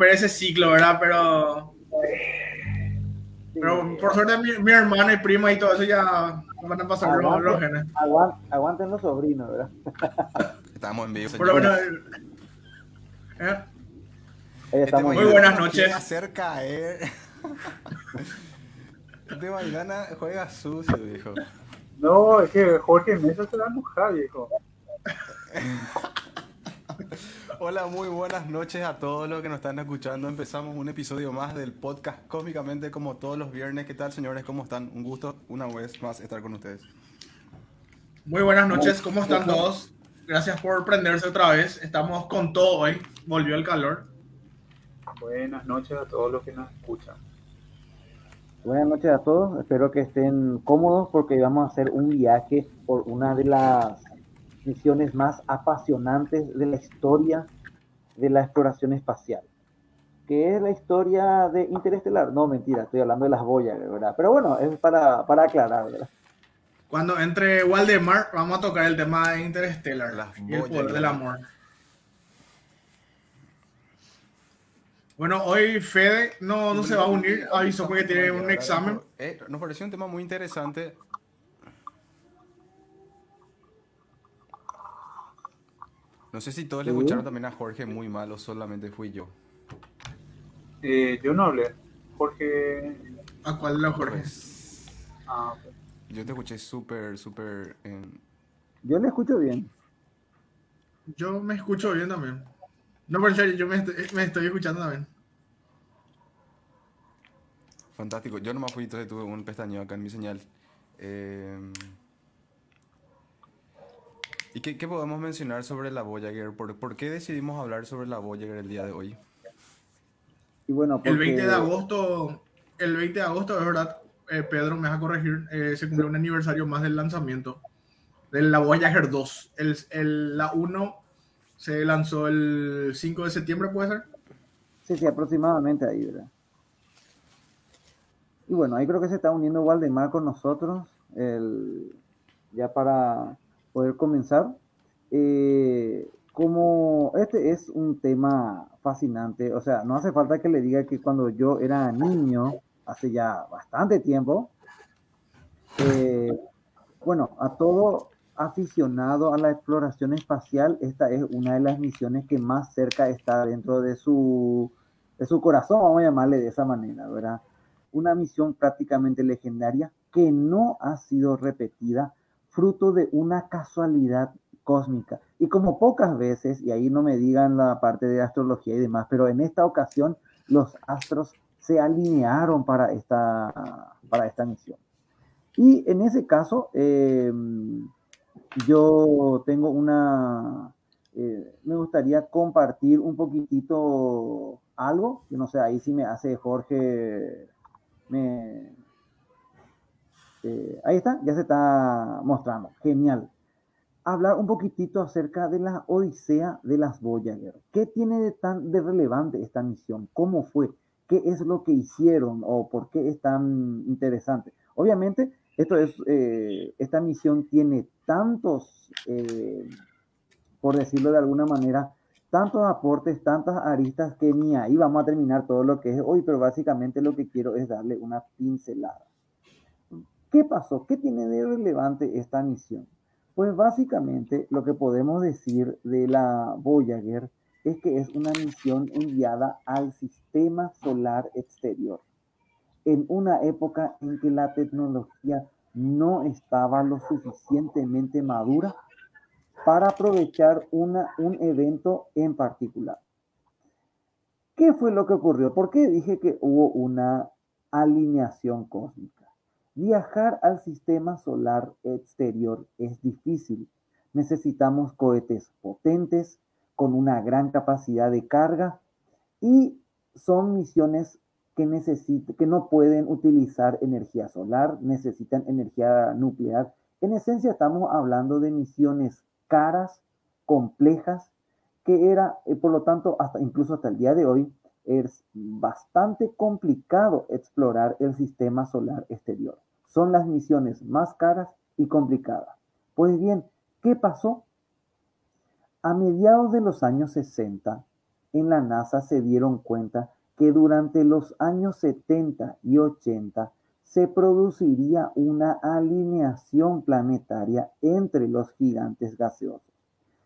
romper ese ciclo, ¿verdad? Pero, pero por suerte mi, mi hermana y prima y todo eso ya van a pasar los, los genes. aguanten los sobrinos, ¿verdad? Estamos en vivo. Por lo menos, ¿eh? Este Muy buenas noches. hacer caer. De mañana juega sucio, dijo. No, es que Jorge Mesa se va a mojar, viejo. Hola, muy buenas noches a todos los que nos están escuchando. Empezamos un episodio más del podcast Cómicamente como todos los viernes. ¿Qué tal, señores? ¿Cómo están? Un gusto una vez más estar con ustedes. Muy buenas noches, ¿cómo están todos? Gracias por prenderse otra vez. Estamos con todo hoy. Volvió el calor. Buenas noches a todos los que nos escuchan. Buenas noches a todos, espero que estén cómodos porque vamos a hacer un viaje por una de las misiones más apasionantes de la historia de la exploración espacial, que es la historia de Interestelar. No, mentira, estoy hablando de las boyas, ¿verdad? Pero bueno, es para, para aclarar, ¿verdad? Cuando entre Waldemar, vamos a tocar el tema de Interstellar y el poder del amor. Bueno, hoy Fede no, no se va a unir, avisó porque tiene un examen. Eh, nos pareció un tema muy interesante. No sé si todos le escucharon también a Jorge muy mal o solamente fui yo. Eh, yo no hablé. Jorge. ¿A cuál la Jorge? Ah, Yo te escuché súper, súper. Yo le escucho bien. Yo me escucho bien también. No, pero en serio, yo me estoy, me estoy escuchando también. Fantástico. Yo nomás fui, entonces tuve un pestañeo acá en mi señal. Eh... ¿Y qué, qué, podemos mencionar sobre la Voyager? ¿Por, ¿Por, qué decidimos hablar sobre la Voyager el día de hoy? Y bueno, porque... El 20 de agosto, el 20 de agosto, es verdad, eh, Pedro me va a corregir, eh, se cumplió un aniversario más del lanzamiento de la Voyager 2. El, el, la 1 se lanzó el 5 de septiembre, ¿puede ser? Sí, sí, aproximadamente ahí, ¿verdad? Y bueno, ahí creo que se está uniendo Waldemar con nosotros, el, ya para poder comenzar. Eh, como este es un tema fascinante, o sea, no hace falta que le diga que cuando yo era niño, hace ya bastante tiempo, eh, bueno, a todo aficionado a la exploración espacial, esta es una de las misiones que más cerca está dentro de su, de su corazón, vamos a llamarle de esa manera, ¿verdad? Una misión prácticamente legendaria que no ha sido repetida, fruto de una casualidad cósmica. Y como pocas veces, y ahí no me digan la parte de astrología y demás, pero en esta ocasión los astros se alinearon para esta, para esta misión. Y en ese caso, eh, yo tengo una, eh, me gustaría compartir un poquitito algo, que no sé, ahí sí me hace Jorge, eh, ahí está, ya se está mostrando, genial. Hablar un poquitito acerca de la Odisea de las Voyager. ¿Qué tiene de tan relevante esta misión? ¿Cómo fue? ¿Qué es lo que hicieron o por qué es tan interesante? Obviamente, eh, esta misión tiene tantos, eh, por decirlo de alguna manera, tantos aportes, tantas aristas que ni ahí vamos a terminar todo lo que es hoy, pero básicamente lo que quiero es darle una pincelada. ¿Qué pasó? ¿Qué tiene de relevante esta misión? Pues básicamente lo que podemos decir de la Voyager es que es una misión enviada al sistema solar exterior en una época en que la tecnología no estaba lo suficientemente madura para aprovechar una, un evento en particular. ¿Qué fue lo que ocurrió? ¿Por qué dije que hubo una alineación cósmica? Viajar al sistema solar exterior es difícil. Necesitamos cohetes potentes, con una gran capacidad de carga y son misiones que, necesita, que no pueden utilizar energía solar, necesitan energía nuclear. En esencia estamos hablando de misiones caras, complejas, que era, eh, por lo tanto, hasta incluso hasta el día de hoy, es bastante complicado explorar el sistema solar exterior. Son las misiones más caras y complicadas. Pues bien, ¿qué pasó? A mediados de los años 60, en la NASA se dieron cuenta que durante los años 70 y 80 se produciría una alineación planetaria entre los gigantes gaseosos.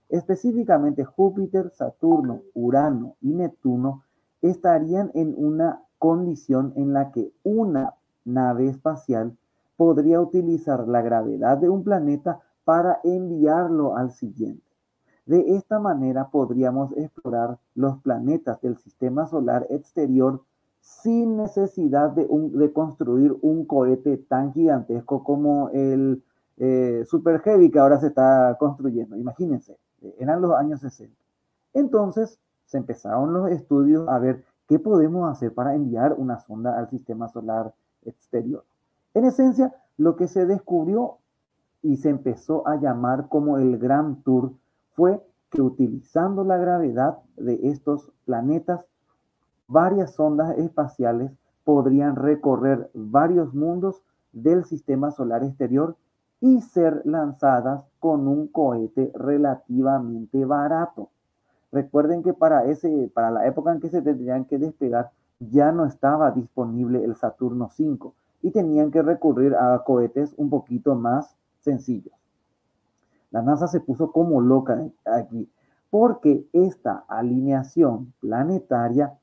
Específicamente Júpiter, Saturno, Urano y Neptuno estarían en una condición en la que una nave espacial podría utilizar la gravedad de un planeta para enviarlo al siguiente. De esta manera podríamos explorar los planetas del sistema solar exterior sin necesidad de, construir un cohete tan gigantesco como el eh, Super Heavy que ahora se está construyendo. Imagínense, eran los años 60. Entonces se empezaron los estudios a ver qué podemos hacer para enviar una sonda al sistema solar exterior. En esencia, lo que se descubrió y se empezó a llamar como el Grand Tour fue que utilizando la gravedad de estos planetas, varias sondas espaciales podrían recorrer varios mundos del sistema solar exterior y ser lanzadas con un cohete relativamente barato. Recuerden que para, ese, para la época en que se tendrían que despegar ya no estaba disponible el Saturno 5 y tenían que recurrir a cohetes un poquito más sencillos. La NASA se puso como loca aquí, porque esta alineación planetaria,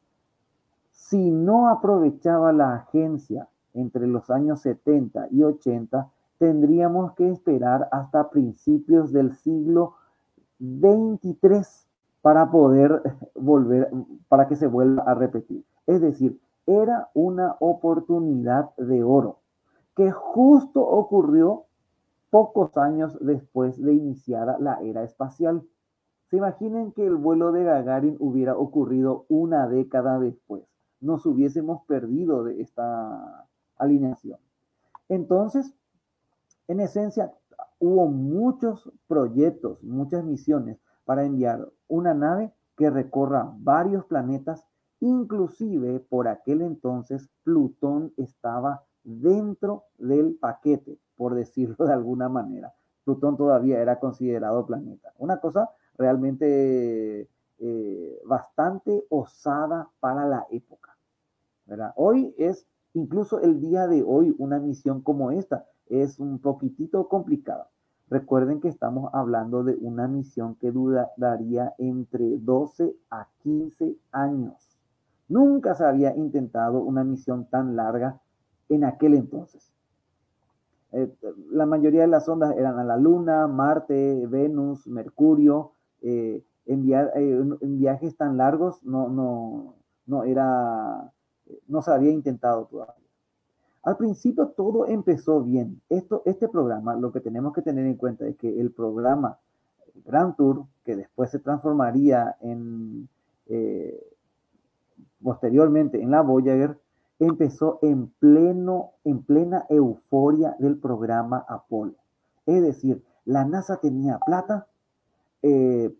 si no aprovechaba la agencia entre los años 70 y 80, tendríamos que esperar hasta principios del siglo 23 para poder volver, para que se vuelva a repetir. Es decir, era una oportunidad de oro que justo ocurrió pocos años después de iniciada la era espacial. Se imaginen que el vuelo de Gagarin hubiera ocurrido una década después. Nos hubiésemos perdido de esta alineación. Entonces, en esencia, hubo muchos proyectos, muchas misiones para enviar una nave que recorra varios planetas, inclusive por aquel entonces Plutón estaba dentro del paquete, por decirlo de alguna manera. Plutón todavía era considerado planeta. Una cosa realmente eh, bastante osada para la época. Hoy es, incluso el día de hoy, una misión como esta es un poquitito complicada. Recuerden que estamos hablando de una misión que duraría entre 12 a 15 años. Nunca se había intentado una misión tan larga en aquel entonces. Eh, la mayoría de las ondas eran a la Luna, Marte, Venus, Mercurio. Eh, eh, en viajes tan largos no, no, no era, no se había intentado todavía. Al principio todo empezó bien. Esto, este programa, lo que tenemos que tener en cuenta es que el programa Grand Tour, que después se transformaría en posteriormente en la Voyager, empezó en, pleno, en plena euforia del programa Apolo. Es decir, la NASA tenía plata, eh,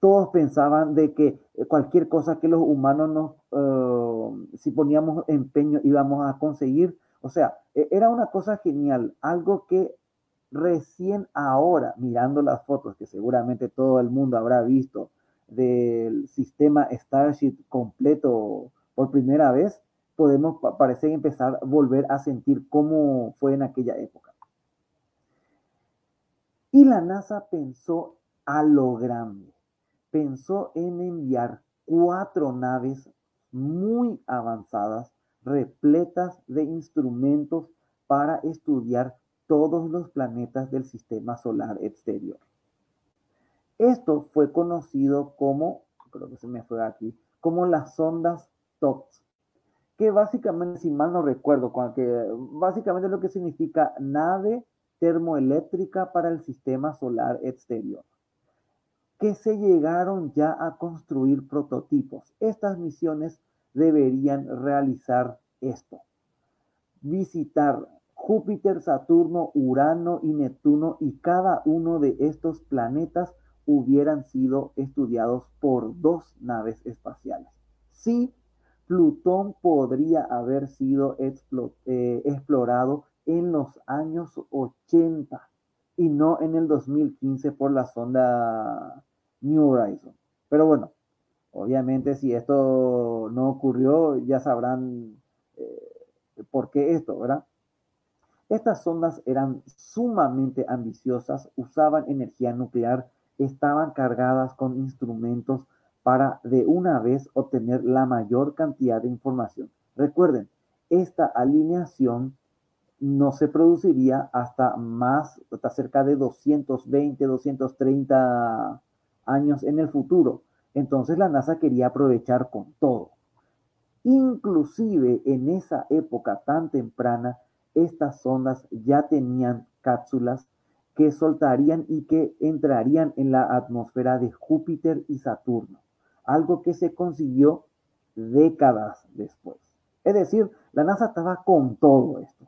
todos pensaban de que cualquier cosa que los humanos nos, eh, si poníamos empeño íbamos a conseguir. O sea, e, era una cosa genial, algo que recién ahora, mirando las fotos que seguramente todo el mundo habrá visto del sistema Starship completo por primera vez, podemos, parece empezar a volver a sentir cómo fue en aquella época. Y la NASA pensó a lo grande. Pensó en enviar cuatro naves muy avanzadas, repletas de instrumentos para estudiar todos los planetas del sistema solar exterior. Esto fue conocido como, creo que se me fue aquí, como las sondas TOPS, que básicamente, si mal no recuerdo, básicamente lo que significa nave termoeléctrica para el sistema solar exterior, que se llegaron ya a construir prototipos. Estas misiones deberían realizar esto, visitar Júpiter, Saturno, Urano y Neptuno y cada uno de estos planetas hubieran sido estudiados por dos naves espaciales. Sí, Plutón podría haber sido eh, explorado en los años 80 y no en el 2015 por la sonda New Horizon. Pero bueno, Obviamente, si esto no ocurrió, ya sabrán eh, por qué esto, ¿verdad? Estas sondas eran sumamente ambiciosas, usaban energía nuclear, estaban cargadas con instrumentos para de una vez obtener la mayor cantidad de información. Recuerden, esta alineación no se produciría hasta más, hasta cerca de 220, 230 años en el futuro. Entonces la NASA quería aprovechar con todo. Inclusive en esa época tan temprana, estas sondas ya tenían cápsulas que soltarían y que entrarían en la atmósfera de Júpiter y Saturno, algo que se consiguió décadas después. Es decir, la NASA estaba con todo esto.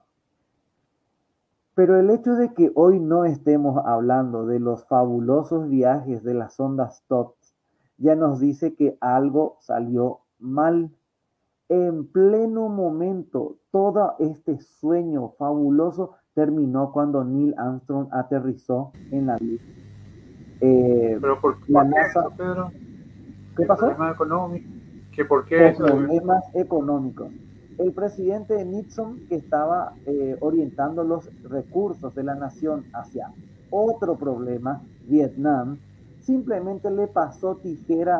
Pero el hecho de que hoy no estemos hablando de los fabulosos viajes de las sondas TOPS ya nos dice que algo salió mal en pleno momento, todo este sueño fabuloso terminó cuando Neil Armstrong aterrizó en la Luna. Eh, ¿Pero por, qué, Pedro? ¿Qué pasó? ¿Problemas económicos? ¿Qué por qué? Problemas económicos. El presidente Nixon, que estaba eh, orientando los recursos de la nación hacia otro problema, Vietnam, simplemente le pasó tijera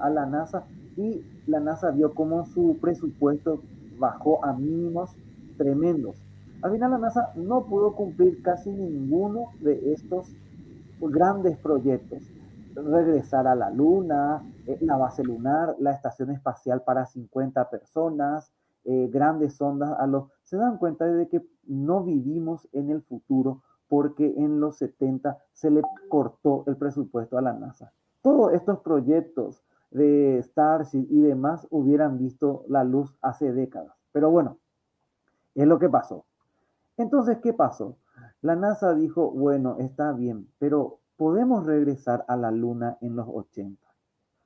a, la NASA y la NASA vio cómo su presupuesto bajó a mínimos tremendos. Al final la NASA no pudo cumplir casi ninguno de estos grandes proyectos. Regresar a la Luna, eh, la base lunar, la estación espacial para 50 personas, eh, grandes sondas a los... Se dan cuenta de que no vivimos en el futuro porque en los 70 se le cortó el presupuesto a la NASA. Todos estos proyectos, de Starship y demás hubieran visto la luz hace décadas. Pero bueno, es lo que pasó. Entonces, ¿qué pasó? La NASA dijo, bueno, está bien, pero podemos regresar a la Luna en los 80.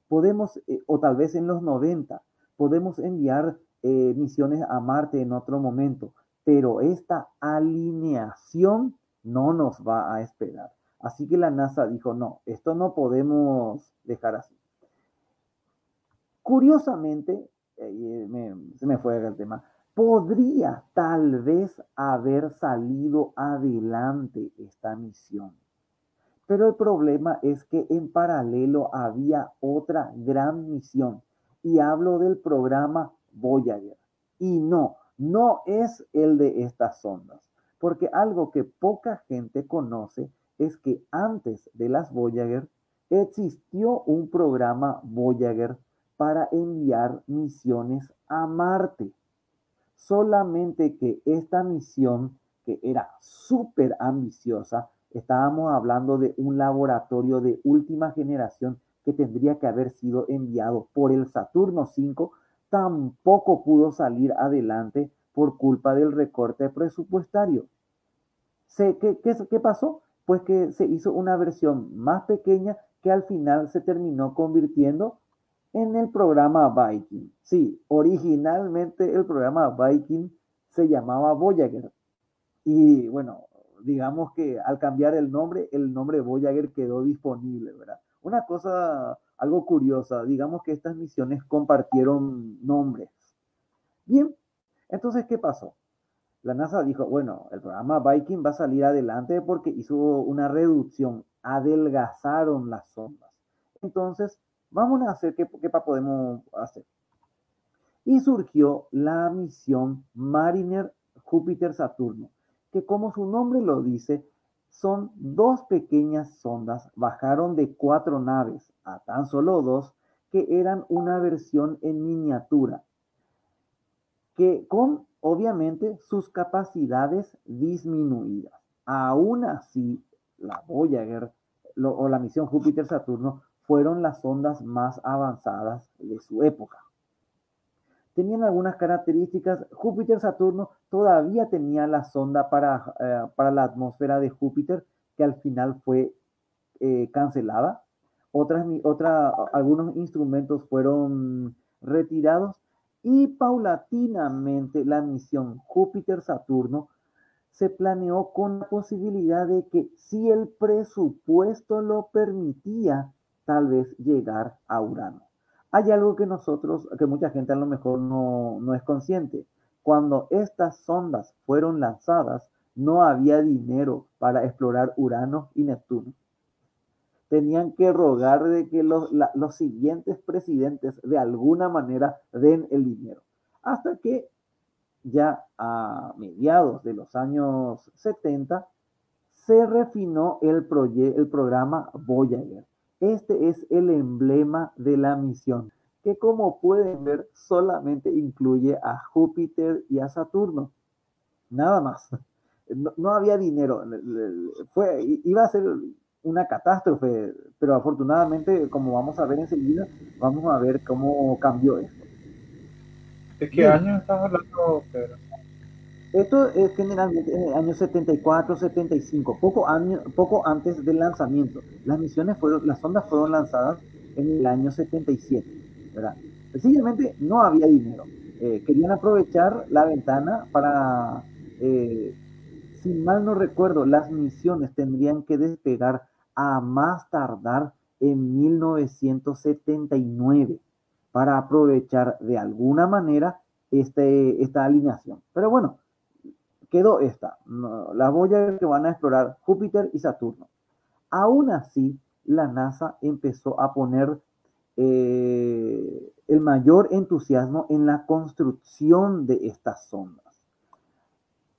Podemos, eh, o tal vez en los 90, podemos enviar eh, misiones a Marte en otro momento, pero esta alineación no nos va a esperar. Así que la NASA dijo, no, esto no podemos dejar así. Curiosamente, eh, se me fue el tema, podría tal vez haber salido adelante esta misión. Pero el problema es que en paralelo había otra gran misión y hablo del programa Voyager. Y no, no es el de estas sondas, porque algo que poca gente conoce es que antes de las Voyager existió un programa Voyager para enviar misiones a Marte. Solamente que esta misión, que era súper ambiciosa, estábamos hablando de un laboratorio de última generación que tendría que haber sido enviado por el Saturno 5, tampoco pudo salir adelante por culpa del recorte presupuestario. ¿Qué, qué, pasó? Pues que se hizo una versión más pequeña que al final se terminó convirtiendo en el programa Viking. Sí, originalmente el programa Viking se llamaba Voyager. Y bueno, digamos que al cambiar el nombre, el nombre Voyager quedó disponible, ¿verdad? Una cosa, algo curiosa, digamos que estas misiones compartieron nombres. Bien, entonces, ¿qué pasó? La NASA dijo, bueno, el programa Viking va a salir adelante porque hizo una reducción, adelgazaron las sondas. Entonces, Vamos a hacer qué, qué podemos hacer. Y surgió la misión Mariner Júpiter-Saturno, que como su nombre lo dice, son dos pequeñas sondas, bajaron de cuatro naves a tan solo dos, que eran una versión en miniatura, que con obviamente sus capacidades disminuidas. Aún así, la Voyager o la misión Júpiter-Saturno fueron las ondas más avanzadas de su época. Tenían algunas características. Júpiter-Saturno todavía tenía la sonda para, eh, para, la atmósfera de Júpiter, que al final fue eh, cancelada. Otras, otra, algunos instrumentos fueron retirados y paulatinamente la misión Júpiter-Saturno se planeó con la posibilidad de que si el presupuesto lo permitía, tal vez llegar a Urano. Hay algo que nosotros, que mucha gente a lo mejor no, no es consciente. Cuando estas sondas fueron lanzadas, no había dinero para explorar Urano y Neptuno. Tenían que rogar de que los, los siguientes presidentes de alguna manera den el dinero. Hasta que ya a mediados de los años 70 se refinó el, el programa Voyager. Este es el emblema de la misión, que como pueden ver solamente incluye a Júpiter y a Saturno. Nada más. No, había dinero. Fue, iba a ser una catástrofe, pero afortunadamente, como vamos a ver enseguida, vamos a ver cómo cambió esto. ¿De qué año estás hablando, Pedro? Esto es generalmente en el año 74, 75, poco, año, poco antes del lanzamiento. Las misiones fueron, las sondas fueron lanzadas en el año 77, ¿verdad? Sencillamente no había dinero. Eh, querían aprovechar la ventana para, eh, si mal no recuerdo, las misiones tendrían que despegar a más tardar en 1979 para aprovechar de alguna manera este, esta alineación. Pero bueno, quedó esta. Las Voyager que van a explorar Júpiter y Saturno. Aún así, la NASA empezó a poner eh, el mayor entusiasmo en la construcción de estas sondas.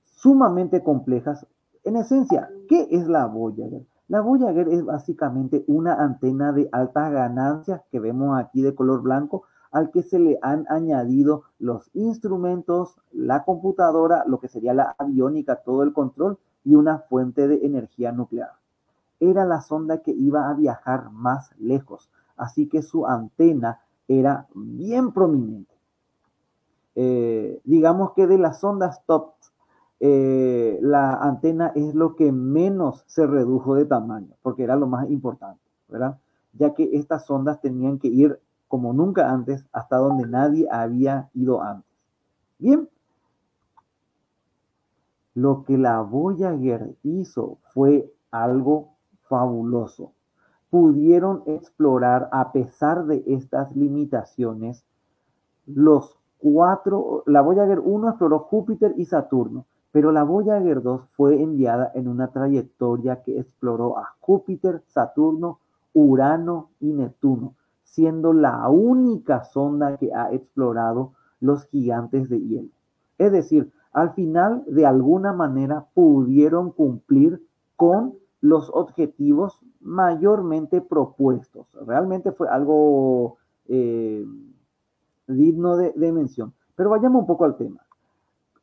Sumamente complejas. En esencia, ¿qué es la Voyager? La Voyager es básicamente una antena de alta ganancia que vemos aquí de color blanco al que se le han añadido los instrumentos, la computadora, lo que sería la aviónica, todo el control y una fuente de energía nuclear. Era la sonda que iba a viajar más lejos, así que su antena era bien prominente. Eh, digamos que de las sondas top, eh, la antena es lo que menos se redujo de tamaño, porque era lo más importante, ¿verdad? Ya que estas sondas tenían que ir como nunca antes, hasta donde nadie había ido antes. Bien, lo que la Voyager hizo fue algo fabuloso. Pudieron explorar, a pesar de estas limitaciones, los cuatro, la Voyager 1 exploró Júpiter y Saturno, pero la Voyager 2 fue enviada en una trayectoria que exploró a Júpiter, Saturno, Urano y Neptuno siendo la única sonda que ha explorado los gigantes de hielo. Es decir, al final, de alguna manera, pudieron cumplir con los objetivos mayormente propuestos. Realmente fue algo eh, digno de, de mención. Pero vayamos un poco al tema.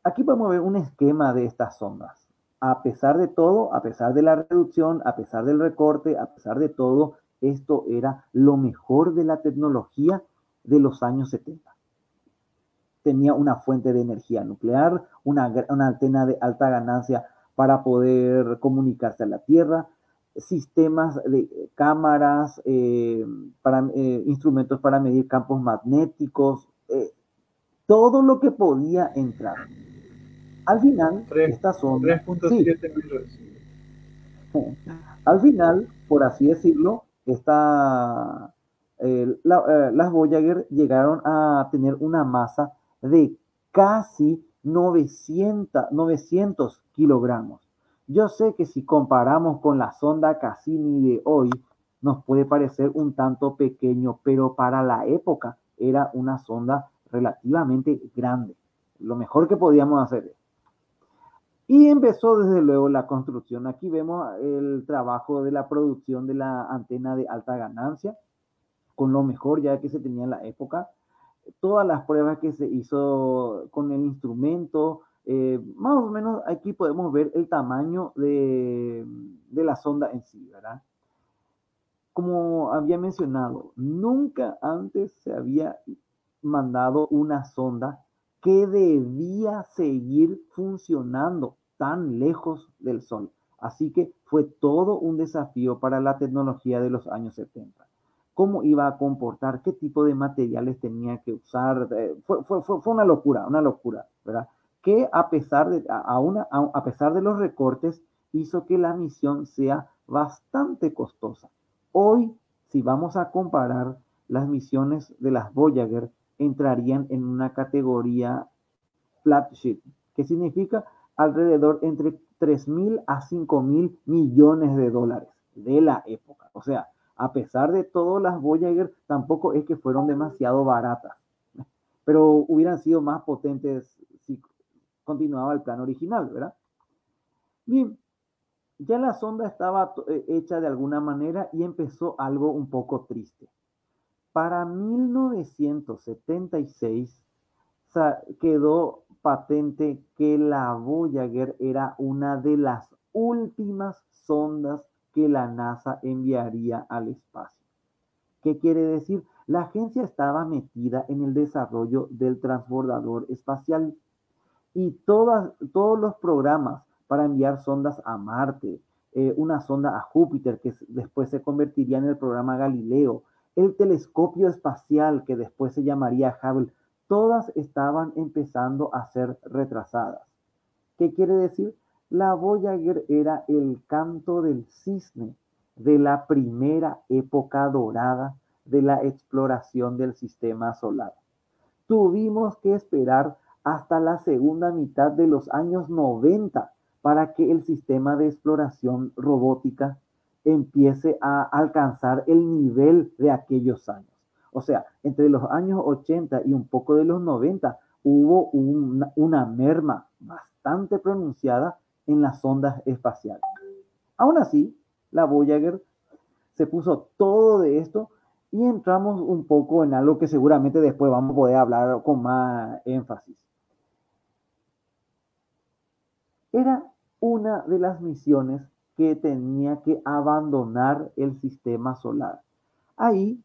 Aquí podemos ver un esquema de estas sondas. A pesar de todo, a pesar de la reducción, a pesar del recorte, a pesar de todo, esto era lo mejor de la tecnología de los años 70. Tenía una fuente de energía nuclear, una, antena de alta ganancia para poder comunicarse a la Tierra, sistemas de cámaras, eh, eh, instrumentos para medir campos magnéticos, eh, todo lo que podía entrar. Al final, estas son... 3.7 Al final, por así decirlo, esta, eh, eh, las Voyager llegaron a tener una masa de casi 900, 900 kilogramos. Yo sé que si comparamos con la sonda Cassini de hoy, nos puede parecer un tanto pequeño, pero para la época era una sonda relativamente grande. Lo mejor que podíamos hacer. Y empezó desde luego la construcción. Aquí vemos el trabajo de la producción de la antena de alta ganancia, con lo mejor ya que se tenía en la época. Todas las pruebas que se hizo con el instrumento, eh, más o menos aquí podemos ver el tamaño de, de la sonda en sí, ¿verdad? Como había mencionado, nunca antes se había mandado una sonda que debía seguir funcionando tan lejos del Sol. Así que fue todo un desafío para la tecnología de los años 70. ¿Cómo iba a comportar? ¿Qué tipo de materiales tenía que usar? Eh, fue, una locura, una locura, ¿verdad? Que a pesar, de, a, una, a pesar de los recortes, hizo que la misión sea bastante costosa. Hoy, si vamos a comparar las misiones de las Voyager entrarían en una categoría flagship, que significa alrededor entre 3.000 a 5.000 millones de dólares de la época. O sea, a pesar de todo, las Voyager tampoco es que fueron demasiado baratas, pero hubieran sido más potentes si continuaba el plan original, ¿verdad? Bien, ya la sonda estaba eh, hecha de alguna manera y empezó algo un poco triste. Para 1976 quedó patente que la Voyager era una de las últimas sondas que la NASA enviaría al espacio. ¿Qué quiere decir? La agencia estaba metida en el desarrollo del transbordador espacial y todas, todos los programas para enviar sondas a Marte, eh, una sonda a Júpiter que después se convertiría en el programa Galileo, el telescopio espacial que después se llamaría Hubble, todas estaban empezando a ser retrasadas. ¿Qué quiere decir? La Voyager era el canto del cisne de la primera época dorada de la exploración del sistema solar. Tuvimos que esperar hasta la segunda mitad de los años 90 para que el sistema de exploración robótica empiece a alcanzar el nivel de aquellos años. O sea, entre los años 80 y un poco de los 90 hubo una, merma bastante pronunciada en las ondas espaciales. Aún así, la Voyager se puso todo de esto y entramos un poco en algo que seguramente después vamos a poder hablar con más énfasis. Era una de las misiones que tenía que abandonar el sistema solar. Ahí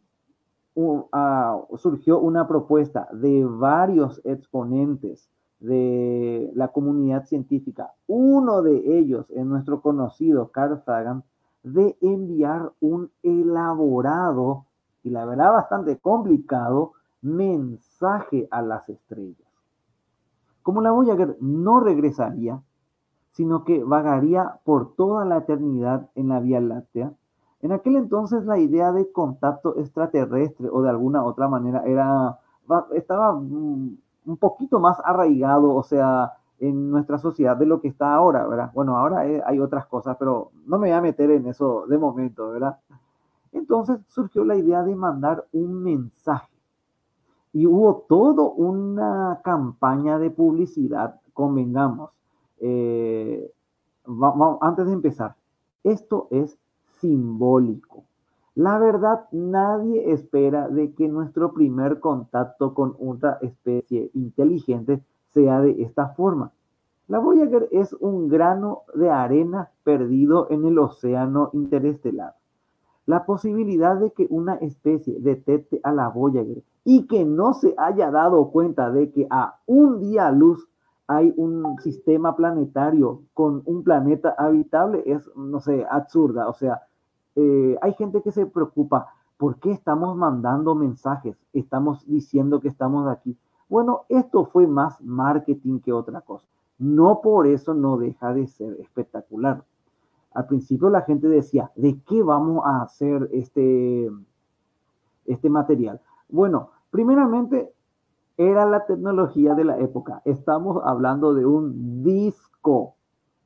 ah, surgió una propuesta de varios exponentes de la comunidad científica. Uno de ellos es nuestro conocido Carl Sagan, de enviar un elaborado y la verdad bastante complicado mensaje a las estrellas. Como la Voyager no regresaría, sino que vagaría por toda la eternidad en la Vía Láctea. En aquel entonces la idea de contacto extraterrestre o de alguna otra manera era, estaba mm, un poquito más arraigado, o sea, en nuestra sociedad de lo que está ahora, ¿verdad? Bueno, ahora hay otras cosas, pero no me voy a meter en eso de momento, ¿verdad? Entonces surgió la idea de mandar un mensaje y hubo toda una campaña de publicidad, convengamos, eh, antes de empezar, esto es simbólico. La verdad, nadie espera de que nuestro primer contacto con otra especie inteligente sea de esta forma. La Voyager es un grano de arena perdido en el océano interestelar. La posibilidad de que una especie detecte a la Voyager y que no se haya dado cuenta de que a un día luz hay un sistema planetario con un planeta habitable es, no sé, absurda. O sea, eh, hay gente que se preocupa, ¿por qué estamos mandando mensajes? Estamos diciendo que estamos aquí. Bueno, esto fue más marketing que otra cosa. No por eso no deja de ser espectacular. Al principio la gente decía, ¿de qué vamos a hacer este, este material? Bueno, primeramente era la tecnología de la época. Estamos hablando de un disco,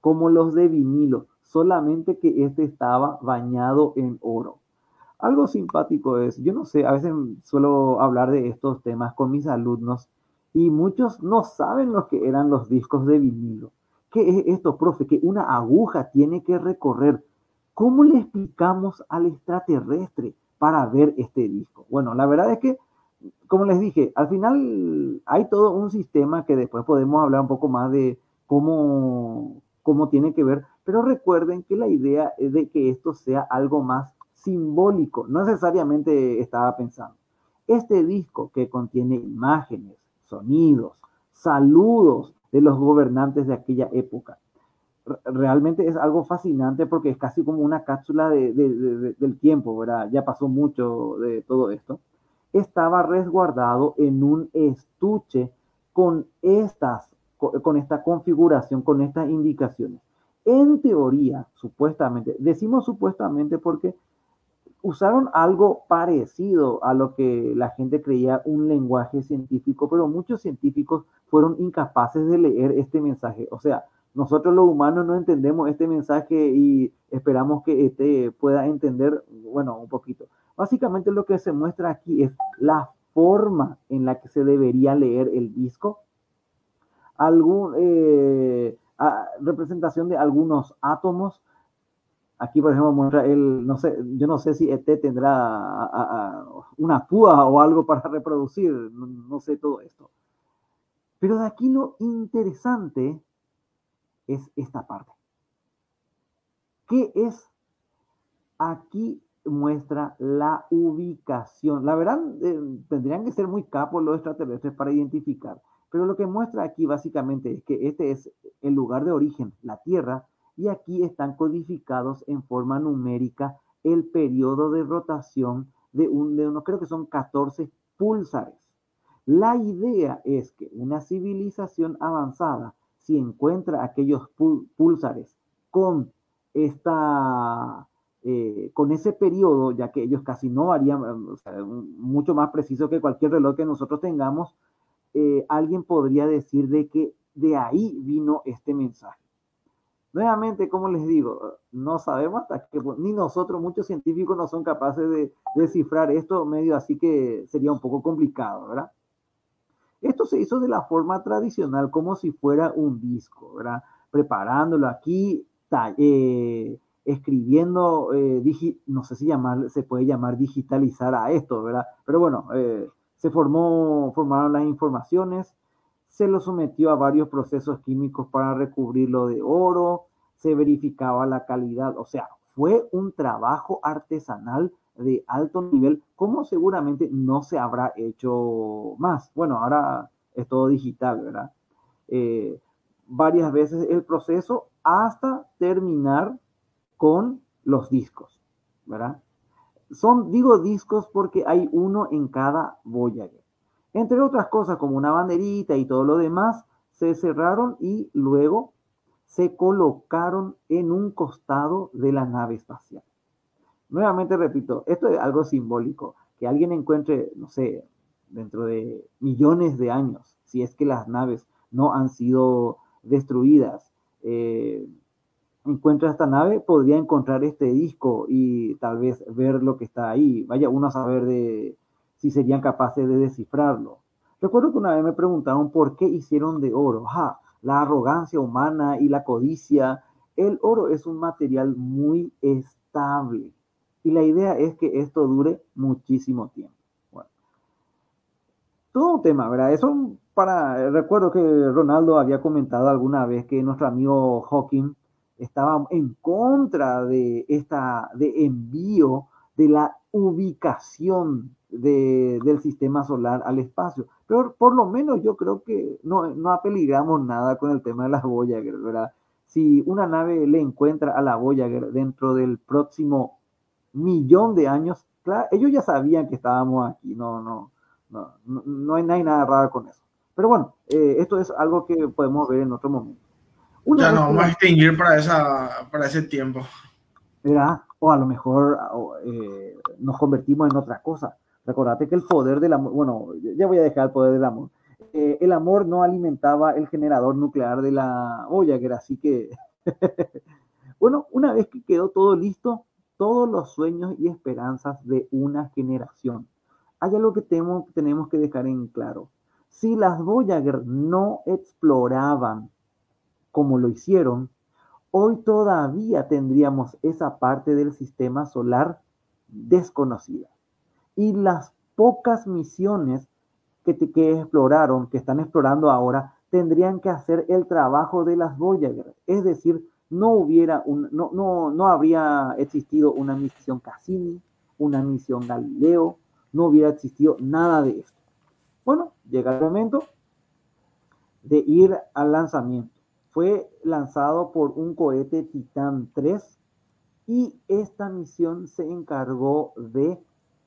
como los de vinilo, solamente que este estaba bañado en oro. Algo simpático es, yo no sé, a veces suelo hablar de estos temas con mis alumnos y muchos no saben lo que eran los discos de vinilo. ¿Qué es esto, profe? Que una aguja tiene que recorrer. ¿Cómo le explicamos al extraterrestre para ver este disco? Bueno, la verdad es que como les dije, al final hay todo un sistema que después podemos hablar un poco más de cómo, cómo tiene que ver, pero recuerden que la idea es de que esto sea algo más simbólico, no necesariamente estaba pensando. Este disco que contiene imágenes, sonidos, saludos de los gobernantes de aquella época, realmente es algo fascinante porque es casi como una cápsula del tiempo, ¿verdad? Ya pasó mucho de todo esto estaba resguardado en un estuche con estas con esta configuración, con estas indicaciones. En teoría, supuestamente, decimos supuestamente porque usaron algo parecido a lo que la gente creía un lenguaje científico, pero muchos científicos fueron incapaces de leer este mensaje. O sea, nosotros los humanos no entendemos este mensaje y esperamos que este pueda entender, bueno, un poquito. Básicamente lo que se muestra aquí es la forma en la que se debería leer el disco, algún, eh, representación de algunos átomos. Aquí, por ejemplo, muestra el, no sé, yo no sé si ET tendrá una púa o algo para reproducir, no sé todo esto. Pero de aquí lo interesante es esta parte. ¿Qué es? Aquí muestra la ubicación. La verdad, eh, tendrían que ser muy capos los extraterrestres para identificar. Pero lo que muestra aquí básicamente es que este es el lugar de origen, la Tierra, y aquí están codificados en forma numérica el periodo de rotación de, un, de uno, creo que son 14 púlsares. La idea es que una civilización avanzada, si encuentra aquellos púlsares con esta eh, con ese periodo, ya que ellos casi no harían, mucho más preciso que cualquier reloj que nosotros tengamos, eh, alguien podría decir de que de ahí vino este mensaje. Nuevamente, como les digo, no sabemos hasta que, ni nosotros, muchos científicos no son capaces de descifrar esto medio, así que sería un poco complicado, ¿verdad? Esto se hizo de la forma tradicional, como si fuera un disco, ¿verdad? Preparándolo aquí, eh, escribiendo, eh, no sé si llamar, se puede llamar digitalizar a esto, ¿verdad? Pero bueno, se formó, formaron las informaciones, se lo sometió a varios procesos químicos para recubrirlo de oro, se verificaba la calidad, o sea, fue un trabajo artesanal de alto nivel, como seguramente no se habrá hecho más. Bueno, ahora es todo digital, ¿verdad? Eh, varias veces el proceso hasta terminar con los discos, ¿verdad? Son, digo discos porque hay uno en cada Voyager. Entre otras cosas, como una banderita y todo lo demás, se cerraron y luego se colocaron en un costado de la nave espacial. Nuevamente repito, esto es algo simbólico, que alguien encuentre, no sé, dentro de millones de años, si es que las naves no han sido destruidas, eh, encuentra esta nave, podría encontrar este disco y tal vez ver lo que está ahí. Vaya uno a saber de si serían capaces de descifrarlo. Recuerdo que una vez me preguntaron por qué hicieron de oro. la arrogancia humana y la codicia. El oro es un material muy estable y la idea es que esto dure muchísimo tiempo. Bueno, todo un tema, ¿verdad? Eso para, recuerdo que Ronaldo había comentado alguna vez que nuestro amigo Hawking estaba en contra de esta de envío de la ubicación del sistema solar al espacio. Pero por lo menos yo creo que no, no apeligramos nada con el tema de las Voyager, ¿verdad? Si una nave le encuentra a la Voyager dentro del próximo millón de años, claro, ellos ya sabían que estábamos aquí, no, no, no, no, hay, nada raro con eso. Pero bueno, eh, esto es algo que podemos ver en otro momento ya no vamos a extinguir para, esa, para ese tiempo. ¿Verdad? O a lo mejor eh, nos convertimos en otra cosa. Recordate que el poder del amor, bueno, ya voy a dejar el poder del amor. Eh, el amor no alimentaba el generador nuclear de la Voyager, así que, bueno, una vez que quedó todo listo, todos los sueños y esperanzas de una generación. Hay algo que tenemos, tenemos que dejar en claro. Si las Voyager no exploraban como lo hicieron, hoy todavía tendríamos esa parte del sistema solar desconocida. Y las pocas misiones que, exploraron, que están explorando ahora, tendrían que hacer el trabajo de las Voyager. Es decir, no hubiera no, no, no habría existido una misión Cassini, una misión Galileo, no hubiera existido nada de esto. Bueno, llega el momento de ir al lanzamiento fue lanzado por un cohete Titan 3 y esta misión se encargó de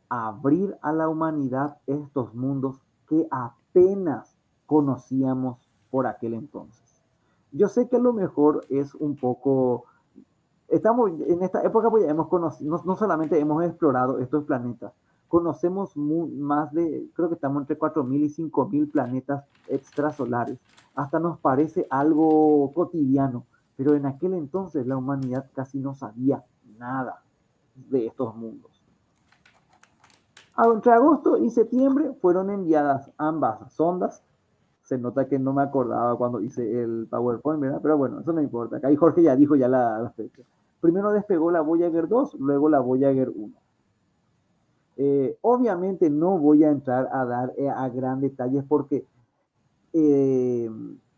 abrir a la humanidad estos mundos que apenas conocíamos por aquel entonces. Yo sé que lo mejor es un poco estamos en esta época, pues ya hemos conocido, no, solamente hemos explorado estos planetas, conocemos más de, creo que estamos entre 4.000 y 5.000 planetas extrasolares. Hasta nos parece algo cotidiano, pero en aquel entonces la humanidad casi no sabía nada de estos mundos. Entre agosto y septiembre fueron enviadas ambas sondas. Se nota que no me acordaba cuando hice el PowerPoint. Pero bueno, eso no importa. Acá Jorge ya dijo ya la, fecha. Primero despegó la Voyager 2, luego la Voyager 1. Eh, obviamente no voy a entrar a dar eh, a gran detalles porque eh,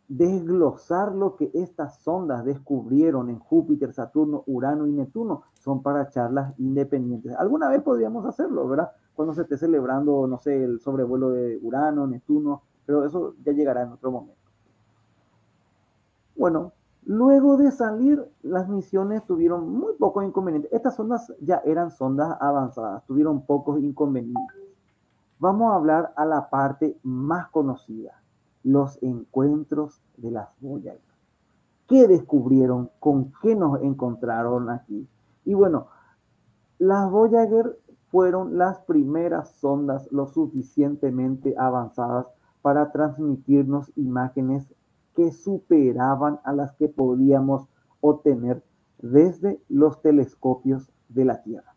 desglosar lo que estas sondas descubrieron en Júpiter, Saturno, Urano y Neptuno son para charlas independientes. Alguna vez podríamos hacerlo, ¿verdad? Cuando se esté celebrando, no sé, el sobrevuelo de Urano, Neptuno, pero eso ya llegará en otro momento. Bueno, luego de salir, las misiones tuvieron muy pocos inconvenientes. Estas sondas ya eran sondas avanzadas, tuvieron pocos inconvenientes. Vamos a hablar a la parte más conocida, los encuentros de las Voyager. ¿Qué descubrieron? ¿Con qué nos encontraron aquí? Y bueno, las Voyager fueron las primeras sondas lo suficientemente avanzadas para transmitirnos imágenes que superaban a las que podíamos obtener desde los telescopios de la Tierra.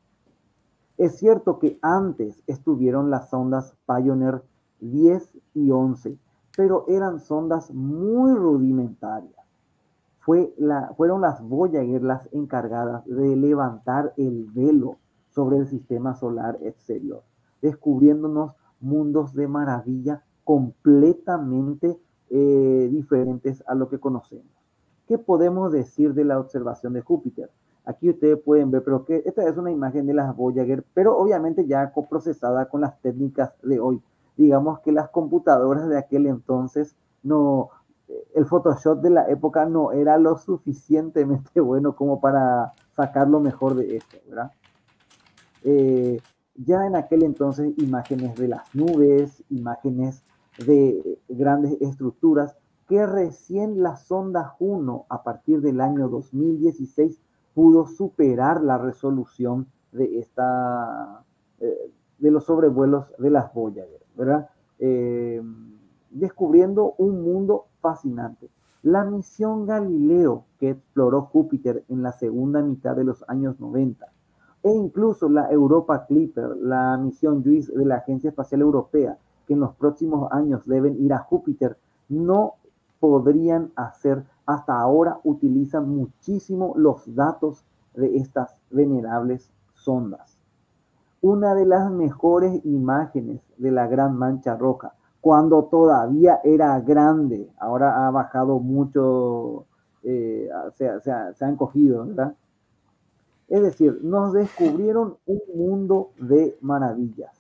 Es cierto que antes estuvieron las sondas Pioneer 10 y 11, pero eran sondas muy rudimentarias. Fueron las Voyager las encargadas de levantar el velo sobre el sistema solar exterior, descubriéndonos mundos de maravilla completamente eh, diferentes a lo que conocemos. ¿Qué podemos decir de la observación de Júpiter? Aquí ustedes pueden ver, pero que esta es una imagen de las Voyager, pero obviamente ya coprocesada con las técnicas de hoy digamos que las computadoras de aquel entonces no, el Photoshop de la época no era lo suficientemente bueno como para sacar lo mejor de esto, ¿verdad? Eh, ya en aquel entonces imágenes de las nubes, imágenes de grandes estructuras, que recién la sonda Juno a partir del año 2016 pudo superar la resolución de esta eh, de los sobrevuelos de las Voyager. Eh, descubriendo un mundo fascinante. La misión Galileo que exploró Júpiter en la segunda mitad de los años 90 e incluso la Europa Clipper, la misión JUICE de la Agencia Espacial Europea, que en los próximos años deben ir a Júpiter, no podrían hacer, hasta ahora utilizan muchísimo los datos de estas venerables sondas una de las mejores imágenes de la gran mancha roja, cuando todavía era grande, ahora ha bajado mucho, eh, se, se, han cogido, ¿verdad? Es decir, nos descubrieron un mundo de maravillas.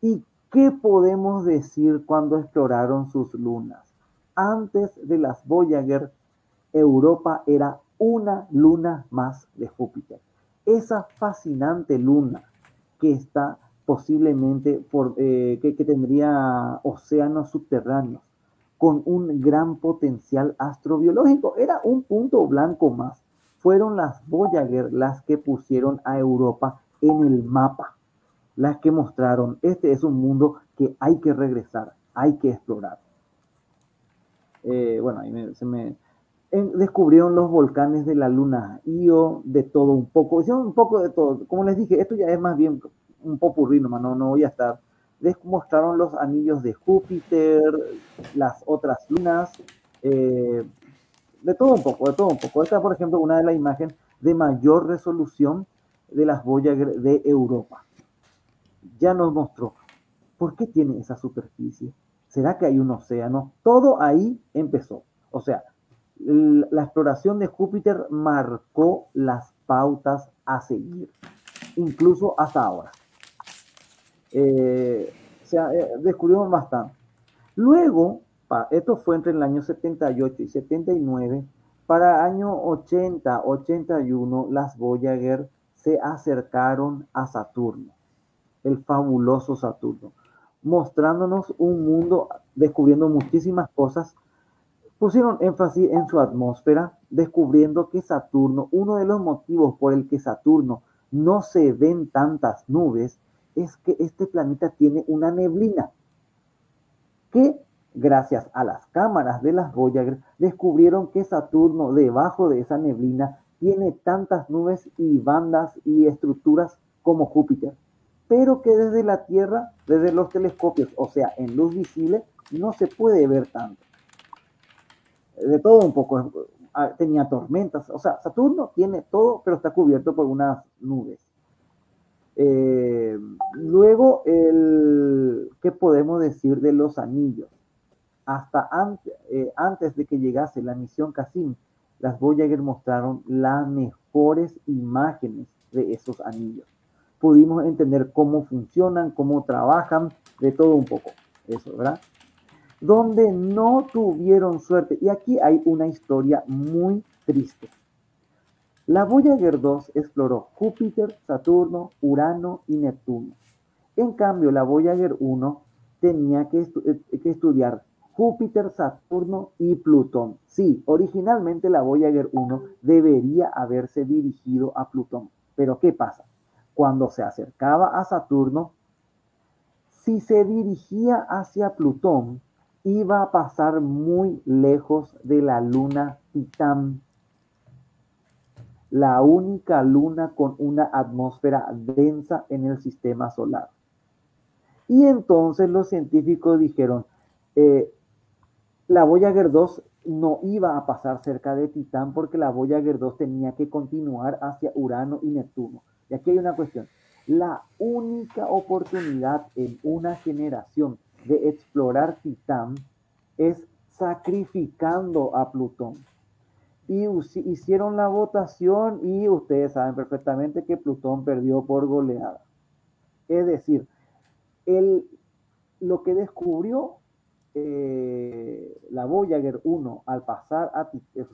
¿Y qué podemos decir cuando exploraron sus lunas? Antes de las Voyager, Europa era una luna más de Júpiter. Esa fascinante luna que está posiblemente por, eh, que, tendría océanos subterráneos con un gran potencial astrobiológico. Era un punto blanco más. Fueron las Voyager las que pusieron a Europa en el mapa, las que mostraron, este es un mundo que hay que regresar, hay que explorar. Eh, bueno, ahí se me, descubrieron los volcanes de la luna, Io, de todo un poco, hicieron un poco de todo. Como les dije, esto ya es más bien un popurrí nomás, no, no voy a estar. Mostraron los anillos de Júpiter, las otras lunas, eh, de todo un poco, de todo un poco. Esta, por ejemplo, una de las imágenes de mayor resolución de las Voyager de Europa. Ya nos mostró por qué tiene esa superficie. ¿Será que hay un océano? Todo ahí empezó. O sea, la exploración de Júpiter marcó las pautas a seguir, incluso hasta ahora. Eh, se eh, descubrimos bastante. Luego, esto fue entre el año 78 y 79, para año 80, 81, las Voyager se acercaron a Saturno, el fabuloso Saturno, mostrándonos un mundo, descubriendo muchísimas cosas Pusieron énfasis en su atmósfera, descubriendo que Saturno, uno de los motivos por el que Saturno no se ven tantas nubes, es que este planeta tiene una neblina que gracias a las cámaras de las Voyager descubrieron que Saturno debajo de esa neblina tiene tantas nubes y bandas y estructuras como Júpiter, pero que desde la Tierra, desde los telescopios, o sea, en luz visible, no se puede ver tanto. De todo un poco, ah, tenía tormentas, o sea, Saturno tiene todo, pero está cubierto por unas nubes. Eh, luego, el, ¿qué podemos decir de los anillos? Hasta antes, eh, antes de que llegase la misión Cassini, las Voyager mostraron las mejores imágenes de esos anillos. Pudimos entender cómo funcionan, cómo trabajan, de todo un poco. Eso, ¿verdad? Donde no tuvieron suerte. Y aquí hay una historia muy triste. La Voyager 2 exploró Júpiter, Saturno, Urano y Neptuno. En cambio, la Voyager 1 tenía que, eh, que estudiar Júpiter, Saturno y Plutón. Sí, originalmente la Voyager 1 debería haberse dirigido a Plutón. Pero ¿qué pasa? Cuando se acercaba a Saturno, si se dirigía hacia Plutón, iba a pasar muy lejos de la luna Titán, la única luna con una atmósfera densa en el sistema solar. Y entonces los científicos dijeron, eh, la Voyager 2 no iba a pasar cerca de Titán porque la Voyager 2 tenía que continuar hacia Urano y Neptuno. Y aquí hay una cuestión. La única oportunidad en una generación de explorar Titán es sacrificando a Plutón. Y hicieron la votación y ustedes saben perfectamente que Plutón perdió por goleada. Es decir, el, lo que descubrió eh, la Voyager 1 al pasar a,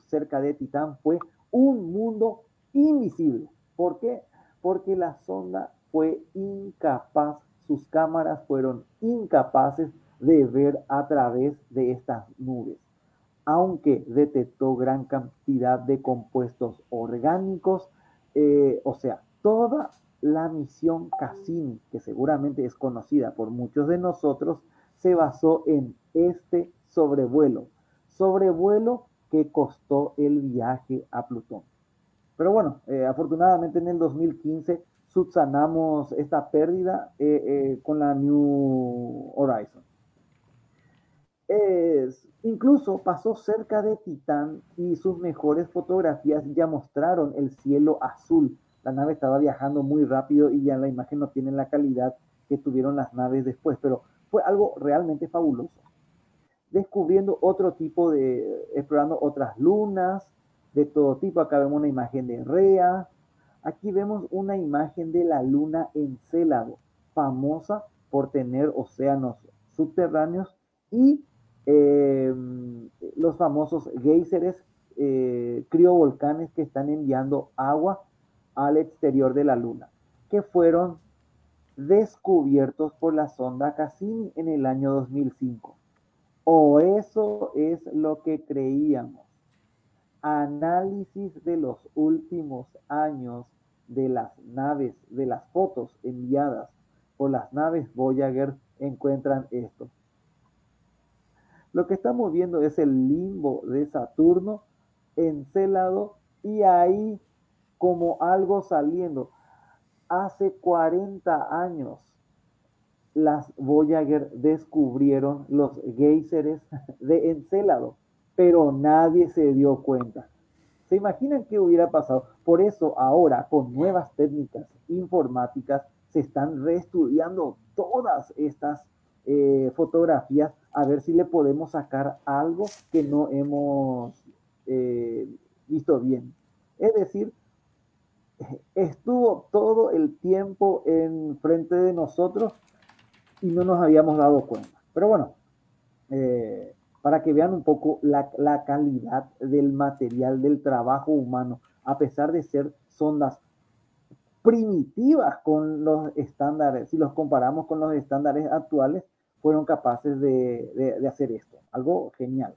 cerca de Titán fue un mundo invisible. ¿Por qué? Porque la sonda fue incapaz, sus cámaras fueron incapaces de ver a través de estas nubes. Aunque detectó gran cantidad de compuestos orgánicos, eh, o sea, toda la misión Cassini, que seguramente es conocida por muchos de nosotros, se basó en este sobrevuelo, sobrevuelo que costó el viaje a Plutón. Pero bueno, eh, afortunadamente en el 2015 subsanamos esta pérdida eh, eh, con la New Horizon. incluso pasó cerca de Titán y sus mejores fotografías ya mostraron el cielo azul. La nave estaba viajando muy rápido y ya la imagen no tiene la calidad que tuvieron las naves después, pero fue algo realmente fabuloso. Descubriendo otro tipo de, explorando otras lunas de todo tipo. Acá vemos una imagen de Rea. Aquí vemos una imagen de la luna Encélado, famosa por tener océanos subterráneos y em, los famosos géiseres, eh, criovolcanes que están enviando agua al exterior de la luna, que fueron descubiertos por la sonda Cassini en el año 2005. O eso es lo que creíamos. Análisis de los últimos años de las naves, de las fotos enviadas por las naves Voyager encuentran esto. Lo que estamos viendo es el limbo de Saturno, Encélado, y ahí como algo saliendo hace 40 años las Voyager descubrieron los géiseres de Encélado, pero nadie se dio cuenta. ¿Se imaginan qué hubiera pasado? Por eso ahora, con nuevas técnicas informáticas, se están reestudiando todas estas eh, fotografías a ver si le podemos sacar algo que no hemos eh, visto bien. Es decir, estuvo todo el tiempo en frente de nosotros y no nos habíamos dado cuenta. Pero bueno, eh, para que vean un poco la, calidad del material del trabajo humano, a pesar de ser sondas primitivas con los estándares, si los comparamos con los estándares actuales, fueron capaces de, de, de hacer esto. Algo genial.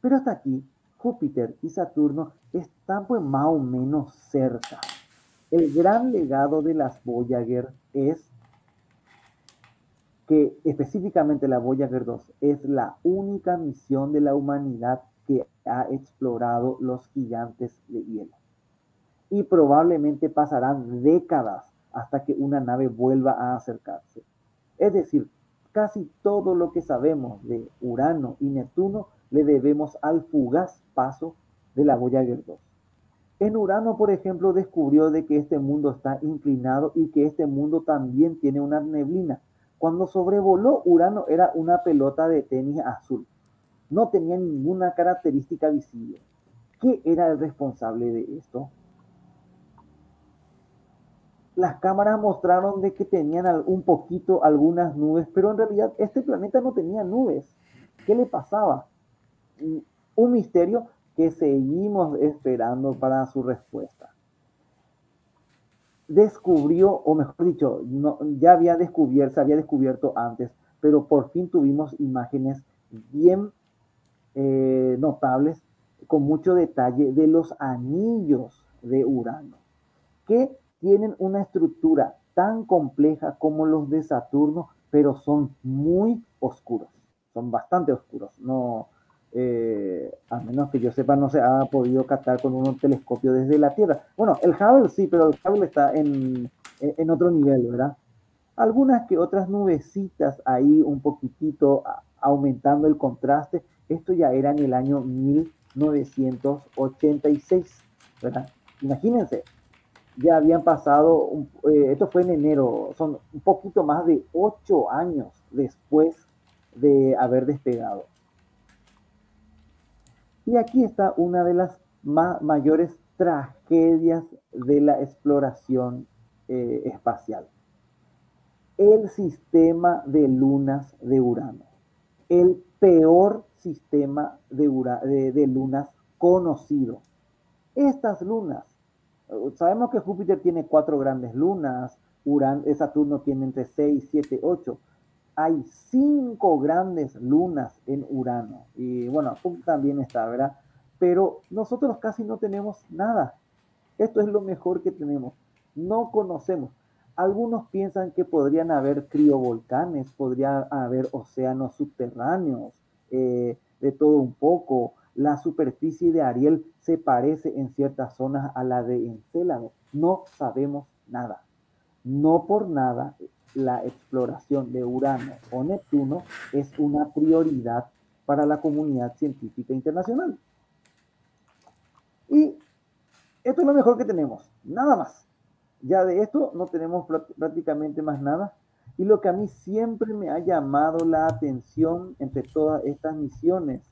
Pero hasta aquí, Júpiter y Saturno están pues más o menos cerca. El gran legado de las Voyager es que específicamente la Voyager 2 es la única misión de la humanidad que ha explorado los gigantes de hielo. Y probablemente pasarán décadas hasta que una nave vuelva a acercarse. Es decir, casi todo lo que sabemos de Urano y Neptuno le debemos al fugaz paso de la Voyager 2. En Urano, por ejemplo, descubrió de que este mundo está inclinado y que este mundo también tiene una neblina cuando sobrevoló Urano era una pelota de tenis azul. No tenía ninguna característica visible. ¿Qué era el responsable de esto? Las cámaras mostraron de que tenían un poquito algunas nubes, pero en realidad este planeta no tenía nubes. ¿Qué le pasaba? Un misterio que seguimos esperando para su respuesta descubrió, o mejor dicho, no, ya había descubierto, se había descubierto antes, pero por fin tuvimos imágenes bien eh, notables, con mucho detalle, de los anillos de Urano, que tienen una estructura tan compleja como los de Saturno, pero son muy oscuros, son bastante oscuros. No, eh, a menos que yo sepa, no se ha podido captar con un telescopio desde la Tierra. Bueno, el Hubble sí, pero el Hubble está en, en otro nivel, ¿verdad? Algunas que otras nubecitas ahí un poquitito aumentando el contraste. Esto ya era en el año 1986, ¿verdad? Imagínense, ya habían pasado, eh, esto fue en enero, son un poquito más de ocho años después de haber despegado. Y aquí está una de las mayores tragedias de la exploración eh, espacial. El sistema de lunas de Urano. El peor sistema de, de lunas conocido. Estas lunas, sabemos que Júpiter tiene cuatro grandes lunas, Urano, Saturno tiene entre seis, siete, ocho hay cinco grandes lunas en Urano. Y bueno, también está, ¿verdad? Pero nosotros casi no tenemos nada. Esto es lo mejor que tenemos. No conocemos. Algunos piensan que podrían haber criovolcanes, podría haber océanos subterráneos, eh, de todo un poco. La superficie de Ariel se parece en ciertas zonas a la de Encélado. No sabemos nada. No por nada la exploración de Urano o Neptuno es una prioridad para la comunidad científica internacional. Y esto es lo mejor que tenemos, nada más. Ya de esto no tenemos prácticamente más nada. Y lo que a mí siempre me ha llamado la atención entre todas estas misiones,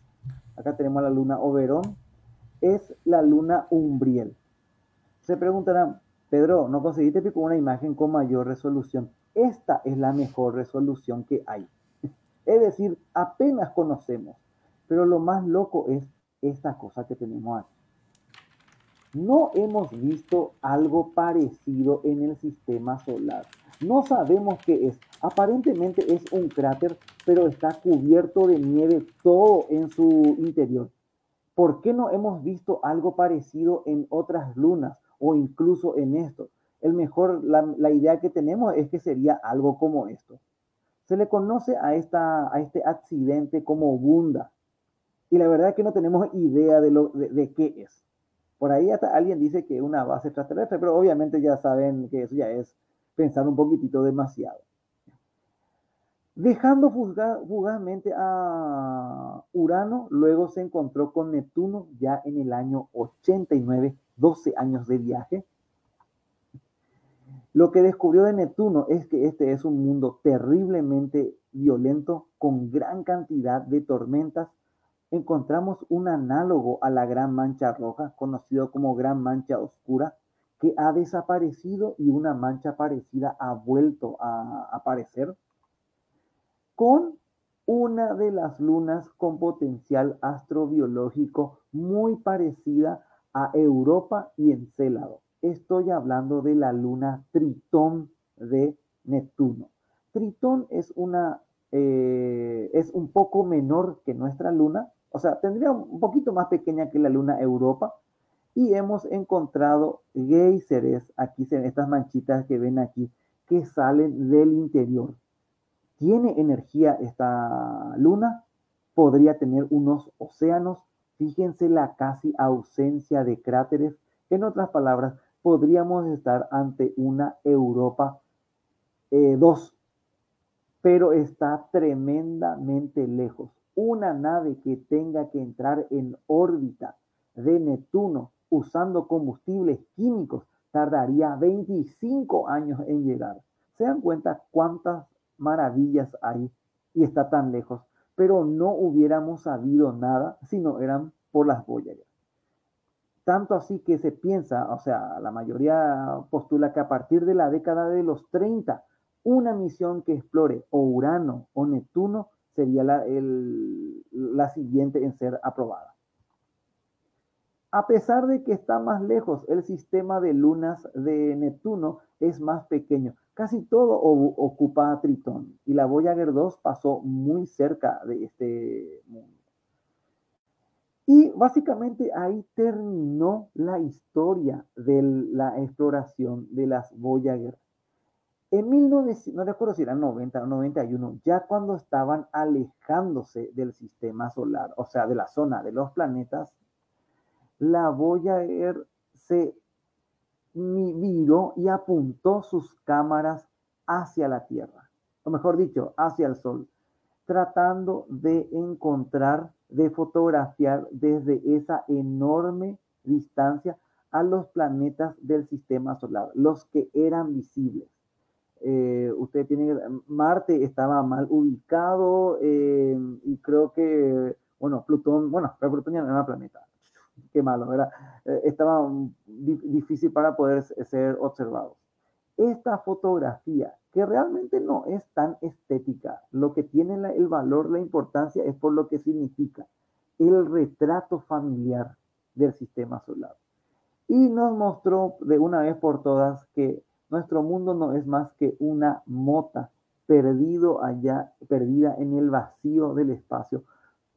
acá tenemos la luna Oberón, es la luna Umbriel. Se preguntarán, Pedro, ¿no conseguiste con una imagen con mayor resolución? Esta es la mejor resolución que hay. Es decir, apenas conocemos. Pero lo más loco es esta cosa que tenemos aquí. No hemos visto algo parecido en el sistema solar. No sabemos qué es. Aparentemente es un cráter, pero está cubierto de nieve todo en su interior. ¿Por qué no hemos visto algo parecido en otras lunas o incluso en esto? El mejor, la, idea que tenemos es que sería algo como esto. Se le conoce a, esta, a este accidente como Bunda. Y la verdad es que no tenemos idea de, lo, de, qué es. Por ahí hasta alguien dice que es una base extraterrestre, pero obviamente ya saben que eso ya es pensar un poquitito demasiado. Dejando fugazmente a Urano, luego se encontró con Neptuno ya en el año 89, 12 años de viaje, lo que descubrió de Neptuno es que este es un mundo terriblemente violento, con gran cantidad de tormentas. Encontramos un análogo a la Gran Mancha Roja, conocido como Gran Mancha Oscura, que ha desaparecido y una mancha parecida ha vuelto a aparecer, con una de las lunas con potencial astrobiológico muy parecida a Europa y Encélado. Estoy hablando de la luna Tritón de Neptuno. Tritón es una eh, es un poco menor que nuestra luna, o sea, tendría un poquito más pequeña que la luna Europa. Y hemos encontrado géiseres, aquí se ven estas manchitas que ven aquí, que salen del interior. ¿Tiene energía esta luna? Podría tener unos océanos. Fíjense la casi ausencia de cráteres. En otras palabras, podríamos estar ante una Europa 2, eh, pero está tremendamente lejos. Una nave que tenga que entrar en órbita de Neptuno usando combustibles químicos tardaría 25 años en llegar. ¿Se dan cuenta cuántas maravillas hay y está tan lejos? Pero no hubiéramos sabido nada si no eran por las Voyager. Tanto así que se piensa, o sea, la mayoría postula que a partir de la década de los 30, una misión que explore o Urano o Neptuno sería la, siguiente en ser aprobada. A pesar de que está más lejos, el sistema de lunas de Neptuno es más pequeño. Casi todo ocupa a Tritón y la Voyager 2 pasó muy cerca de este mundo. Y básicamente ahí terminó la historia de la exploración de las Voyager. En 1900, no recuerdo si era 90 o 91, ya cuando estaban alejándose del sistema solar, o sea, de la zona de los planetas, la Voyager se viró y apuntó sus cámaras hacia la Tierra, o mejor dicho, hacia el Sol, tratando de encontrar de fotografiar desde esa enorme distancia a los planetas del sistema solar, los que eran visibles. Eh, usted tiene, Marte estaba mal ubicado eh, y creo que, bueno, Plutón, bueno, pero Plutón ya no era planeta, qué malo, ¿verdad? Eh, estaba difícil para poder ser observado. Esta fotografía que realmente no es tan estética. Lo que tiene el valor, la importancia es por lo que significa el retrato familiar del sistema solar. Y nos mostró de una vez por todas que nuestro mundo no es más que una mota perdido allá, perdida en el vacío del espacio.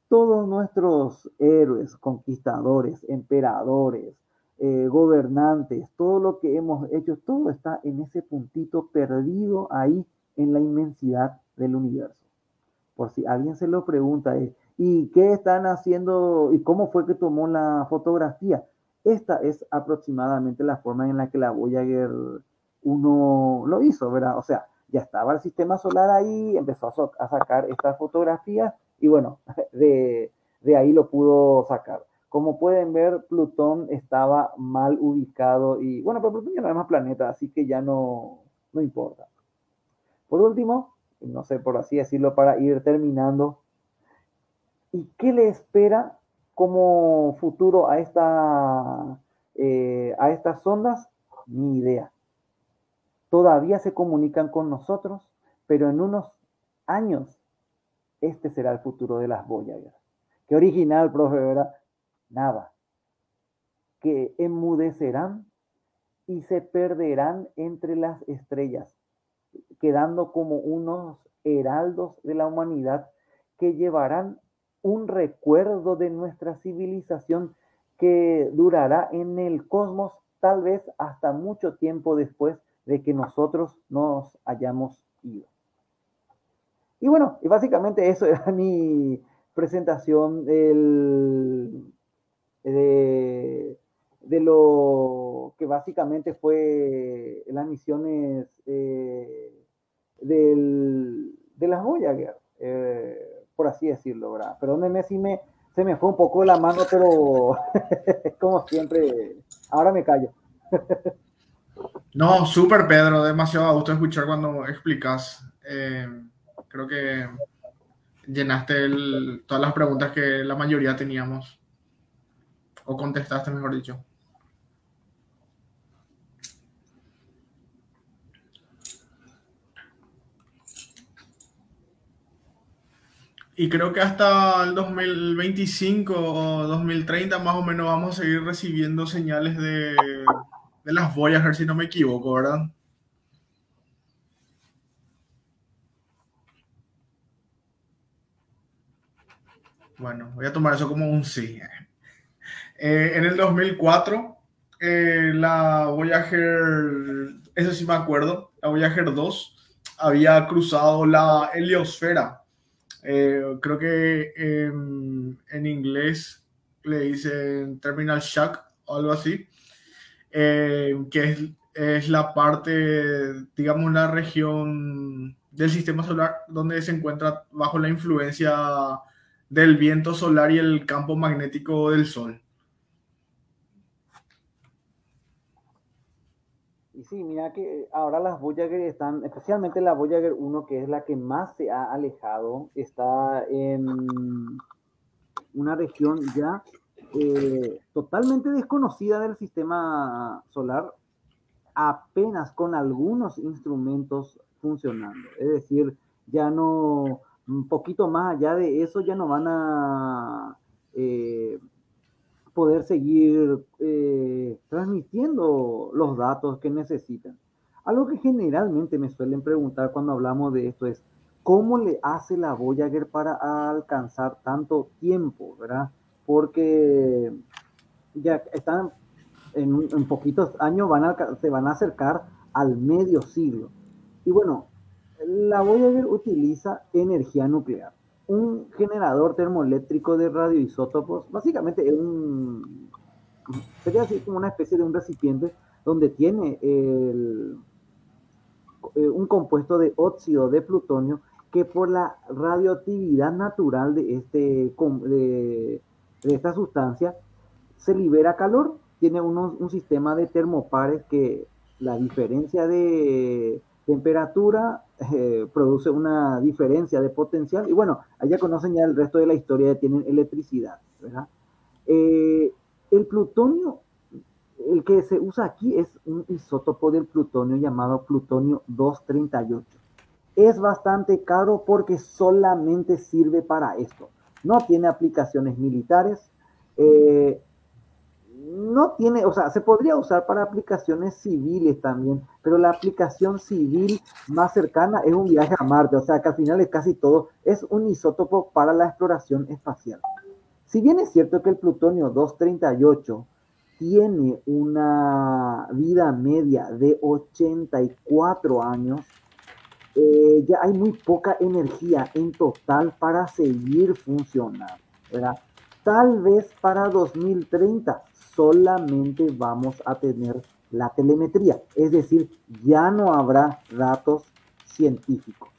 Todos nuestros héroes, conquistadores, emperadores, eh, gobernantes, todo lo que hemos hecho, todo está en ese puntito perdido ahí en la inmensidad del universo. Por si alguien se lo pregunta, eh, ¿y qué están haciendo y cómo fue que tomó la fotografía? Esta es aproximadamente la forma en la que la Voyager 1 lo hizo, ¿verdad? O sea, ya estaba el sistema solar ahí, empezó a, sacar esta fotografía y bueno, de ahí lo pudo sacar. Como pueden ver, Plutón estaba mal ubicado y bueno, pero Plutón ya no es más planeta, así que ya no, no importa. Por último, no sé por así decirlo, para ir terminando, ¿y qué le espera como futuro a, esta, eh, a estas sondas? Ni idea. Todavía se comunican con nosotros, pero en unos años este será el futuro de las Voyager. Qué original, profe, ¿verdad? Nada, que enmudecerán y se perderán entre las estrellas, quedando como unos heraldos de la humanidad que llevarán un recuerdo de nuestra civilización que durará en el cosmos tal vez hasta mucho tiempo después de que nosotros nos hayamos ido. Y bueno, y básicamente eso era mi presentación del de, de lo que básicamente fue las misiones eh, del, de las Voyager, eh, por así decirlo, ¿verdad? Perdónenme si me, se me fue un poco la mano, pero como siempre, ahora me callo. no, súper Pedro, demasiado gusto escuchar cuando explicas. Eh, creo que llenaste todas las preguntas que la mayoría teníamos. O contestaste, mejor dicho. Y creo que hasta el 2025 o 2030 más o menos vamos a seguir recibiendo señales de, de las Voyager, si no me equivoco, ¿verdad? Bueno, voy a tomar eso como un sí. Eh, en el 2004, eh, la Voyager, eso sí me acuerdo, la Voyager 2 había cruzado la heliosfera. Eh, creo que en inglés le dicen Terminal Shock o algo así, que es, es la parte, digamos, la región del sistema solar donde se encuentra bajo la influencia del viento solar y el campo magnético del Sol. Y sí, mira que ahora las Voyager están, especialmente la Voyager 1, que es la que más se ha alejado, está en una región ya eh, totalmente desconocida del sistema solar, apenas con algunos instrumentos funcionando. Es decir, ya no, un poquito más allá de eso, ya no van a eh, poder seguir eh, transmitiendo los datos que necesitan. Algo que generalmente me suelen preguntar cuando hablamos de esto es, ¿cómo le hace la Voyager para alcanzar tanto tiempo, verdad? Porque ya están en, poquitos años van se van a acercar al medio siglo. Y bueno, la Voyager utiliza energía nuclear un generador termoeléctrico de radioisótopos, básicamente es un, sería así como una especie de un recipiente donde tiene eh, un compuesto de óxido de plutonio que por la radioactividad natural de, este, de, de esta sustancia se libera calor, tiene un sistema de termopares que la diferencia de temperatura eh, produce una diferencia de potencial. Y bueno, allá conocen ya el resto de la historia, tienen electricidad. Eh, el plutonio, el que se usa aquí es un isótopo del plutonio llamado plutonio 238. Es bastante caro porque solamente sirve para esto. No tiene aplicaciones militares. Eh, no tiene, o sea, se podría usar para aplicaciones civiles también, pero la aplicación civil más cercana es un viaje a Marte, o sea, que al final es casi todo, es un isótopo para la exploración espacial. Si bien es cierto que el plutonio 238 tiene una vida media de 84 años, eh, ya hay muy poca energía en total para seguir funcionando, ¿verdad? Tal vez para 2030 solamente vamos a tener la telemetría, es decir, ya no habrá datos científicos.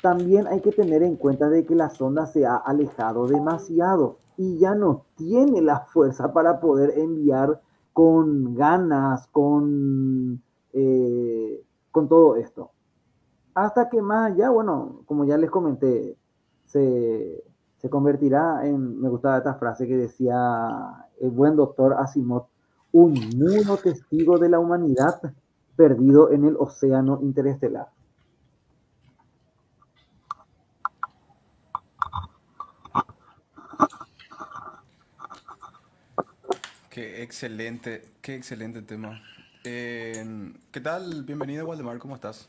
También hay que tener en cuenta de que la sonda se ha alejado demasiado y ya no tiene la fuerza para poder enviar con ganas, con, eh, con todo esto. Hasta que más allá, bueno, como ya les comenté, se, se convertirá en, me gustaba esta frase que decía el buen doctor Asimov, un mudo testigo de la humanidad perdido en el océano interestelar. Qué excelente, qué excelente tema. Eh, ¿Qué tal? Bienvenido, Waldemar, ¿cómo estás?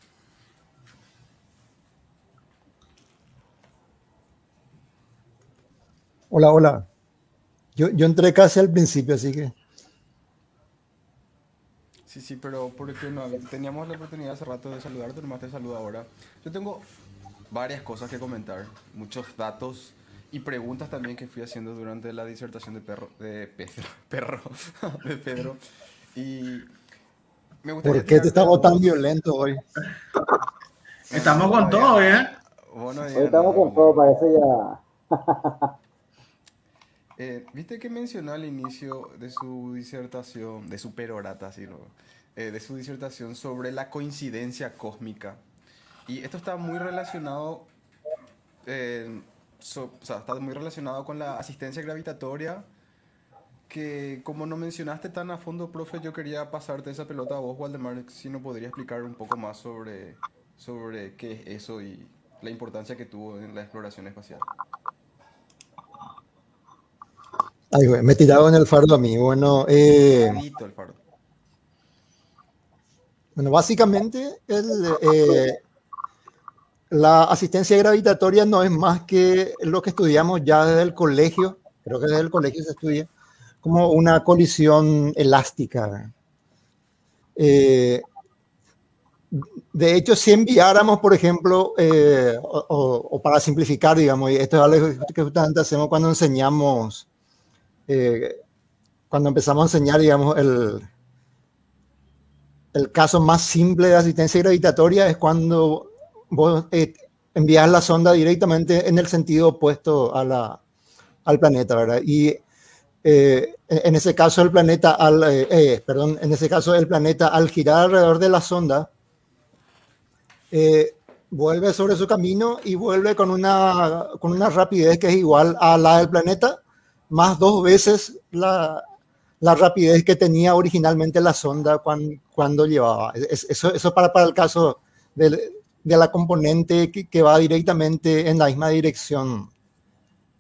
Hola, hola. Yo, yo entré casi al principio, así que. Sí, sí, pero porque no, teníamos la oportunidad hace rato de saludarte, nomás te saludo ahora. Yo tengo varias cosas que comentar, muchos datos y preguntas también que fui haciendo durante la disertación de perro, de Pedro, perro, de Pedro. Y me gustaría ¿Por qué te estamos tan violentos hoy? Estamos con todo, ¿eh? Bueno, hoy estamos con todo, parece ya. Eh, Viste que mencionó al inicio de su disertación, de su perorata, ¿sí, eh, de su disertación sobre la coincidencia cósmica. Y esto está muy relacionado, eh, o sea, está muy relacionado con la asistencia gravitatoria, que como no mencionaste tan a fondo, profe, yo quería pasarte esa pelota a vos, Waldemar, si no podría explicar un poco más sobre, sobre qué es eso y la importancia que tuvo en la exploración espacial. Ay, güey, me tiraron el fardo a mí. Bueno, eh, bueno básicamente el, eh, la asistencia gravitatoria no es más que lo que estudiamos ya desde el colegio, creo que desde el colegio se estudia, como una colisión elástica. Eh, de hecho, si enviáramos, por ejemplo, eh, o, para simplificar, digamos, y esto es algo que justamente hacemos cuando enseñamos, eh, cuando empezamos a enseñar, digamos, el, el caso más simple de asistencia gravitatoria es cuando vos eh, envías la sonda directamente en el sentido opuesto a la, al planeta, ¿verdad? Y en ese caso el planeta, al, perdón, en ese caso el planeta al girar alrededor de la sonda, eh, vuelve sobre su camino y vuelve con una, con una rapidez que es igual a la del planeta, más dos veces la, la rapidez que tenía originalmente la sonda cuando, cuando llevaba. Eso, eso para, para el caso de, de la componente que, que, va directamente en la misma dirección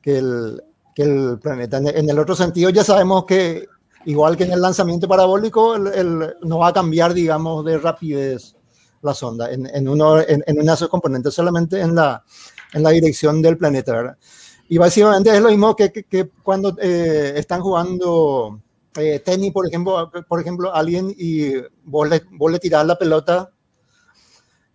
que el, que el planeta. En, el otro sentido, ya sabemos que, igual que en el lanzamiento parabólico, el, el, no va a cambiar, digamos, de rapidez la sonda en, en uno, en, una de sus componentes, solamente en la, en la dirección del planeta. Y básicamente es lo mismo que, que, que cuando eh, están jugando eh, tenis, por ejemplo, por ejemplo, alguien y vos le, vos le tirás la pelota,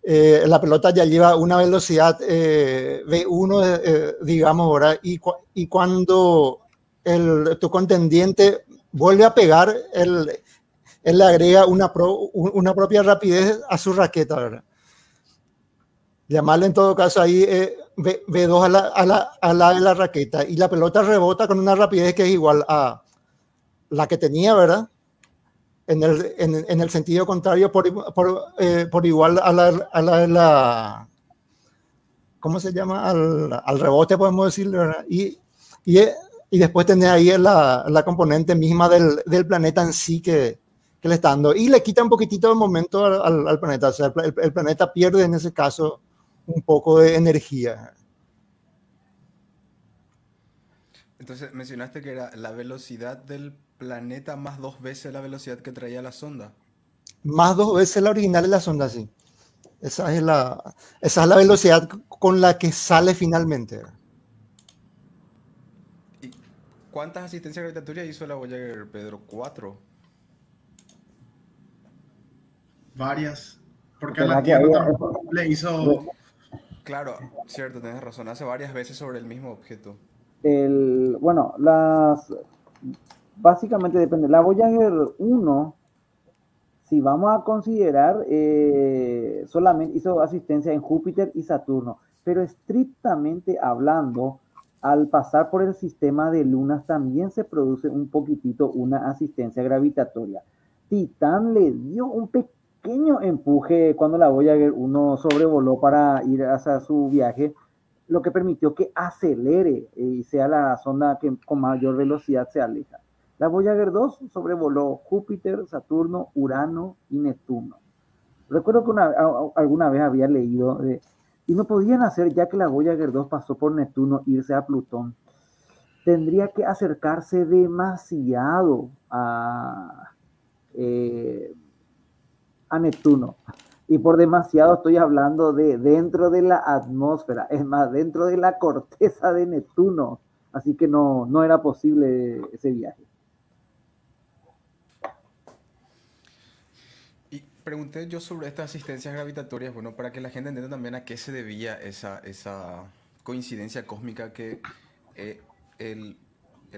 eh, la pelota ya lleva una velocidad eh, V1, eh, digamos, ahora, y, cu y cuando el, tu contendiente vuelve a pegar, el, él le agrega una, pro, una propia rapidez a su raqueta, ¿verdad? Llamarle en todo caso ahí eh, v, 2 a la, a, la, a la de la raqueta y la pelota rebota con una rapidez que es igual a la que tenía, ¿verdad? En el, en, en el sentido contrario, por, por, eh, por igual a la, a la, la, ¿cómo se llama? Al, al rebote, podemos decirlo, ¿verdad? Y, y, y después tener ahí la, la componente misma del, del planeta en sí que, que le está dando y le quita un poquitito de momento al, al planeta. O sea, el, el, planeta pierde en ese caso un poco de energía. Entonces, mencionaste que era la velocidad del planeta más dos veces la velocidad que traía la sonda. Más dos veces la original de la sonda, sí. Esa es la, esa es la velocidad con la que sale finalmente. ¿Y cuántas asistencias gravitatorias hizo la Voyager, Pedro? ¿Cuatro? varias. Porque a la Tierra le hizo. Claro, cierto, tienes razón. Hace varias veces sobre el mismo objeto. El, bueno, las. Básicamente depende. La Voyager 1, si vamos a considerar, eh, solamente hizo asistencia en Júpiter y Saturno. Pero estrictamente hablando, al pasar por el sistema de lunas también se produce un poquitito una asistencia gravitatoria. Titán le dio un pequeño pequeño empuje cuando la Voyager 1 sobrevoló para ir hacia su viaje, lo que permitió que acelere y sea la zona que con mayor velocidad se aleja. La Voyager 2 sobrevoló Júpiter, Saturno, Urano y Neptuno. Recuerdo que una, alguna vez había leído de, y no podían hacer ya que la Voyager 2 pasó por Neptuno irse a Plutón. Tendría que acercarse demasiado a eh, a Neptuno. Y por demasiado estoy hablando de dentro de la atmósfera, es más, dentro de la corteza de Neptuno. Así que no, no era posible ese viaje. Y pregunté yo sobre estas asistencias gravitatorias, bueno, para que la gente entienda también a qué se debía esa, esa coincidencia cósmica que eh, el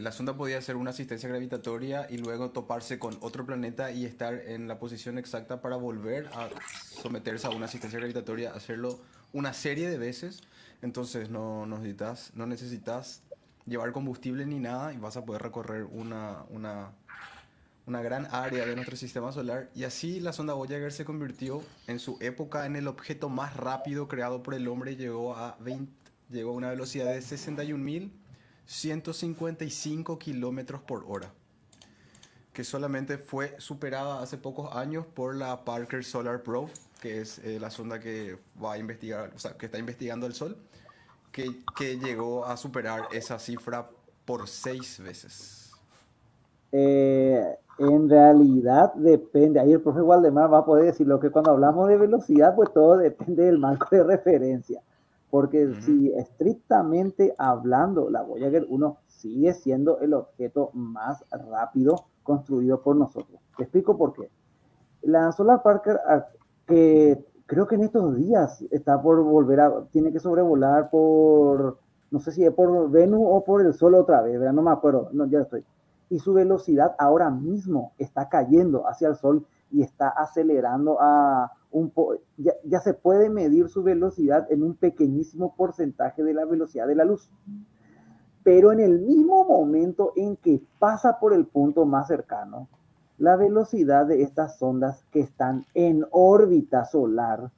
la sonda podía hacer una asistencia gravitatoria y luego toparse con otro planeta y estar en la posición exacta para volver a someterse a una asistencia gravitatoria, hacerlo una serie de veces. Entonces no, necesitas, llevar combustible ni nada y vas a poder recorrer una, gran área de nuestro sistema solar. Y así la sonda Voyager se convirtió en su época en el objeto más rápido creado por el hombre. Llegó a, 20, llegó a una velocidad de 61.000 155 kilómetros por hora, que solamente fue superada hace pocos años por la Parker Solar Probe, que es eh, la sonda que va a investigar, o sea, que está investigando el Sol, que, que llegó a superar esa cifra por seis veces. Eh, En realidad depende, ahí el profe Waldemar va a poder decir lo que cuando hablamos de velocidad, pues todo depende del marco de referencia. Porque si estrictamente hablando, la Voyager 1 sigue siendo el objeto más rápido construido por nosotros. Te explico por qué. La Solar Parker, ah, que creo que en estos días está por volver a, tiene que sobrevolar por, no sé si es por Venus o por el Sol otra vez, ¿verdad? no me acuerdo, no, ya estoy. Y su velocidad ahora mismo está cayendo hacia el Sol y está acelerando a un po ya, ya, se puede medir su velocidad en un pequeñísimo porcentaje de la velocidad de la luz. Pero en el mismo momento en que pasa por el punto más cercano, la velocidad de estas sondas que están en órbita solar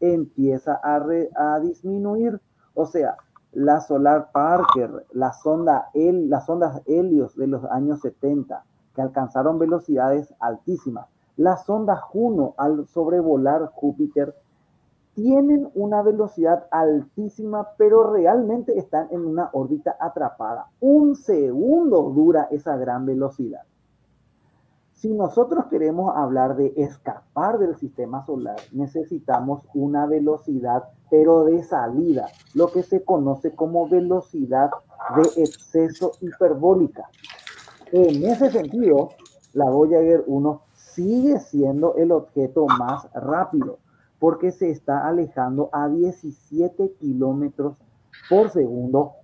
empieza a, a disminuir. O sea, la Solar Parker, la sonda El, las sondas Helios de los años 70, que alcanzaron velocidades altísimas, la sonda Juno al sobrevolar Júpiter tienen una velocidad altísima, pero realmente están en una órbita atrapada. Un segundo dura esa gran velocidad. Si nosotros queremos hablar de escapar del sistema solar, necesitamos una velocidad, pero de salida, lo que se conoce como velocidad de exceso hiperbólica. En ese sentido, la Voyager 1 sigue siendo el objeto más rápido porque se está alejando a 17 kilómetros por segundo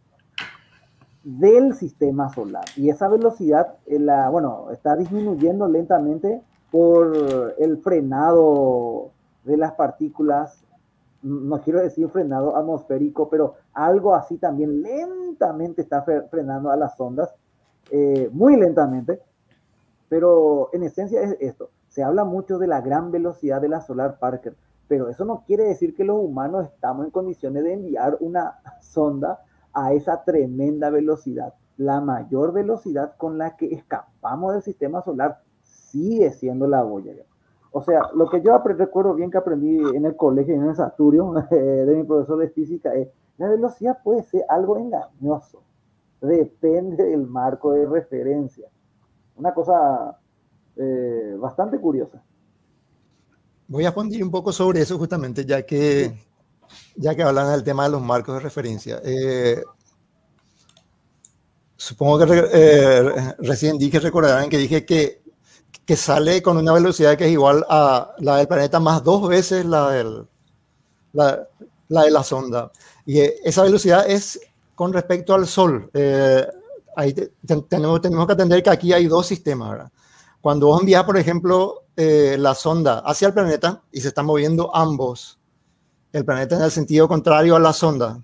del sistema solar. Y esa velocidad, eh, bueno, está disminuyendo lentamente por el frenado de las partículas, no quiero decir frenado atmosférico, pero algo así también lentamente está frenando a las ondas, eh, muy lentamente, pero en esencia es esto. Se habla mucho de la gran velocidad de la Solar Parker, pero eso no quiere decir que los humanos estamos en condiciones de enviar una sonda a esa tremenda velocidad. La mayor velocidad con la que escapamos del sistema solar sigue siendo la Voyager. O sea, lo que yo recuerdo bien que aprendí en el colegio, en el Saturio, de mi profesor de física, es la velocidad puede ser algo engañoso. Depende del marco de referencia. Una cosa eh, bastante curiosa. Voy a expandir un poco sobre eso justamente, ya que ya que hablan del tema de los marcos de referencia. Eh, supongo que eh, recién dije, recordarán que dije que, que sale con una velocidad que es igual a la del planeta más dos veces la, del, la, la de la sonda. Y eh, esa velocidad es con respecto al Sol. Eh, ahí te, tenemos, tenemos que atender que aquí hay dos sistemas. ¿verdad? Cuando vos envías, por ejemplo, eh, la sonda hacia el planeta y se están moviendo ambos el planeta en el sentido contrario a la sonda,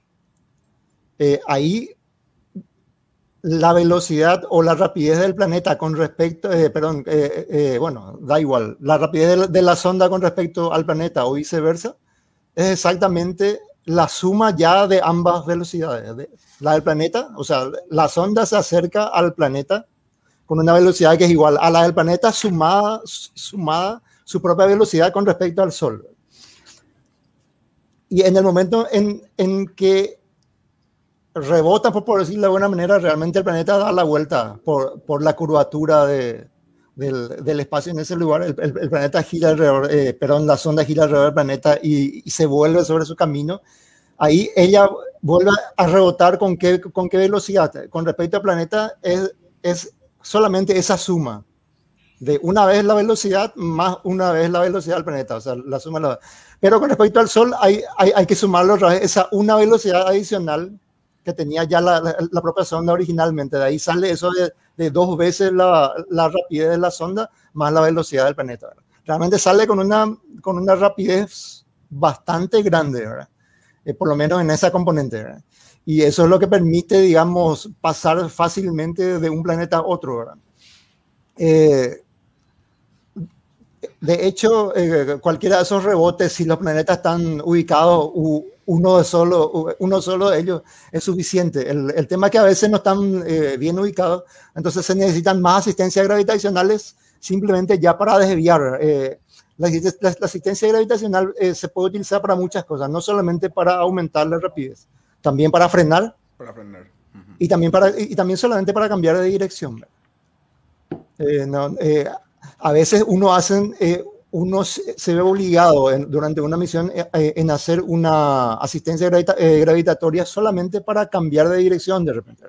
eh, ahí la velocidad o la rapidez del planeta con respecto, eh, perdón, eh, eh, bueno, da igual, la rapidez de, de la, sonda con respecto al planeta o viceversa, es exactamente la suma ya de ambas velocidades. De, la del planeta, o sea, la sonda se acerca al planeta con una velocidad que es igual a la del planeta sumada, sumada su propia velocidad con respecto al Sol y en el momento en, en que rebota, por, por, decirlo de alguna manera, realmente el planeta da la vuelta por, por la curvatura de, del, espacio en ese lugar. El, planeta gira alrededor, eh, perdón, la sonda gira alrededor del planeta y, se vuelve sobre su camino. Ahí ella vuelve a rebotar con qué, con qué velocidad. Con respecto al planeta, es, es solamente esa suma de una vez la velocidad más una vez la velocidad del planeta, o sea, la suma la... Pero con respecto al Sol hay, hay, hay que sumarlo otra vez, esa una velocidad adicional que tenía ya la, la, la, propia sonda originalmente. De ahí sale eso de, de dos veces la, la, rapidez de la sonda más la velocidad del planeta. ¿verdad? Realmente sale con una, con una rapidez bastante grande, eh, por lo menos en esa componente. ¿verdad? Y eso es lo que permite, digamos, pasar fácilmente de un planeta a otro. Eh, de hecho, eh, cualquiera de esos rebotes, si los planetas están ubicados, uno solo, uno solo de ellos es suficiente. El, el tema es que a veces no están eh, bien ubicados, entonces se necesitan más asistencias gravitacionales simplemente ya para desviar. Eh, la, la, la, asistencia gravitacional eh, se puede utilizar para muchas cosas, no solamente para aumentar la rapidez, también para frenar. Para frenar. Uh -huh. y, también para, y también solamente para cambiar de dirección. Eh, no, eh, a veces uno hace, eh, uno se ve obligado en- durante una misión eh, eh, en hacer una asistencia gravita- eh, gravitatoria solamente para cambiar de dirección de repente.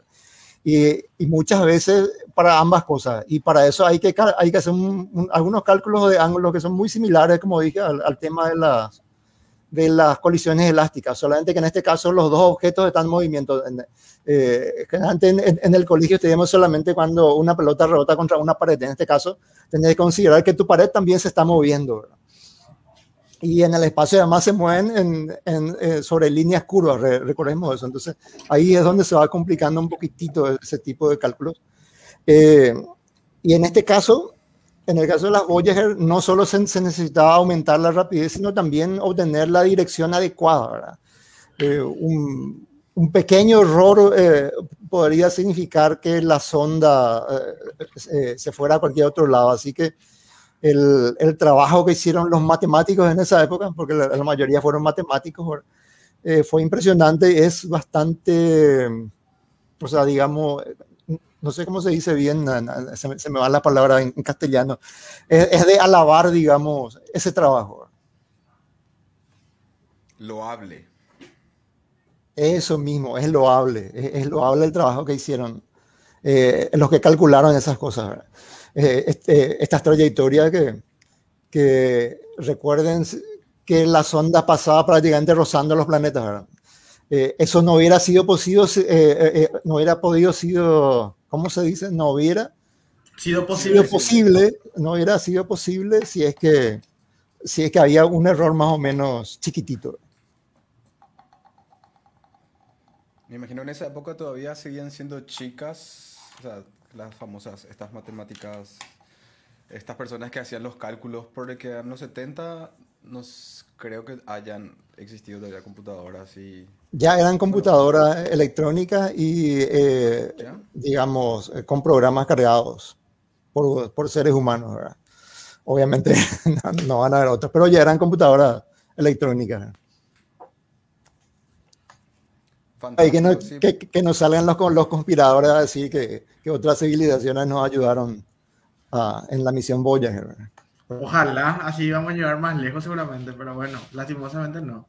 Y, y muchas veces para ambas cosas. Y para eso hay que, hay que hacer un- un- algunos cálculos de ángulos que son muy similares, como dije, al, al tema de las, de las colisiones elásticas. Solamente que en este caso los dos objetos están en movimiento. En- eh, en, el colegio estudiamos solamente cuando una pelota rebota contra una pared. En este caso, tenés que considerar que tu pared también se está moviendo. ¿verdad? Y en el espacio además se mueven en- en, eh, sobre líneas curvas, re- recordemos eso. Entonces ahí es donde se va complicando un poquitito ese tipo de cálculos. Eh, y en este caso, en el caso de las Voyager, no solo se, se necesitaba aumentar la rapidez, sino también obtener la dirección adecuada. ¿verdad? Eh, un, un pequeño error eh, podría significar que la sonda eh, eh, se fuera a cualquier otro lado. Así que el, el trabajo que hicieron los matemáticos en esa época, porque la, la mayoría fueron matemáticos, eh, fue impresionante. Es bastante, o sea, digamos, no sé cómo se dice bien, se me, se me va la palabra en, en castellano, es, es de alabar, digamos, ese trabajo. Loable. Eso mismo, es loable, es, es loable el trabajo que hicieron, eh, los que calcularon esas cosas. Eh, este- estas trayectorias que, que recuerden que la sonda pasaba prácticamente rozando los planetas. ¿verdad? Eh, eso no hubiera sido posible, si- eh, eh, no hubiera podido sido, ¿cómo se dice? No hubiera Sido posible. sido posible, no hubiera sido posible si es que, si es que había un error más o menos chiquitito. Me imagino en esa época todavía seguían siendo chicas, o sea, las famosas, estas matemáticas, estas personas que hacían los cálculos, porque en los 70 no s- creo que hayan existido todavía computadoras y... Ya eran computadoras electrónicas y, eh, digamos, eh, con programas cargados por, por seres humanos, ¿verdad? Obviamente no, no van a haber otros, pero ya eran computadoras electrónicas. Ahí que, no, sí. que, que nos salgan los, los conspiradores a decir que, que otras civilizaciones nos ayudaron ah, en la misión Voyager. Ojalá, así vamos a llegar más lejos seguramente, pero bueno, lastimosamente no.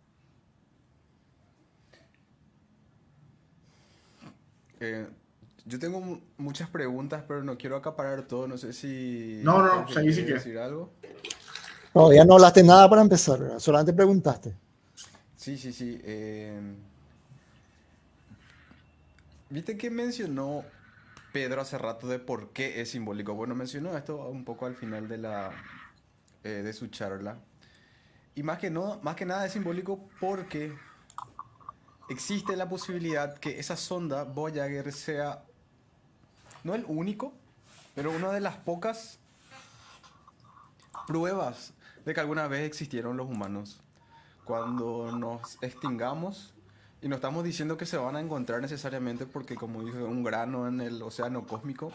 Yo tengo mu- muchas preguntas, pero no quiero acaparar todo, no sé si... No, no, Jorge seguí si quiere quieres. decir algo. Todavía no hablaste nada para empezar, ¿verdad? solamente preguntaste. Sí, sí, sí. eh, ¿Viste que mencionó Pedro hace rato de por qué es simbólico? Bueno, mencionó esto un poco al final de la eh, de su charla. Y más que no, más que nada es simbólico porque existe la posibilidad que esa sonda Voyager sea no el único, pero una de las pocas pruebas de que alguna vez existieron los humanos. Cuando nos extingamos y no estamos diciendo que se van a encontrar necesariamente porque como dije un grano en el océano cósmico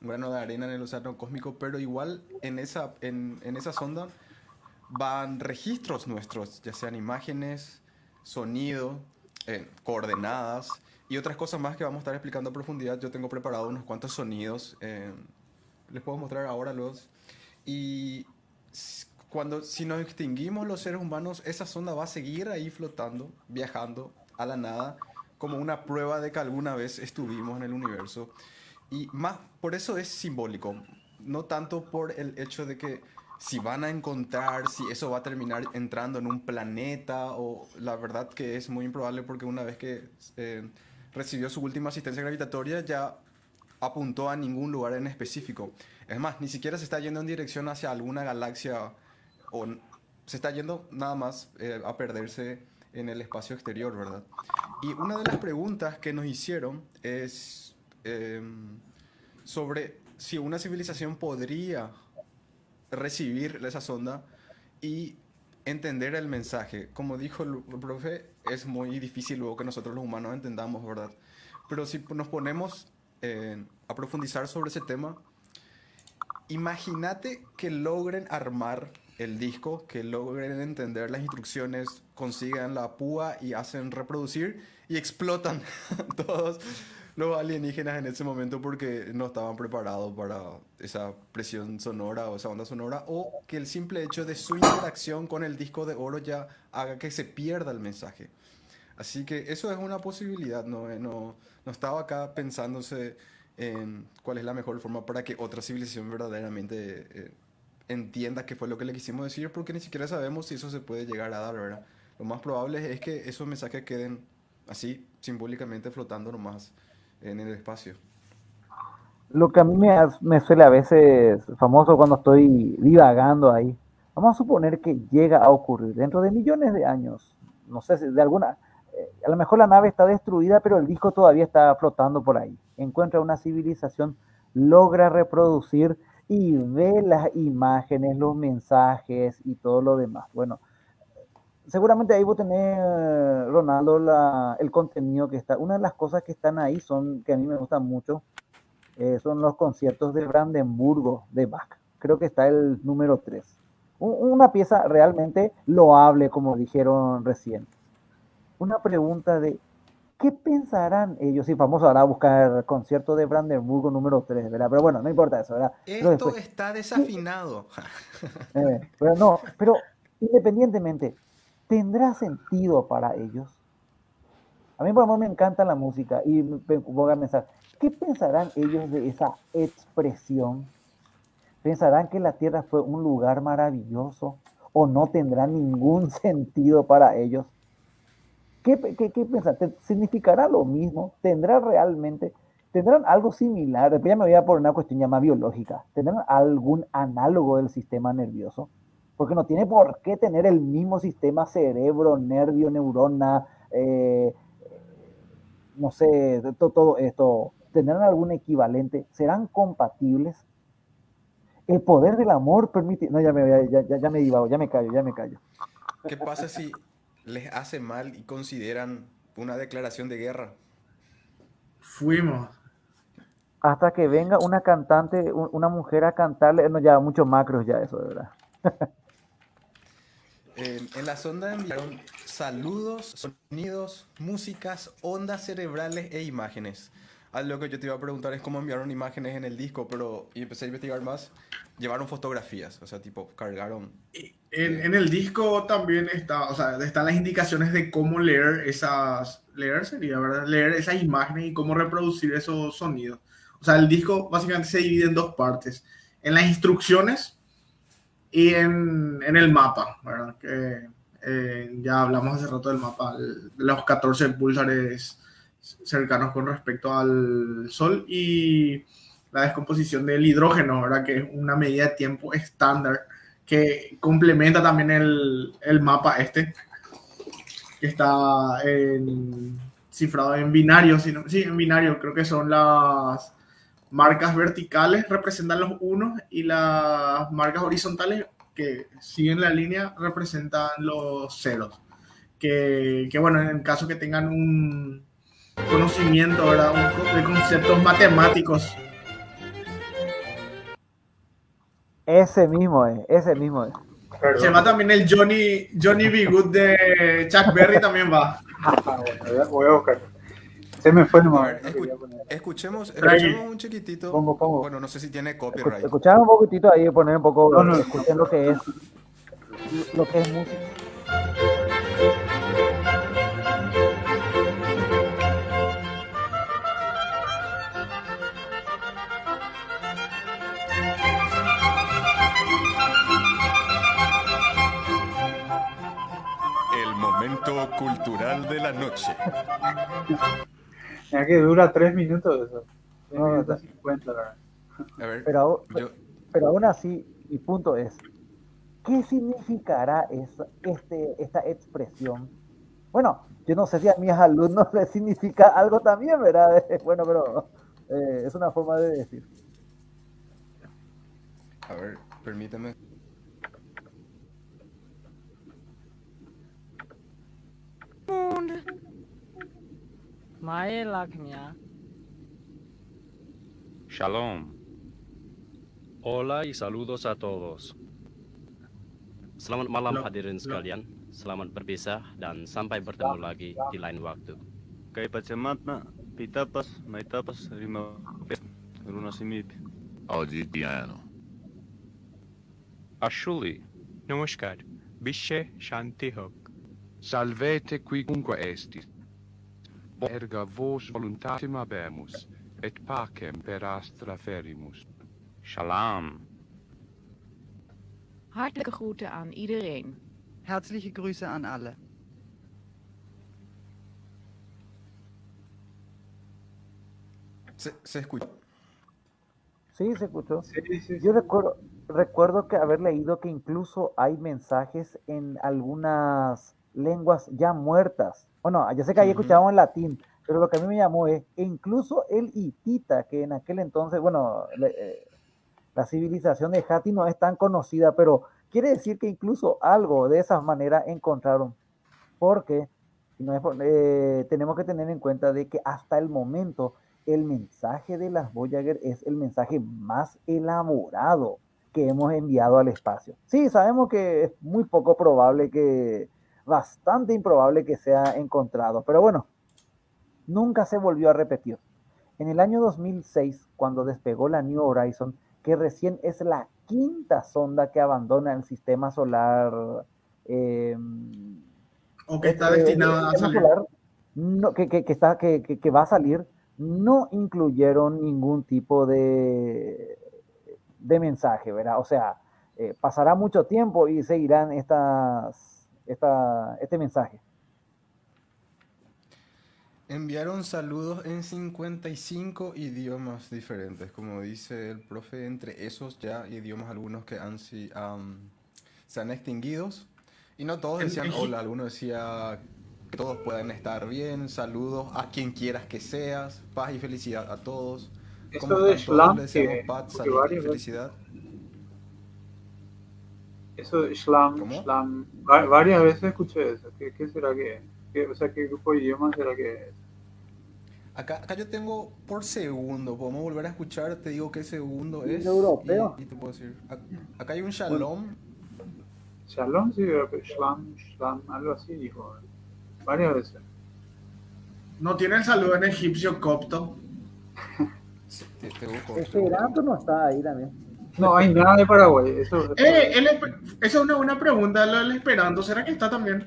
un grano de arena en el océano cósmico pero igual en esa en, en esa sonda van registros nuestros ya sean imágenes sonido eh, coordenadas y otras cosas más que vamos a estar explicando a profundidad yo tengo preparado unos cuantos sonidos eh, les puedo mostrar ahora los y cuando si nos extinguimos los seres humanos, esa sonda va a seguir ahí flotando, viajando a la nada, como una prueba de que alguna vez estuvimos en el universo. Y más, por eso es simbólico, no tanto por el hecho de que si van a encontrar, si eso va a terminar entrando en un planeta, o la verdad que es muy improbable porque una vez que eh, recibió su última asistencia gravitatoria ya apuntó a ningún lugar en específico. Es más, ni siquiera se está yendo en dirección hacia alguna galaxia o se está yendo nada más eh, a perderse en el espacio exterior, ¿verdad? Y una de las preguntas que nos hicieron es em, sobre si una civilización podría recibir esa sonda y entender el mensaje. Como dijo el profe, es muy difícil luego que nosotros los humanos entendamos, ¿verdad? Pero si nos ponemos eh, a profundizar sobre ese tema, imagínate que logren armar el disco, que logren entender las instrucciones, consigan la púa y hacen reproducir y explotan todos, los alienígenas en ese momento porque no estaban preparados para esa presión sonora o esa onda sonora, o que el simple hecho de su interacción con el disco de oro ya haga que se pierda el mensaje. Así que eso es una posibilidad, no, Eh, no, no estaba acá pensándose en cuál es la mejor forma para que otra civilización verdaderamente eh, entienda qué fue lo que le quisimos decir, porque ni siquiera sabemos si eso se puede llegar a dar, ¿verdad? Lo más probable es que esos mensajes queden así, simbólicamente flotando nomás en el espacio. Lo que a mí me, me suele a veces famoso cuando estoy divagando ahí. Vamos a suponer que llega a ocurrir dentro de millones de años. No sé si de alguna. eh, a lo mejor la nave está destruida, pero el disco todavía está flotando por ahí. Encuentra una civilización, logra reproducir y ve las imágenes, los mensajes y todo lo demás. Bueno, seguramente ahí vos tenés, eh, Ronaldo, la- el contenido que está. Una de las cosas que están ahí son, que a mí me gustan mucho, eh, son los conciertos de Brandenburgo de Bach. Creo que está el número 3. Una pieza realmente loable, como dijeron recién. Una pregunta de, ¿qué pensarán ellos? Y vamos ahora a buscar concierto de Brandenburgo número 3, ¿verdad? Pero bueno, no importa eso, ¿verdad? Esto está desafinado. eh, pero no, pero independientemente, ¿tendrá sentido para ellos? A mí, por ejemplo, me encanta la música y voy a pensar, ¿qué pensarán ellos de esa expresión? ¿Pensarán que la Tierra fue un lugar maravilloso o no tendrá ningún sentido para ellos? ¿Qué, ¿Significará lo mismo? ¿Tendrá realmente, tendrán algo similar? Ya me voy a por una cuestión ya más biológica. ¿Tendrán algún análogo del sistema nervioso? Porque no tiene por qué tener el mismo sistema cerebro, nervio, neurona, eh, no sé, de to- todo esto. ¿Tendrán algún equivalente? ¿Serán compatibles? El poder del amor permite... No, ya me, ya, ya, ya me divago, ya me callo, ya me callo. ¿Qué pasa si les hace mal y consideran una declaración de guerra? Fuimos. Hasta que venga una cantante, un- una mujer a cantarle, no, ya muchos macros ya eso, de verdad. En, en la sonda enviaron saludos, sonidos, músicas, ondas cerebrales e imágenes. A lo que yo te iba a preguntar es cómo enviaron imágenes en el disco, pero y empecé a investigar más. Llevaron fotografías, o sea, tipo, cargaron. En, en el disco también está, o sea, están las indicaciones de cómo leer esas, leer sería, ¿verdad? Leer esas imágenes y cómo reproducir esos sonidos. O sea, el disco básicamente se divide en dos partes. En las instrucciones y en, en el mapa, ¿verdad? Que eh, ya hablamos hace rato del mapa, los 14 púlsares cercanos con respecto al Sol y la descomposición del hidrógeno, ¿verdad? Que es una medida de tiempo estándar que complementa también el, el mapa este, que está en- cifrado en binario, sí, en binario, creo que son las marcas verticales representan los unos y las marcas horizontales que siguen la línea representan los ceros. Que, que bueno, en el caso que tengan un conocimiento ¿verdad? Un de conceptos matemáticos Ese mismo es, ese mismo es. Perdón. Se va también el Johnny, Johnny B. Good de Chuck Berry también va. Ah, bueno, voy a buscar. Se me fue ver, no escu- escuchemos, escuchemos un chiquitito. Pongo, pongo. Bueno, no sé si tiene Escu- copyright. Escuchar un poquitito ahí, poner un poco, No, no. escuchen lo que es, lo que es música. El momento cultural de la noche. Mira que dura tres minutos eso. No, minutos no. 50, la verdad. A ver, Pero, aún- yo, pero aún así, mi punto es, ¿qué significará esa, este, esta expresión? Bueno, yo no sé si a mis alumnos les significa algo también, ¿verdad? Bueno, pero eh, es una forma de decir. a ver, Mae Shalom. Hola y saludos a todos. Selamat malam hadirin sekalian. Selamat berbisa dan sampai bertemu lagi di lain waktu. Kay pacematna pitapas maitapas rima runasimip. Audi piano. Ashuli. Namaskar. Bishe Shanti Hok. Salvete qui estis. Erga vos voluntatem habemus, et pacem per astra ferimus. Shalom. Hartelijke groeten aan iedereen. Herzliche Grüße an alle. Se, se escucha. Sí, se escuchó. Sí, sí, sí. Yo recuerdo, recuerdo que haber leído que incluso hay mensajes en algunas lenguas ya muertas. Bueno, yo sé que ahí Ujú. escuchamos en latín, pero lo que a mí me llamó es, incluso el hitita, que en aquel entonces, bueno, le- eh, la civilización de Hatti no es tan conocida, pero quiere decir que incluso algo de esa manera encontraron. Porque no es eh, tenemos que tener en cuenta de que hasta el momento el mensaje de las Voyager es el mensaje más elaborado que hemos enviado al espacio. Sí, sabemos que es muy poco probable que, bastante improbable que sea encontrado, pero bueno, nunca se volvió a repetir. En el año 2006, cuando despegó la New Horizon, que recién es la quinta sonda que abandona el sistema solar, eh, O que está eh, destinada a salir. solar, no, que, que- que está, que, que- que va a salir, no incluyeron ningún tipo de, de mensaje, ¿verdad? O sea, eh, pasará mucho tiempo y seguirán estas, esta, este mensaje. Enviaron saludos en 55 idiomas diferentes, como dice el profe, entre esos ya idiomas algunos que han, am, se han extinguidos. Y no todos decían hola, algunos decía que todos puedan estar bien, saludos a quien quieras que seas, paz y felicidad a todos. Eso ¿Cómo de que- paz, porque salud y felicidad. Eso ¿Cómo? Schlam, va- varias veces escuché eso. ¿Qué, qué será que qué- O sea, ¿qué grupo de idiomas será que es? Acá, acá yo tengo por segundo, podemos volver a escuchar, te digo qué segundo ¿Es es. europeo? Y, y te puedo decir, ac- acá hay un shalom, Shalom, sí, pero Schlam, Schlam, algo así dijo. Varias veces. No tiene el saludo en egipcio copto. te, te busco. Esperanto no está ahí también. No hay nada de Paraguay. Eso, Eh, el esa es una buena pregunta, lo del esperando. ¿Será que está también?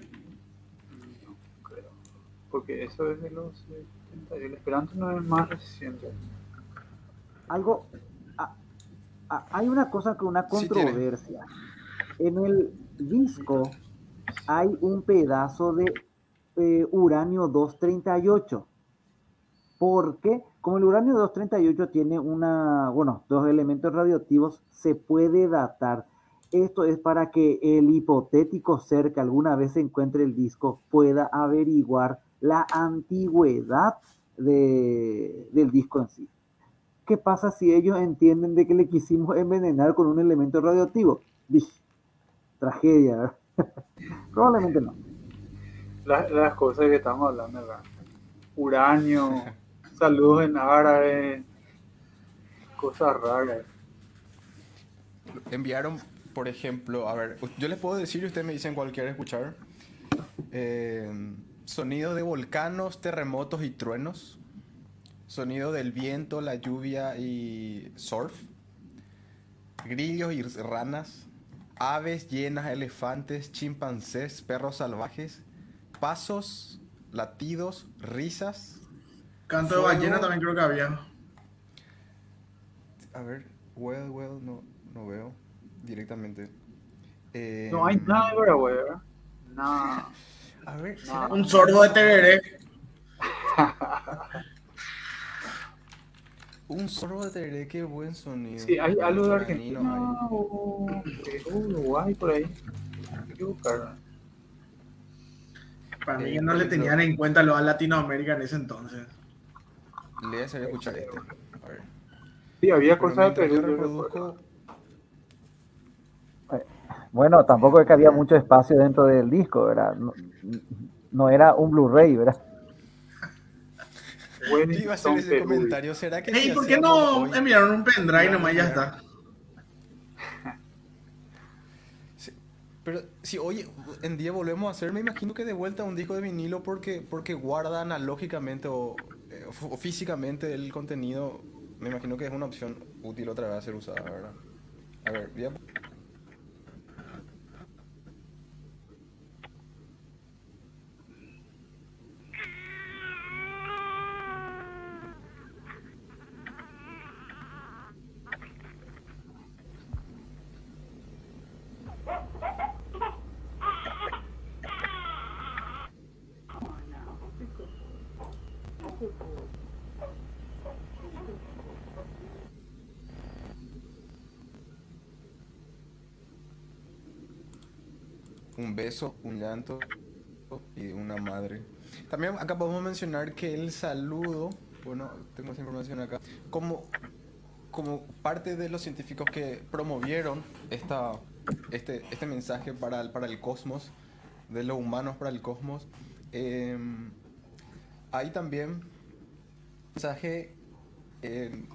creo. Porque eso es de los 70. El Esperanto no es más reciente. algo, a- a- hay una cosa con una Sí controversia. En el disco hay un pedazo de eh, uranio 238. Porque como el uranio 238 tiene una, bueno, dos elementos radioactivos, se puede datar. Esto es para que el hipotético ser que alguna vez se encuentre el disco pueda averiguar la antigüedad de- del disco en sí. ¿Qué pasa si ellos entienden de que le quisimos envenenar con un elemento radioactivo? Tragedia, ¿verdad? Probablemente no. Las, las cosas que estamos hablando acá. Uranio, saludos en árabe, cosas raras. Enviaron, por ejemplo, a ver, yo les puedo decir y ustedes me dicen cuál quieren escuchar. Eh, sonido de volcanos, terremotos y truenos. Sonido del viento, la lluvia y surf. Grillos y ranas. Aves llenas, elefantes, chimpancés, perros salvajes. Pasos, latidos, risas. Canto de ballena también creo que había. A ver, well, well, no, no veo directamente. Eh, No hay nada ¿verdad? Nada. A ver, No. ¿será- Un sordo de Teveré. un sorbo de tereré, qué buen sonido. Sí, hay algo de no Argentina o Uruguay, por ahí. Hay que buscar. Para mí Eh, no le tenían en cuenta lo a Latinoamérica en ese entonces. Le voy a hacer escuchar este. A ver. Sí, había Pero cosas de reproduzco, Bueno, tampoco es que había mucho espacio dentro del disco, ¿verdad? No, no era un Blu-ray, ¿verdad? Yo iba a hacer ese Perú. comentario. ¿Será que Ey, si ¿por qué no hoy- enviaron un pendrive nomás ya está? Pero si hoy en día volvemos a hacer, me imagino que de vuelta un disco de vinilo porque, porque guarda analógicamente o, físicamente el contenido, me imagino que es una opción útil otra vez a ser usada, ¿verdad? A ver, voy a- beso, un llanto y una madre. También acá podemos mencionar que el saludo, bueno, tengo esa información acá, como, como parte de los científicos que promovieron esta, este, este mensaje para el, para el cosmos, de los humanos para el cosmos, eh, hay también mensaje, eh,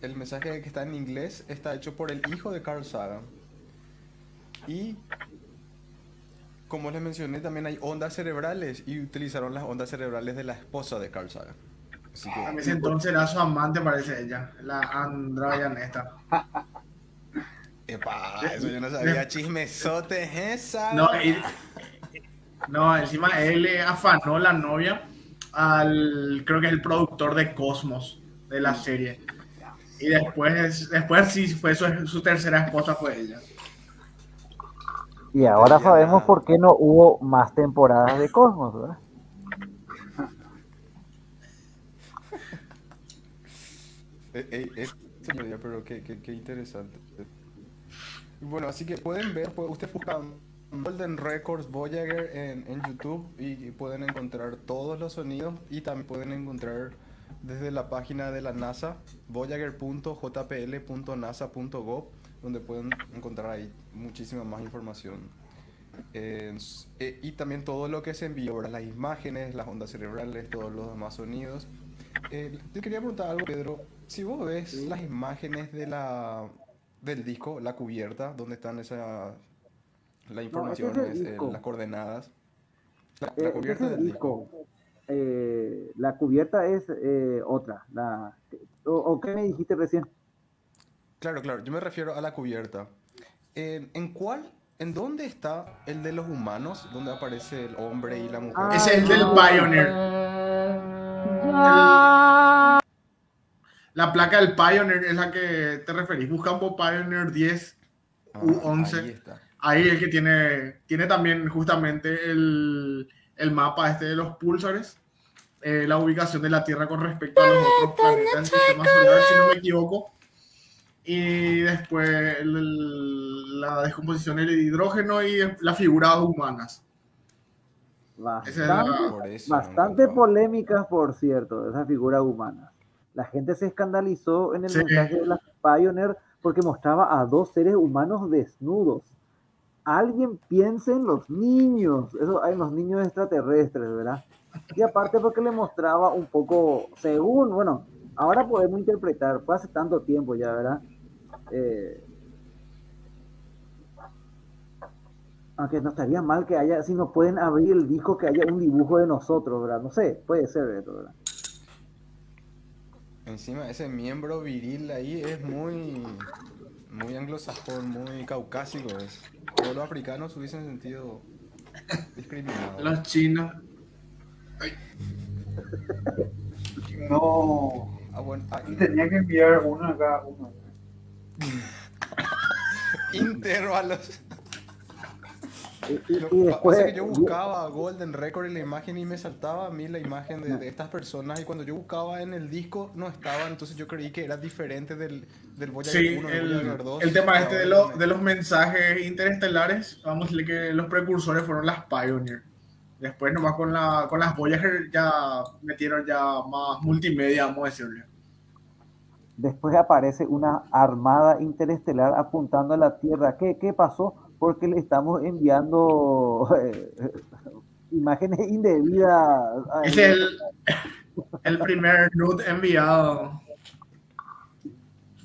el mensaje que está en inglés está hecho por el hijo de Carl Sagan. Y como les mencioné, también hay ondas cerebrales y utilizaron las ondas cerebrales de la esposa de Carl Sagan. Así que, En ese entonces era su amante, parece ella, la Andrea esta. Epa, eso yo no sabía. Chismesote esa. No, y- no, encima él le afanó la novia al, creo que es el productor de Cosmos, de la serie. Y después, después sí fue su, su tercera esposa, fue ella. Y ahora sabemos por qué no hubo más temporadas de Cosmos, ¿verdad? Eh, eh, eh, señoría, pero qué, qué, qué interesante. Bueno, así que pueden ver, ustedes buscan Golden Records Voyager en, en YouTube y, y pueden encontrar todos los sonidos y también pueden encontrar desde la página de la NASA, voyager.jpl.nasa.gov, donde pueden encontrar ahí muchísima más información. Eh, eh, y también todo lo que se envió, las imágenes, las ondas cerebrales, todos los demás sonidos. Eh, te quería preguntar algo, Pedro. Si vos ves las imágenes de la, del disco, la cubierta, donde están esa, las informaciones, el eh, disco. las coordenadas. La, Eh, la ese cubierta es el del disco. disco. Eh, la cubierta es eh, otra. La, o, o qué me dijiste recién? Claro, claro, yo me refiero a la cubierta. ¿En, en cuál, en dónde está el de los humanos, donde aparece el hombre y la mujer? Ah, es el del Pioneer. La placa del Pioneer es la que te referís. Busca por Pioneer 10 Ah, U11. ahí está. Ahí el que tiene, tiene también justamente el, el mapa este de los púlsares, eh, la ubicación de la Tierra con respecto a los otros planetas del sistema solar, si no me equivoco. Y después el- el- la descomposición del hidrógeno y las figuras humanas. Esa es la- Bastante, Por eso, bastante polémicas, por cierto, de esas figuras humanas. La gente se escandalizó en el Sí. mensaje de la Pioneer porque mostraba a dos seres humanos desnudos. Alguien piense en los niños, eso hay los niños extraterrestres, ¿verdad? Y aparte porque le mostraba un poco, según, bueno, ahora podemos interpretar, fue hace tanto tiempo ya, ¿verdad? Eh, aunque no estaría mal que haya, si nos pueden abrir el disco, que haya un dibujo de nosotros, ¿verdad? No sé, puede ser ¿verdad? Encima, ese miembro viril ahí es muy, muy anglosajón, muy caucásico. Es. Todos los africanos se hubiesen sentido discriminados. Los chinos. No. Ah, bueno, ah, tenía que enviar uno acá, uno. Intervalos. Y, y- Lo y que después, pasa es que yo buscaba Golden Record en la imagen y me saltaba a mí la imagen de, de estas personas y cuando yo buscaba en el disco no estaban, entonces yo creí que era diferente del, del Voyager Sí, 1 del el, Voyager 2. el tema este de, lo- me- de los mensajes interestelares, vamos a decirle que los precursores fueron las Pioneer. Después nomás con, la, con las Voyager ya metieron ya más multimedia, vamos a decirle. Después aparece una armada interestelar apuntando a la Tierra. ¿Qué, qué pasó? Porque le estamos enviando eh, imágenes indebidas. es el, el primer nude enviado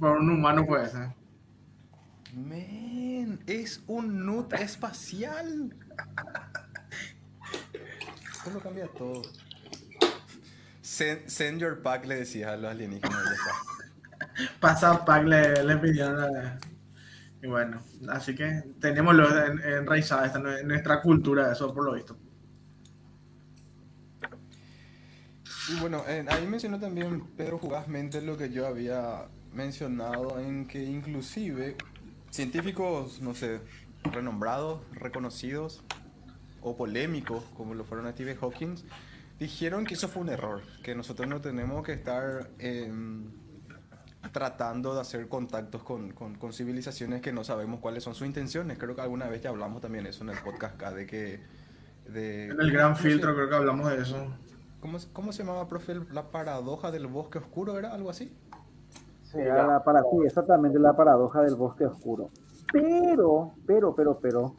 por un humano, puede ser. Men, es un nut espacial. Esto lo cambia todo. Send, send your pack, le decía a los alienígenas. Pasa pack le, le pidieron a- Y bueno, así que tenemos lo en- enraizada esta nuestra cultura, eso por lo visto. Y bueno, eh, ahí mencionó también Pedro fugazmente lo que yo había mencionado en que inclusive científicos, no sé, renombrados, reconocidos o polémicos, como lo fueron Stephen Hawking, dijeron que eso fue un error, que nosotros no tenemos que estar em, tratando de hacer contactos con, con- con civilizaciones que no sabemos cuáles son sus intenciones. Creo que alguna vez ya hablamos también eso en el podcast acá, de que... De, En el gran ¿cómo se- filtro creo que hablamos de eso. ¿Cómo, se- cómo se llamaba, profe? La paradoja del bosque oscuro, ¿era algo así? Era la para, sí, exactamente la paradoja del bosque oscuro. Pero, pero, pero, pero,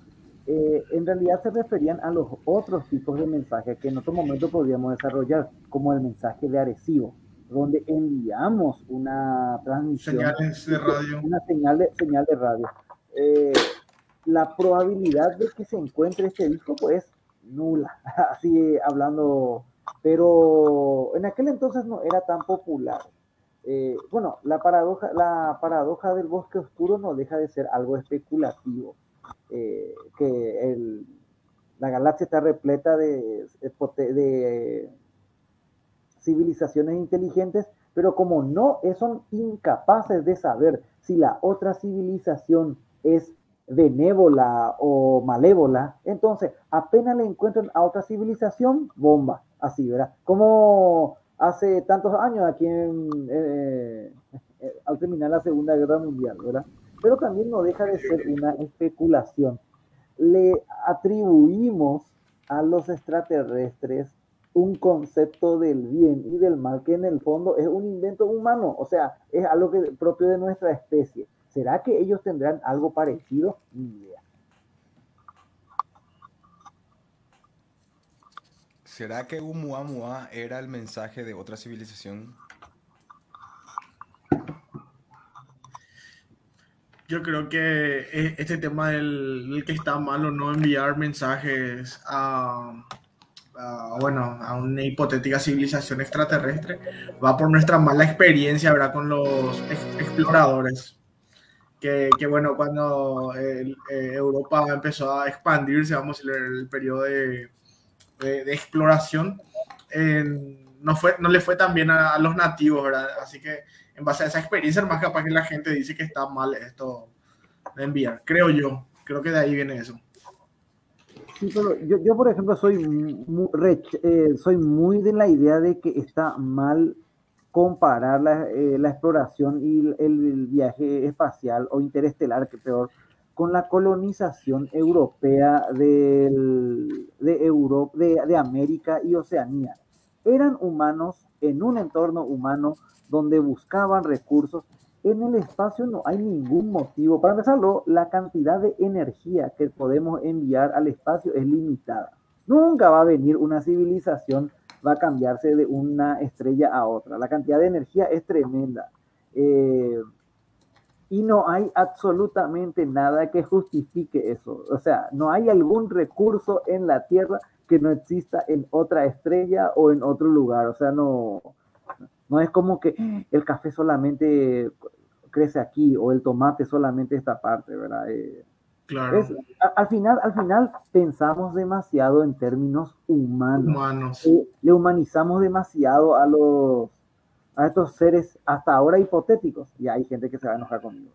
eh, en realidad se referían a los otros tipos de mensajes que en otro momento podríamos desarrollar, como el mensaje de Arecibo, donde enviamos una transmisión, Señales de radio. una señal de, señal de radio. Eh, la probabilidad de que se encuentre este disco, pues, nula, así hablando, pero en aquel entonces no era tan popular. Eh, bueno, la paradoja, la paradoja del bosque oscuro no deja de ser algo especulativo, eh, que el- la galaxia está repleta de, de pote- de civilizaciones inteligentes, pero como no son incapaces de saber si la otra civilización es benévola o malévola, entonces apenas le encuentran a otra civilización, bomba, así, ¿verdad? Como hace tantos años aquí en, eh, eh, al terminar la Segunda Guerra Mundial, ¿verdad? Pero también no deja de ser una especulación. Le atribuimos a los extraterrestres un concepto del bien y del mal que en el fondo es un invento humano, o sea, es algo que, propio de nuestra especie. ¿Será que ellos tendrán algo parecido? Ni idea. ¿Será que Umuamua era el mensaje de otra civilización? Yo creo que e- este tema del, del que está mal o no enviar mensajes a, a, bueno, a una hipotética civilización extraterrestre va por nuestra mala experiencia ¿verdad? con los ex- exploradores. Que, bueno, cuando eh, Europa empezó a expandirse, vamos a decir, el periodo de, exploración, no, fue, no le fue tan bien a, los nativos, ¿verdad? Así que en base a esa experiencia, más capaz que la gente dice que está mal esto de enviar. Creo yo. Creo que de ahí viene eso. Yo, yo, por ejemplo, soy muy, eh, soy muy de la idea de que está mal comparar la, eh, la exploración y el, viaje espacial o interestelar, que peor, con la colonización europea de, Europa, de, de América y Oceanía. Eran humanos en un entorno humano donde buscaban recursos. En el espacio no hay ningún motivo. Para empezarlo, la cantidad de energía que podemos enviar al espacio es limitada. Nunca va a venir una civilización, va a cambiarse de una estrella a otra. La cantidad de energía es tremenda. Eh, y no hay absolutamente nada que justifique eso. O sea, no hay algún recurso en la Tierra que no exista en otra estrella o en otro lugar. O sea, no, no es como que el café solamente crece aquí o el tomate solamente esta parte, ¿verdad? Eh, Claro. es- a- al, final, al final pensamos demasiado en términos humanos. Humanos. Eh, le humanizamos demasiado a los a estos seres hasta ahora hipotéticos. Y hay gente que se va a enojar conmigo.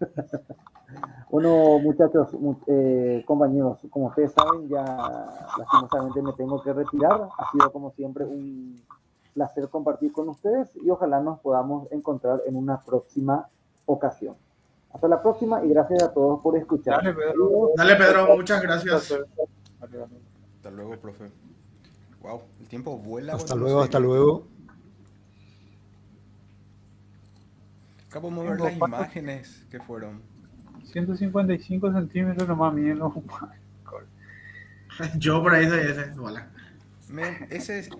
bueno, muchachos, mu- eh, compañeros, como ustedes saben, ya lastimosamente me tengo que retirar. Ha sido como siempre un placer compartir con ustedes y ojalá nos podamos encontrar en una próxima ocasión. Hasta la próxima y gracias a todos por escuchar. Dale, Pedro. Dale, Pedro, muchas gracias. Hasta luego, profe. Wow, el tiempo vuela. Hasta luego, hasta luego. Acá podemos ver las imágenes que fueron. 155 centímetros nomás miden los Yo por ahí soy ese. Hola. Men, ese, es,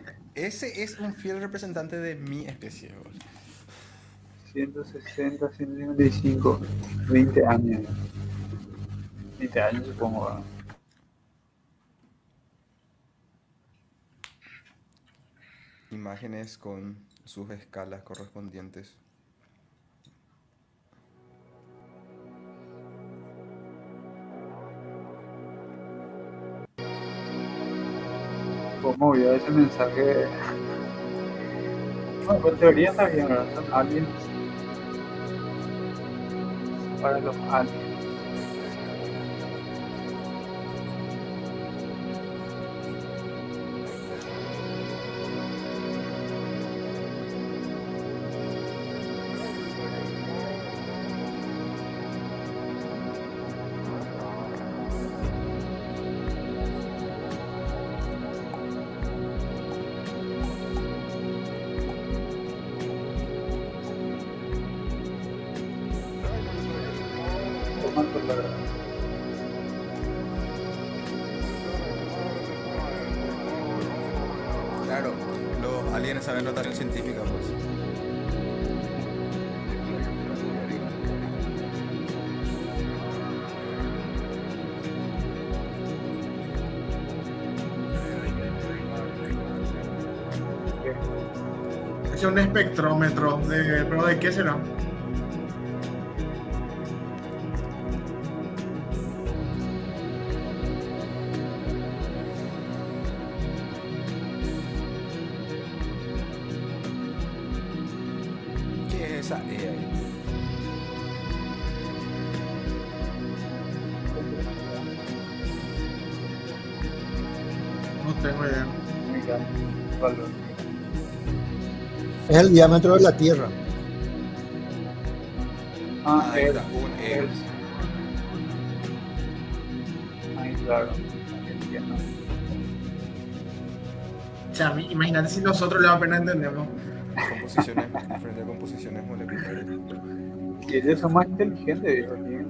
ese es un fiel representante de mi especie. bro. 160, 155, 20 años. 20 años supongo. imágenes con sus escalas correspondientes. ¿Cómo vio ese mensaje? Bueno, en teoría está bien, ¿verdad? Son aliens. Para los aliens. Los aliens saben notación científica, pues. Es un espectrómetro. De, ¿Pero de qué será? El diámetro de la Tierra. Ah, Ahí es, está, un es. Ahí, claro. O sea, imagínate si nosotros le apenas entendemos. Composiciones, diferentes composiciones moleculares. Y ellos son más inteligentes, digo, tienen-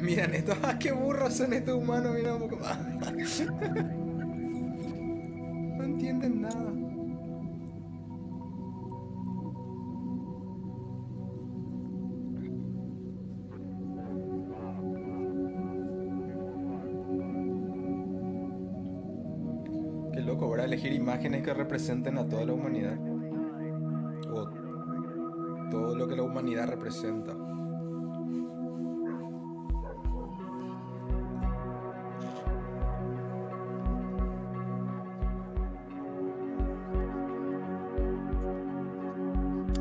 Miran esto, ¡ah, qué burros son estos humanos! Mira un poco más. Que representen a toda la humanidad. O todo lo que la humanidad representa.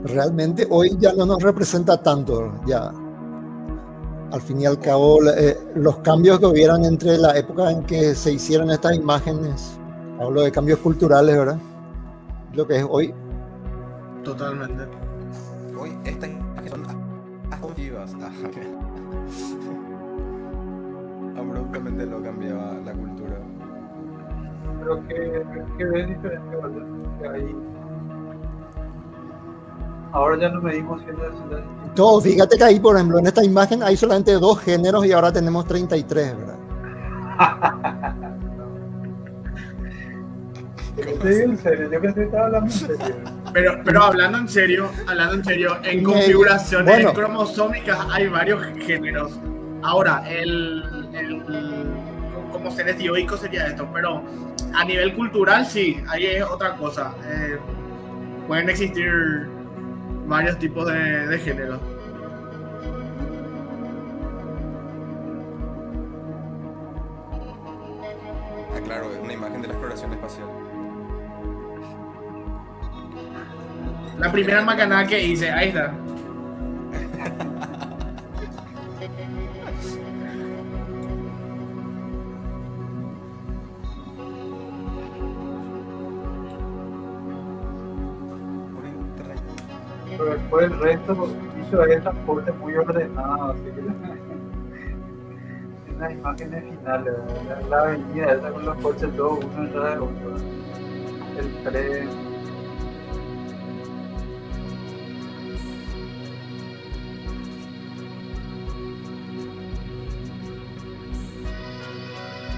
Realmente hoy ya no nos representa tanto, ya. Al fin y al cabo, eh, los cambios que hubieran entre la época en que se hicieron estas imágenes, hablo de cambios culturales, ¿verdad? Lo que es hoy, Totalmente. Hoy estas son afectivas. Abruptamente lo cambiaba la cultura. Pero que, que ves diferente, ¿verdad? Que ahí. Ahora ya no medimos siendo todo, fíjate que ahí, por ejemplo, en esta imagen hay solamente dos géneros y ahora tenemos 33, ¿verdad? En serio, yo pensé que estaba hablando en serio. Pero, pero hablando en serio, hablando en serio, en configuraciones bueno. cromosómicas hay varios géneros. Ahora, el, el- como seres dioicos sería esto, pero a nivel cultural sí, ahí es otra cosa. Eh, pueden existir varios tipos de, de géneros. Ah, claro, es una imagen de la exploración espacial. La primera macanada que hice, ahí está. Pero después el resto hizo el transporte muy ordenado, así que en las imágenes finales, la, la avenida esa con los coches todos uno detrás de otro, el tren.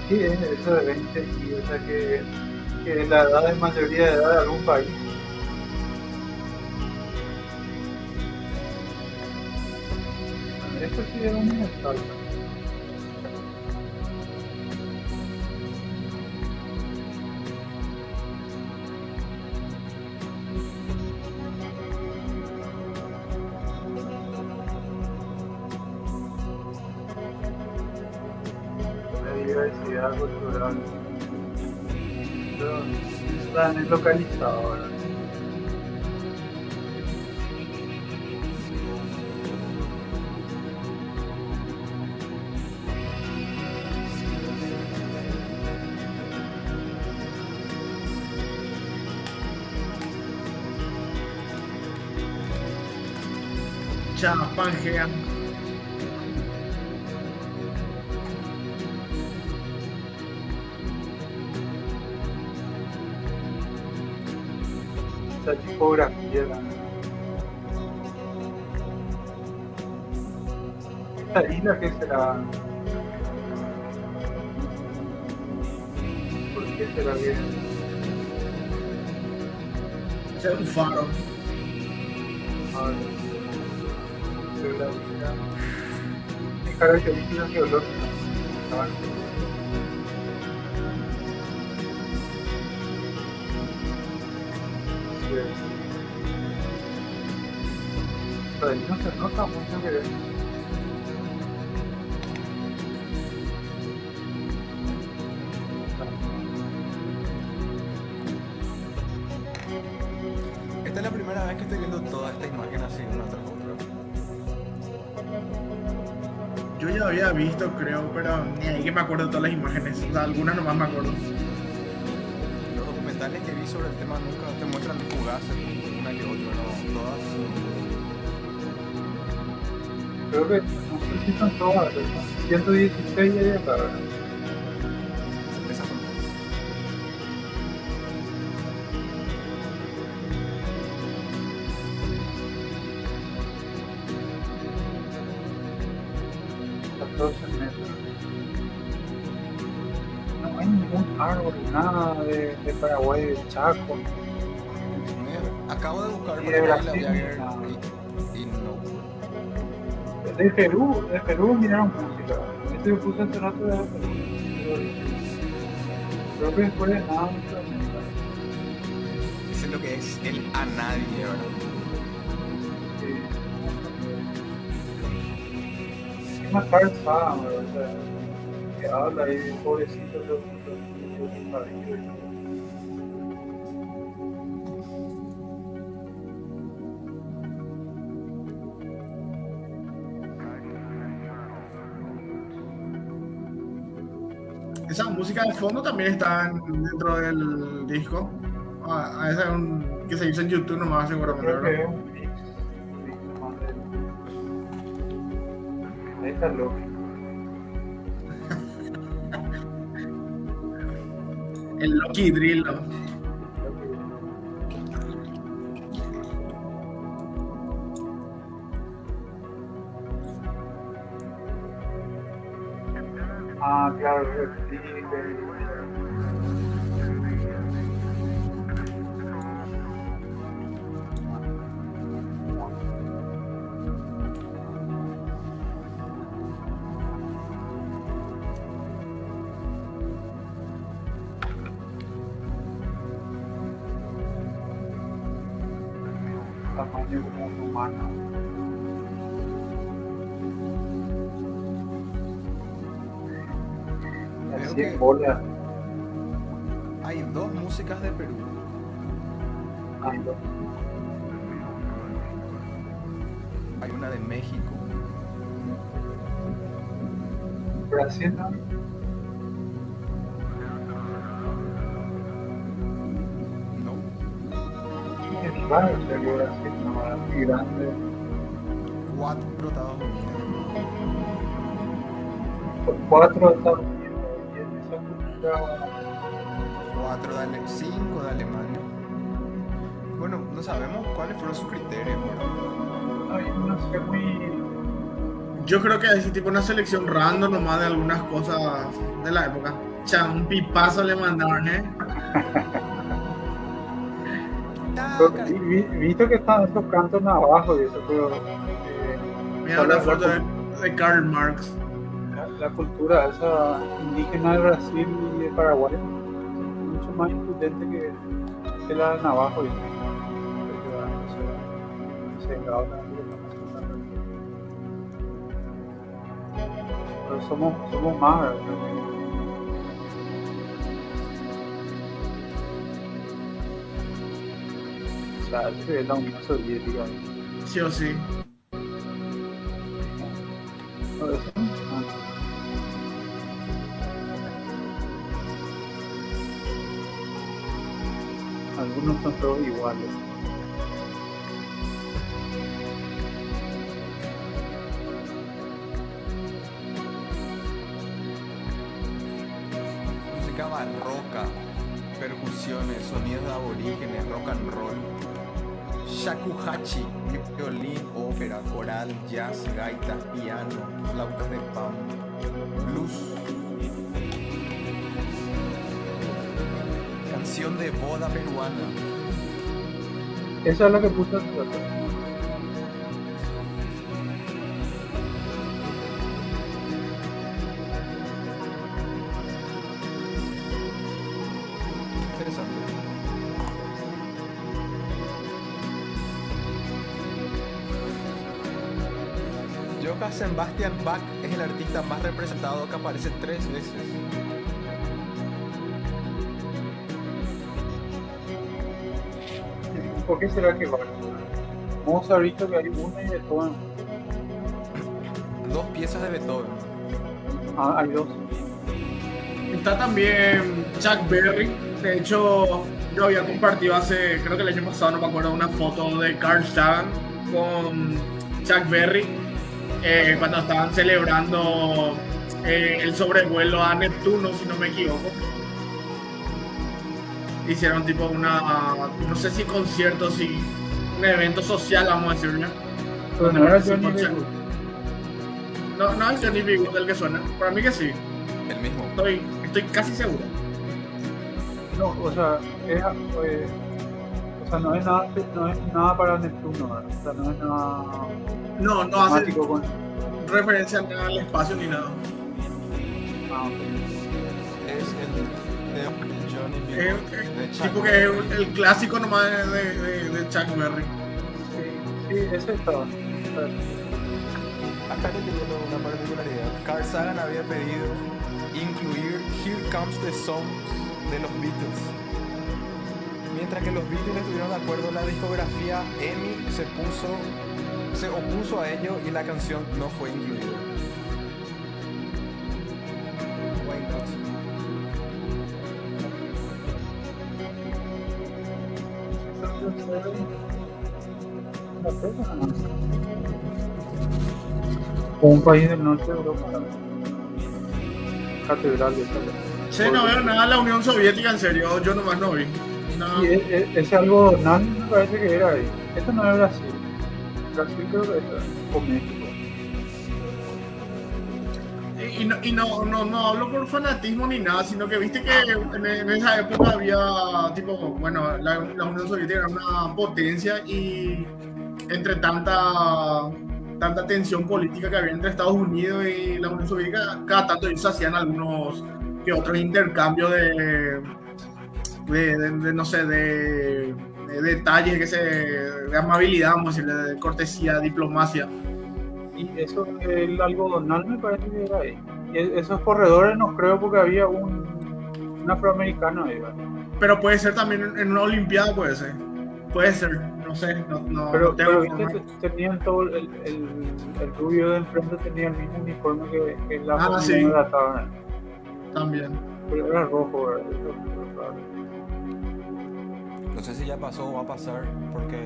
Sí, es eso de 20 y o sea que, que la edad es mayoría de edad de algún país. Esto sí es un salto. Están Esta isla que será. ¿Por qué será es un faro. Ah, geografía? ¿Qué características geológicas? Pero ahí no se nota mucho que había visto, creo, pero ni ahí que me acuerdo de todas las imágenes. O sea, algunas nomás me acuerdo. Los documentales que vi sobre el tema nunca te muestran fugaces, una que otra, no, todas. Creo que no sé si son todas, pero son 116 y ahí está, de, Paraguay, de Chaco. Acabo de buscar Y de la Brasil, y, y no. De Perú, de Perú miraron música. Este que puse hace rato de Perú. Creo que después de nada. Ese es lo que es el a nadie, ¿verdad? Sí. Encima Carl Sagan, ¿verdad? O sea, que habla ahí, pobrecito, los los- los música de fondo también está en- dentro del disco. Ah, a esa es un que se hizo en YouTube nomás, seguramente. Creo que un mix. mix nomás de- Ahí está loco. El Loki Drill. ¿no? Ah, claro, reptil. Tamaño Que-. Hay dos músicas de Perú. Hay dos. Hay una de México. Brasil, ¿no? No. Es raro ser que Brasil no era muy grande. Cuatro Estados Unidos. Cuatro de Estados Unidos 4 de Ale 5 de Alemania. Bueno, no sabemos cuáles fueron sus criterios. No sé, muy... Yo creo que es tipo una selección random nomás de algunas cosas de la época. O sea, un pipazo le mandaron, ¿eh? Visto que están esos cantos abajo y eso, pero... Eh, Mira, la foto de Karl Marx la cultura esa indígena de Brasil y de Paraguay mucho más imprudente que, la de Navajo. Y, Pero somos, somos más, ¿verdad? O sea, es la Unión Soviética. Sí o sí. Algunos son todos iguales. Música barroca, percusiones, sonidos de aborígenes, rock and roll. Shakuhachi, violín, ópera, coral, jazz, gaitas, piano, flautas de pan, blues. Canción de boda peruana. Esa es la que. Johann Sebastian Bach es el artista más representado que aparece tres veces. ¿Por qué será que va? Vamos a visto que hay una y de todo. Dos piezas de Beethoven. Ah, hay dos. Está también Chuck Berry. De hecho, yo había compartido hace, creo que el año pasado, no me acuerdo, una foto de Carl Sagan con Chuck Berry eh, cuando estaban celebrando eh, el sobrevuelo a Neptuno, si no me equivoco. Hicieron tipo una, no sé si concierto, si un evento social, vamos a decirle. Pero no. No, no es Johnny B. Good el que suena. Para mí que sí. El mismo. Estoy, estoy casi seguro. No, o sea, es, eh, o sea, no es nada, no es nada para Neptuno, ¿verdad? o sea, no es nada No, no hace con. referencia al espacio ni nada. Ah, ok. Es el de. Es, es- tipo que es el, el clásico nomás de, de, de Chuck Berry. Sí, sí, ese estaba. O sea, Acá le leyendo una particularidad. Carl Sagan había pedido incluir Here Comes the Songs de los Beatles. Mientras que los Beatles estuvieron de acuerdo, la discografía EMI se puso, se opuso a ello y la canción no fue incluida. O un país del norte de Europa. Catedral de esa. Sí, no veo nada de la Unión Soviética, en serio. Yo nomás no vi. No. Y es, es, es algo, nada me parece que era ahí. Esto no es Brasil. Brasil creo que es o México. Y, no, y no, no, no hablo por fanatismo ni nada, sino que viste que en, esa época había, tipo, bueno, la, Unión Soviética era una potencia y entre tanta tanta tensión política que había entre Estados Unidos y la Unión Soviética, cada tanto ellos hacían algunos que otros intercambios de, de, no sé, de, de detalles, que de amabilidad, vamos a decirle, de cortesía, diplomacia. Y eso, el algodonal me parece que era ahí. Y e- esos corredores no creo porque había un, un afroamericano ahí. ¿verdad? Pero puede ser también en- una Olimpiada, puede ser. Puede ser, no sé, no, no, Pero, no pero viste, te- tenían todo el, el, el rubio de enfrente tenía el mismo uniforme que, que la Ah, sí. de la tabla. También. Pero era rojo, ¿verdad? No sé si ya pasó o va a pasar, porque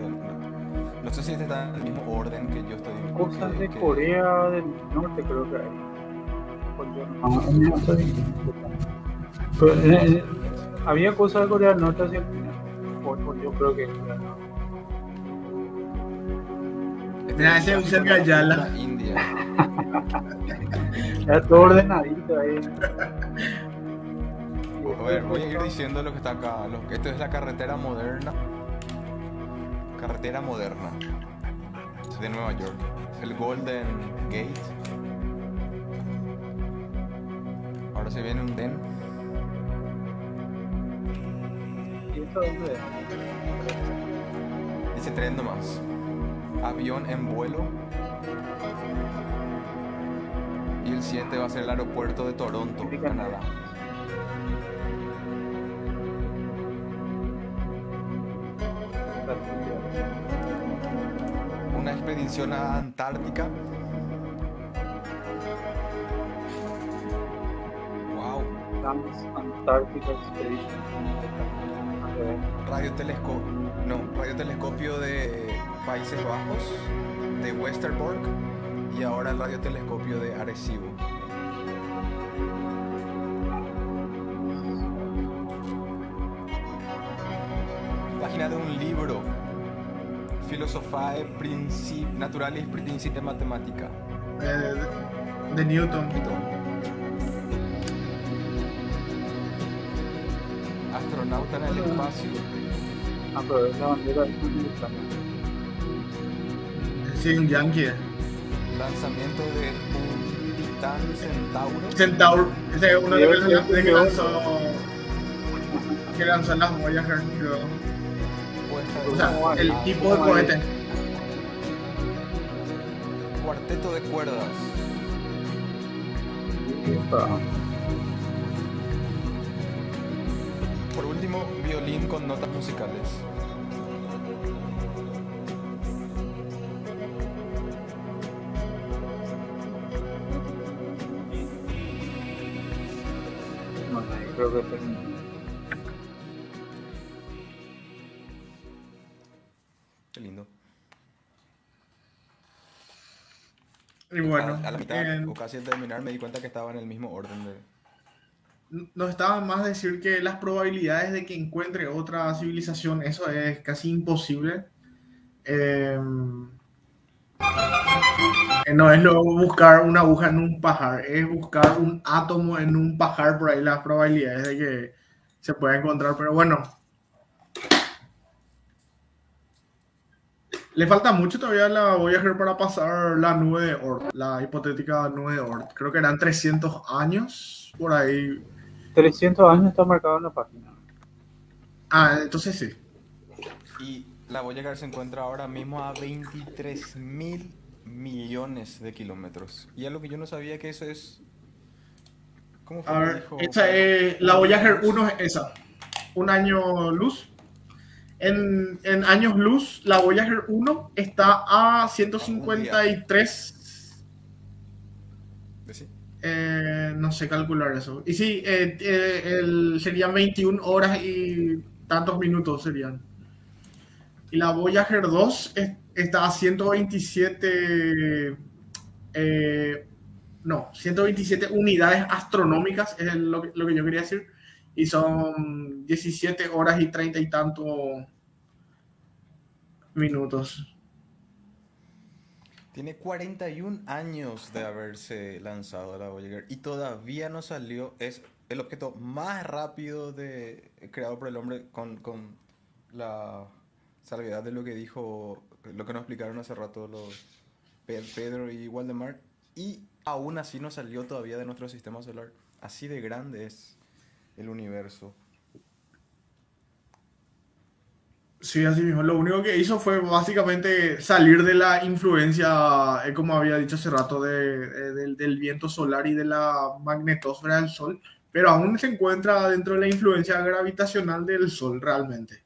no, sé si este está en el mismo orden que yo estoy. Cosas que- de que- Corea del Norte creo que hay. Pues Ah, no sé. Pero, eh, eh, había cosas de Corea del Norte hacia el final. Yo creo que este ese un clásico de la Gayala. cultura India. era todo ordenadito ahí. A ver, voy a ir diciendo lo que está acá. Lo esto es la carretera moderna. Carretera moderna de Nueva York. El Golden Gate. Ahora se viene un den. ¿Y esto dónde es? Dice tren nomás. Avión en vuelo. Y el siguiente va a ser el aeropuerto de Toronto, Canadá. Una expedición a Antártica. Wow. Antarctica Expedition. Radiotelescopio. No, radiotelescopio de Países Bajos, de Westerbork y ahora el radiotelescopio de Arecibo. Página de un libro. Philosophae Princip Naturalis Principia Mathematica. Eh, de Newton. Astronauta en el espacio. Ah, pero es la bandera es. Sí, un yankee. Lanzamiento de un Titán Centauro. Centaur. Ese es uno de los que, lanzó. Que lanzó las Voyager, creo. O sea, el tipo de cohete. Cuarteto de cuerdas. Por último, violín con notas musicales. Creo que mitad o casi al terminar me di cuenta que estaba en el mismo orden de. no estaba más decir que las probabilidades de que encuentre otra civilización, eso es casi imposible. Eh, eh, no es lo buscar una aguja en un pajar, es buscar un átomo en un pajar, por ahí las probabilidades de que se pueda encontrar. Pero bueno, le falta mucho todavía la Voyager para pasar la nube de Oort, la hipotética nube de Oort. Creo que eran 300 años por ahí 300 años está marcado en la página. Ah, entonces sí. Y la Voyager se encuentra ahora mismo a 23 mil millones de kilómetros. Y algo que yo no sabía que eso es. ¿Cómo fue A ver, dijo? esa es, la Voyager 1 es esa. Un año luz. En, en años luz, la Voyager 1 está a 153. ¿Decí? eh, no sé calcular eso. Y sí, eh, eh, el- serían 21 horas y tantos minutos serían. Y la Voyager 2 es- está a 127. eh, no, 127 unidades astronómicas, es el- lo, que, lo que yo quería decir. Y son 17 horas y 30 y tanto minutos. Tiene 41 años de haberse lanzado la Voyager y todavía no salió. Es el objeto más rápido de, creado por el hombre con, con la salvedad de lo que dijo, lo que nos explicaron hace rato los Pe- Pedro y Waldemar. Y aún así no salió todavía de nuestro sistema solar. Así de grande es el universo. Sí, así mismo. Lo único que hizo fue básicamente salir de la influencia, eh, como había dicho hace rato, de- de- del, del viento solar y de la magnetosfera del Sol, pero aún se encuentra dentro de la influencia gravitacional del Sol realmente.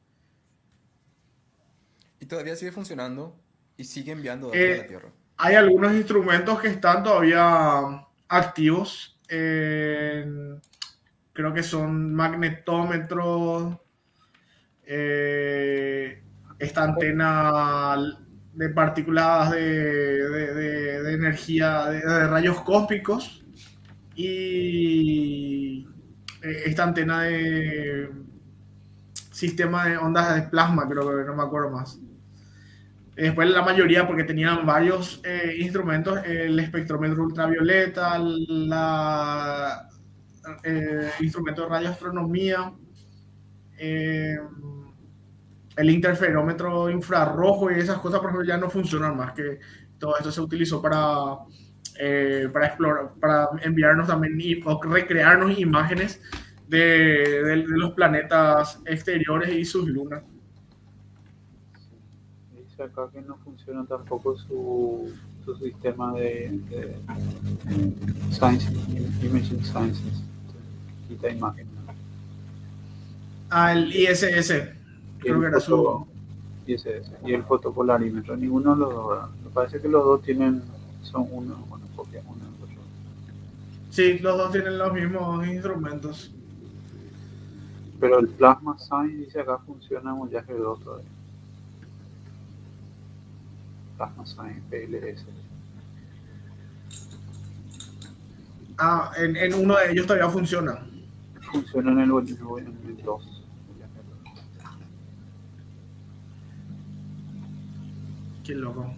Y todavía sigue funcionando y sigue enviando datos Eh, a la Tierra. Hay algunos instrumentos que están todavía activos. en- creo que son magnetómetros, eh, esta antena de partículas de, de- energía, de, de rayos cósmicos y eh, esta antena de sistema de ondas de plasma, creo que no me acuerdo más. Después la mayoría, porque tenían varios eh, instrumentos, el espectrómetro ultravioleta, la eh, instrumento de radioastronomía, eh, el interferómetro infrarrojo y esas cosas, por ejemplo, ya no funcionan más, que todo esto se utilizó para, eh, para explorar, para enviarnos también o recrearnos imágenes de, los planetas exteriores y sus lunas. Dice acá que no funciona tampoco su, su sistema de, de Science, Imaging Sciences. Quita imagen. Ah, el ISS, creo que era su... ese, y el fotopolarímetro, ninguno de los dos. Me parece que los dos tienen, son uno, bueno, copia uno otro. Sí, los dos tienen los mismos instrumentos. Pero el Plasma Sign dice acá funciona en Voyager 2 todavía. Plasma Sign PLS. Ah, en, en uno de ellos todavía funciona. Funciona en el, en el 2. Qué loco.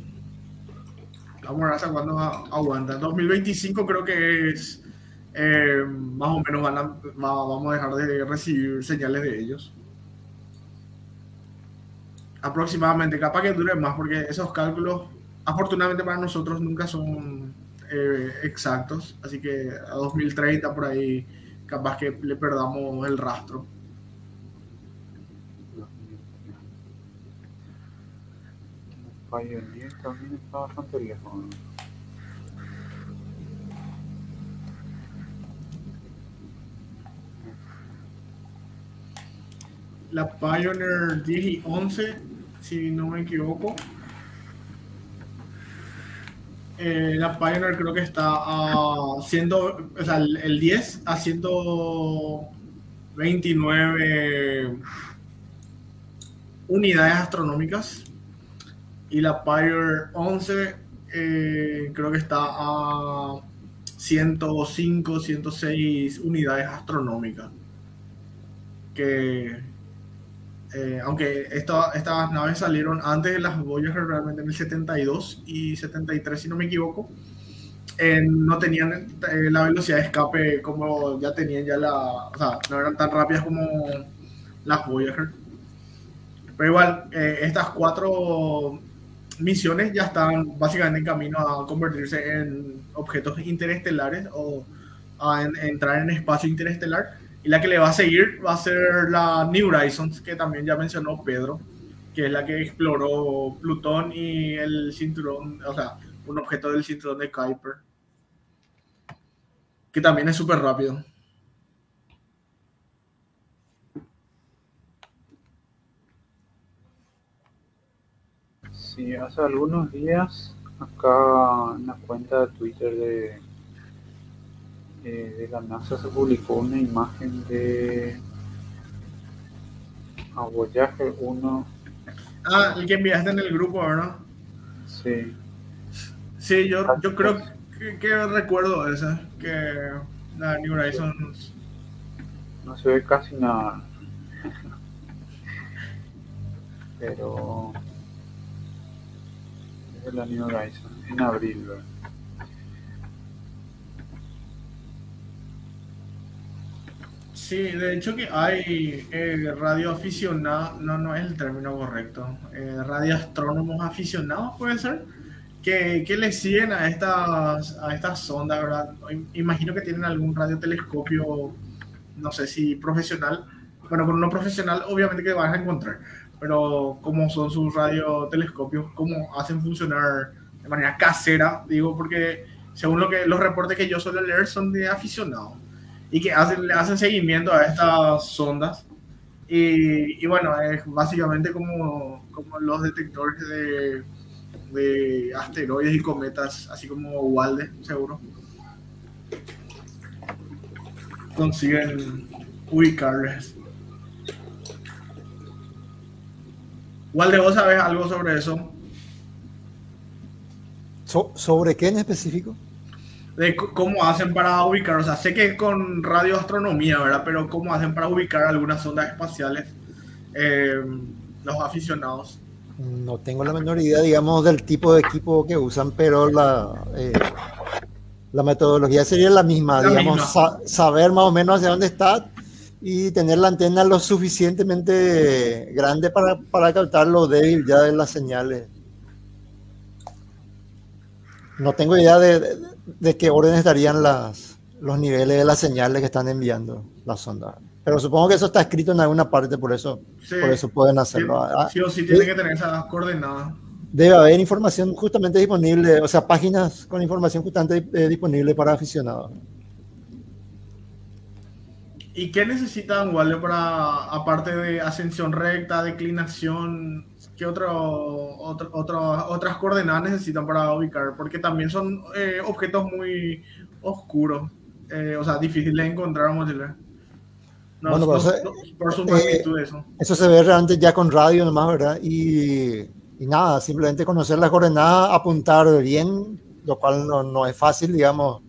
Vamos a ver hasta cuándo aguanta. 2025 creo que es eh, más o menos van a- va- vamos a dejar de recibir señales de ellos. Aproximadamente, capaz que dure más porque esos cálculos, afortunadamente para nosotros, nunca son eh, exactos. Así que a 2030 por ahí, capaz que le perdamos el rastro. Pioneer también está bastante lejos. la Pioneer 10 y 11, si no me equivoco. Eh, la Pioneer creo que está a 100, o sea, el, el 10 a 129 unidades astronómicas. Y la Pioneer 11 eh, creo que está a 105, 106 unidades astronómicas. Que eh, aunque esta- estas naves salieron antes de las Voyager realmente en el 72 y 73 si no me equivoco eh, no tenían eh, la velocidad de escape como ya tenían ya la o sea no eran tan rápidas como las Voyager. Pero igual eh, estas cuatro misiones ya están básicamente en camino a convertirse en objetos interestelares o a en- entrar en espacio interestelar y la que le va a seguir va a ser la New Horizons, que también ya mencionó Pedro, que es la que exploró Plutón y el cinturón, o sea, un objeto del cinturón de Kuiper. Que también es súper rápido. Sí, hace algunos días acá en la cuenta de Twitter de, eh, de la NASA se publicó una imagen de a Voyager 1. Ah, el que enviaste en el grupo, ¿verdad? Sí, Sí, yo, yo creo que, que recuerdo esa, que la New Horizons no se ve casi nada. Pero es la New Horizon en abril, ¿verdad? Sí, de hecho que hay eh, radioaficionados, no, no es el término correcto, eh, radioastrónomos aficionados puede ser, que, que le siguen a estas, a estas sondas, ¿verdad? Im- Imagino que tienen algún radiotelescopio, no sé si profesional, bueno, con uno profesional obviamente que vas a encontrar, pero cómo son sus radiotelescopios, cómo hacen funcionar de manera casera, digo, porque según lo que los reportes que yo suelo leer son de aficionados y que hacen, hacen seguimiento a estas sondas. Y, y bueno, es básicamente como, como los detectores de, de asteroides y cometas, así como Walde, seguro. Consiguen ubicarles. Walde, ¿vos sabés algo sobre eso? So- ¿Sobre qué en específico? De cómo hacen para ubicar, o sea, sé que es con radioastronomía, ¿verdad? Pero cómo hacen para ubicar algunas ondas espaciales eh, los aficionados. No tengo la menor idea, digamos, del tipo de equipo que usan, pero la, eh, la metodología sería la misma, La digamos, misma. sa- saber más o menos hacia dónde está y tener la antena lo suficientemente grande para, para captar lo débil ya de las señales. No tengo idea de, de- de qué orden estarían las, los niveles de las señales que están enviando las sondas. Pero supongo que eso está escrito en alguna parte, por eso, Sí. por eso pueden Sí, hacerlo. Ah, sí o sí tiene que tener esas coordenadas. Debe haber información justamente disponible, o sea, páginas con información justamente eh, disponible para aficionados. ¿Y qué necesitan, Walde, para, aparte de ascensión recta, declinación, qué otro, otro, otro- otras coordenadas necesitan para ubicar? Porque también son eh, objetos muy oscuros, eh, o sea, difíciles de encontrar, vamos a decirle. No, Bueno, no- pero eso- no- por su eh, magnitud, eso. Eso se ve realmente ya con radio nomás, ¿verdad? Y, y nada, simplemente conocer las coordenadas, apuntar bien, lo cual no, no es fácil, digamos,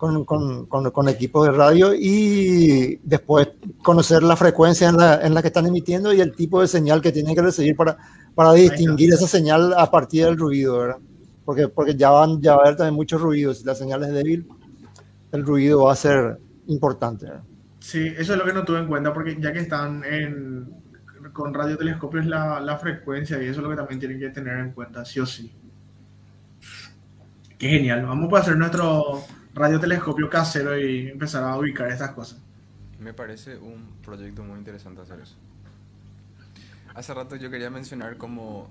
con, con, con, con equipos de radio y después conocer la frecuencia en la, en la que están emitiendo y el tipo de señal que tienen que recibir para, para distinguir esa señal a partir del ruido, ¿verdad? Porque, porque ya, van, ya va a haber también muchos ruidos. Si la señal es débil, el ruido va a ser importante, ¿verdad? Sí, eso es lo que no tuve en cuenta, porque ya que están en, con radiotelescopios, la, la frecuencia y eso es lo que también tienen que tener en cuenta, sí o sí. Qué genial. Vamos a hacer nuestro radiotelescopio casero y empezar a ubicar estas cosas. Me parece un proyecto muy interesante hacer eso. Hace rato yo quería mencionar como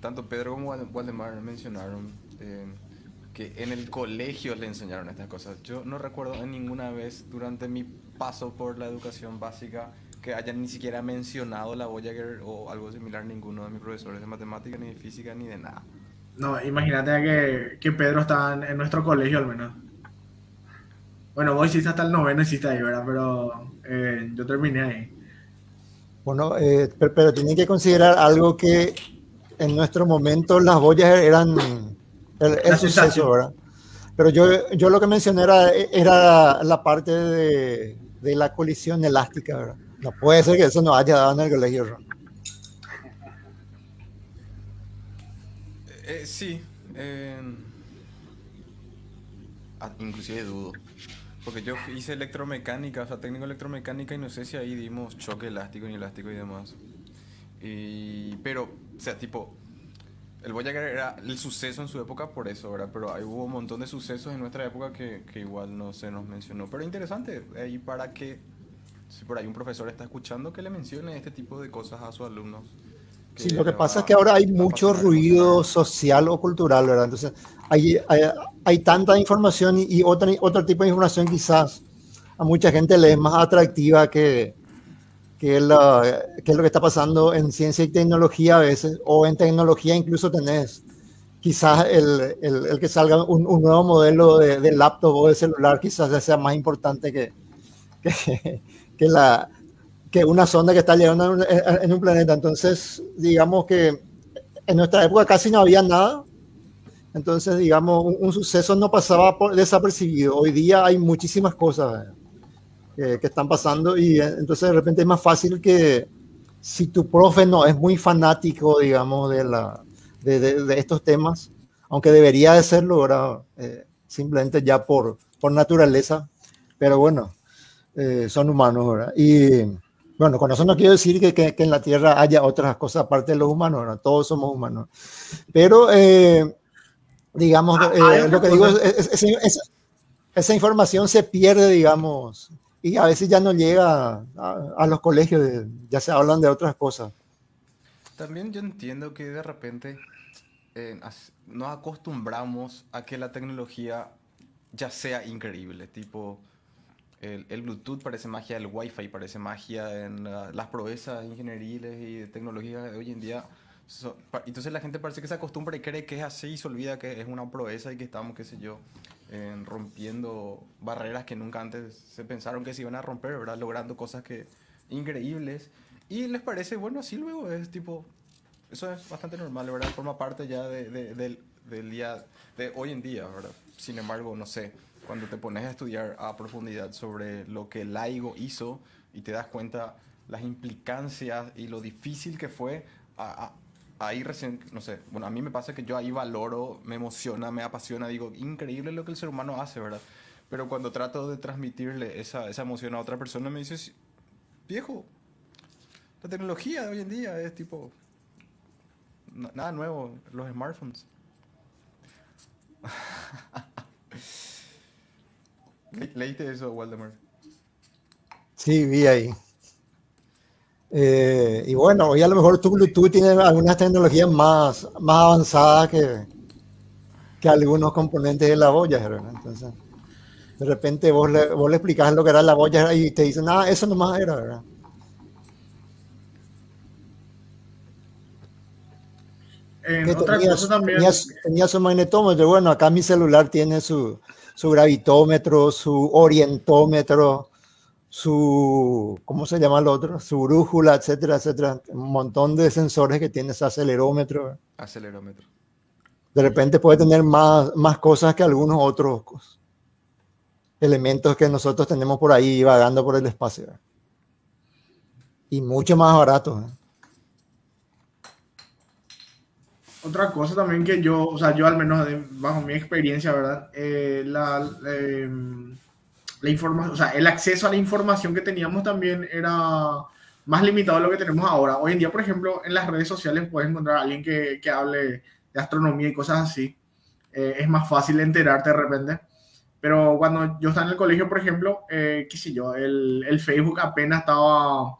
tanto Pedro como Wal- Waldemar mencionaron eh, que en el colegio le enseñaron estas cosas. Yo no recuerdo en ninguna vez durante mi paso por la educación básica que hayan ni siquiera mencionado la Voyager o algo similar ninguno de mis profesores de matemática, ni de física, ni de nada. No, imagínate que, que Pedro está en nuestro colegio al menos. Bueno, vos hiciste hasta el noveno, hiciste ahí, ¿verdad? Pero eh, yo terminé ahí. Bueno, eh, pero, pero tienen que considerar algo que en nuestro momento las boyas eran el, el La suceso, sensación. ¿verdad? Pero yo, yo lo que mencioné era, era la parte de, de la colisión elástica, ¿verdad? No puede ser que eso no haya dado en el colegio, ¿verdad? Eh, sí, eh, ah, inclusive dudo. Porque yo hice electromecánica, o sea, técnico electromecánica y no sé si ahí dimos choque elástico, inelástico y demás. Y, pero, o sea, tipo, el Voyager era el suceso en su época por eso, ¿verdad? Pero ahí hubo un montón de sucesos en nuestra época que, que igual no se nos mencionó. Pero interesante, ahí para que, si por ahí un profesor está escuchando, que le mencione este tipo de cosas a sus alumnos. Sí, lo que pasa va- es que ahora hay mucho ruido social o cultural, ¿verdad? Entonces, hay, hay, hay tanta información y, y otra, otro tipo de información quizás a mucha gente le es más atractiva que, que, la- que lo que está pasando en ciencia y tecnología a veces, o en tecnología incluso tenés quizás el, el- el que salga un, un nuevo modelo de, de laptop o de celular quizás sea más importante que, que, que la, que una sonda que está llegando en un, en un planeta. Entonces, digamos que en nuestra época casi no había nada. Entonces, digamos, un, un suceso no pasaba por desapercibido. Hoy día hay muchísimas cosas eh, que están pasando y eh, entonces de repente es más fácil que si tu profe no es muy fanático, digamos, de, la, de, de- de estos temas, aunque debería de serlo, ¿verdad? Eh, simplemente ya por, por naturaleza, pero bueno, eh, son humanos, ¿verdad? Y bueno, con eso no quiero decir que, que- que en la Tierra haya otras cosas aparte de los humanos, ¿verdad? Todos somos humanos. Pero, eh, digamos, Ah, eh, lo que digo es, es- es- es- esa información se pierde, digamos, y a veces ya no llega a, a los colegios, de- ya se hablan de otras cosas. También yo entiendo que de repente eh, nos acostumbramos a que la tecnología ya sea increíble, tipo el, el Bluetooth parece magia, el Wi-Fi parece magia, en la- las proezas ingenieriles y de tecnología de hoy en día. So- entonces la gente parece que se acostumbra y cree que es así y se olvida que es una proeza y que estamos, qué sé yo, en rompiendo barreras que nunca antes se pensaron que se iban a romper, ¿verdad? Logrando cosas que increíbles. Y les parece, bueno, así luego es tipo, eso es bastante normal, ¿verdad? Forma parte ya de- de- del, del día, de hoy en día, ¿verdad? Sin embargo, no sé, cuando te pones a estudiar a profundidad sobre lo que Laigo hizo y te das cuenta las implicancias y lo difícil que fue, a- a- ahí recién, no sé, bueno, a mí me pasa que yo ahí valoro, me emociona, me apasiona, digo, increíble lo que el ser humano hace, ¿verdad? Pero cuando trato de transmitirle esa, esa emoción a otra persona, me dice, "Sí, viejo, la tecnología de hoy en día es tipo, nada nuevo, los smartphones. Le- ¿Leíste eso, Waldemar? Sí, vi ahí. Eh, y bueno, hoy a lo mejor tu Bluetooth tiene algunas tecnologías más, más avanzadas que, que algunos componentes de la Voyager, ¿verdad? Entonces, de repente vos le, vos le explicás lo que era la Voyager y te dicen, ah, eso nomás era, ¿verdad? En Que otra tenía, cosa también, tenía su- tenía su magnetómetro. Bueno, acá mi celular tiene su, su gravitómetro, su orientómetro, su, ¿cómo se llama el otro? Su brújula, etcétera, etcétera. Un montón de sensores que tiene ese acelerómetro. Acelerómetro. De repente puede tener más, más cosas que algunos otros elementos que nosotros tenemos por ahí vagando por el espacio. Y mucho más barato. ¿eh? otra cosa también que yo, o sea, yo al menos de- bajo mi experiencia, ¿verdad? Eh, la, eh, la información, o sea, el acceso a la información que teníamos también era más limitado de lo que tenemos ahora. Hoy en día, por ejemplo, en las redes sociales puedes encontrar a alguien que, que hable de astronomía y cosas así. Eh, es más fácil enterarte de repente. Pero cuando yo estaba en el colegio, por ejemplo, eh, qué sé yo, el, el Facebook apenas estaba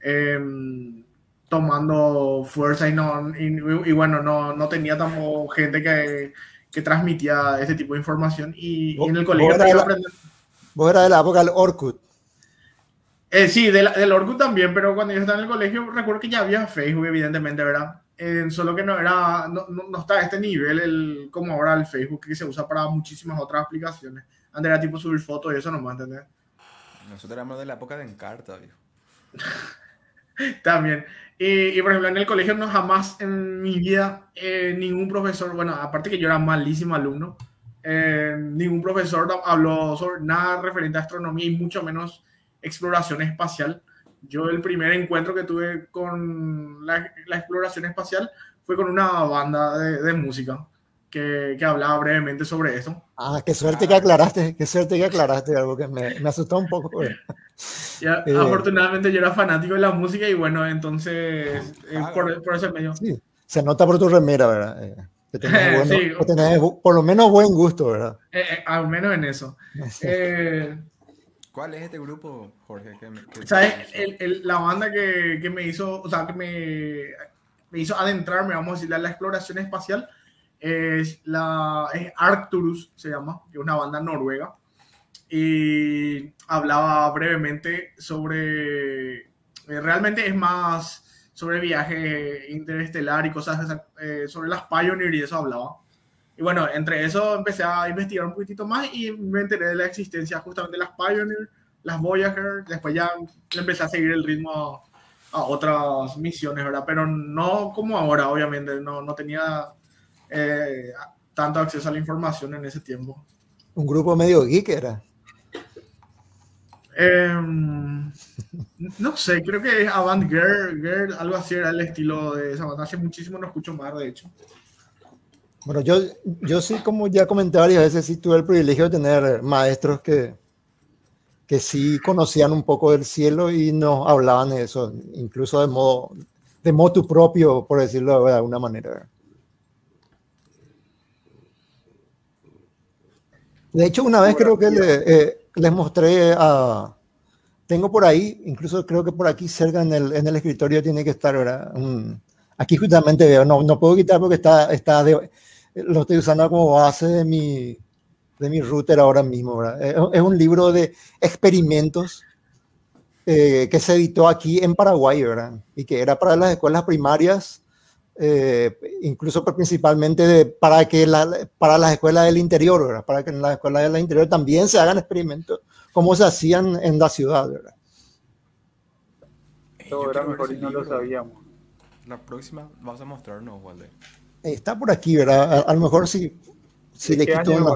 em, tomando fuerza y, no, y, y bueno, no, no tenía tampoco gente que, que transmitía este tipo de información. Y, y en el colegio a aprender. Vos eras de la época del Orkut. Eh, sí, del, del Orkut también, pero cuando yo estaba en el colegio, recuerdo que ya había Facebook, evidentemente, ¿verdad? Eh, solo que no era, no, no, no está a este nivel el, como ahora el Facebook, que se usa para muchísimas otras aplicaciones. Antes era tipo subir fotos y eso nomás, ¿entendés? Nosotros éramos de la época de Encarta, viejo. También. Y, y, por ejemplo, en el colegio no jamás en mi vida eh, ningún profesor, bueno, aparte que yo era malísimo alumno, eh, ningún profesor habló sobre nada referente a astronomía y mucho menos exploración espacial. Yo el primer encuentro que tuve con la, la exploración espacial fue con una banda de, de música que, que, hablaba brevemente sobre eso. Ah, qué suerte que aclaraste, qué suerte que aclaraste, algo que me, me asustó un poco. eh. Ya, eh, afortunadamente yo era fanático de la música y bueno, entonces eh, por, por, ese medio. Sí, se nota por tu remera, ¿verdad? Eh, que tenés, bueno, sí. que tenés por lo menos buen gusto, ¿verdad? Eh, al menos en eso. ¿Cuál es este grupo, Jorge? Que me, que ¿Sabes? El, el, la banda que, que, me hizo, o sea, que me, me hizo adentrarme, vamos a decirle, a la exploración espacial es la es Arcturus, se llama, que es una banda noruega. Y hablaba brevemente sobre. Eh, realmente es más sobre viaje interestelar y cosas eh, sobre las Pioneer y eso hablaba. Y bueno, entre eso empecé a investigar un poquitito más y me enteré de la existencia justamente de las Pioneer, las Voyager. Después ya empecé a seguir el ritmo a, a otras misiones, ¿verdad? Pero no como ahora, obviamente. No, no tenía eh, tanto acceso a la información en ese tiempo. Un grupo medio geek era. Eh, no sé, creo que es Avant Girl, Girl, algo así era el estilo de esa banda. Hace muchísimo no escucho más, de hecho. Bueno, yo, yo sí, como ya comenté varias veces, sí tuve el privilegio de tener maestros que, que sí conocían un poco del cielo y nos hablaban de eso, incluso de modo, de motu propio, por decirlo de alguna manera. De hecho, una vez creo que le, eh, les mostré a... Tengo por ahí, incluso creo que por aquí cerca en el, en el escritorio tiene que estar, ¿verdad? Aquí justamente veo, no, no puedo quitar porque está, está de, lo estoy usando como base de mi, de mi router ahora mismo, ¿verdad? Es un libro de experimentos eh, que se editó aquí en Paraguay, ¿verdad? Y que era para las escuelas primarias, eh, incluso principalmente de, para, que la, para las escuelas del interior, ¿verdad? Para que en las escuelas del interior también se hagan experimentos como se hacían en la ciudad, ¿verdad? Todo era mejor y no lo sabíamos. La próxima vas a mostrarnos, Walder. Está por aquí, ¿verdad? A, a lo mejor si, si le quito año, una,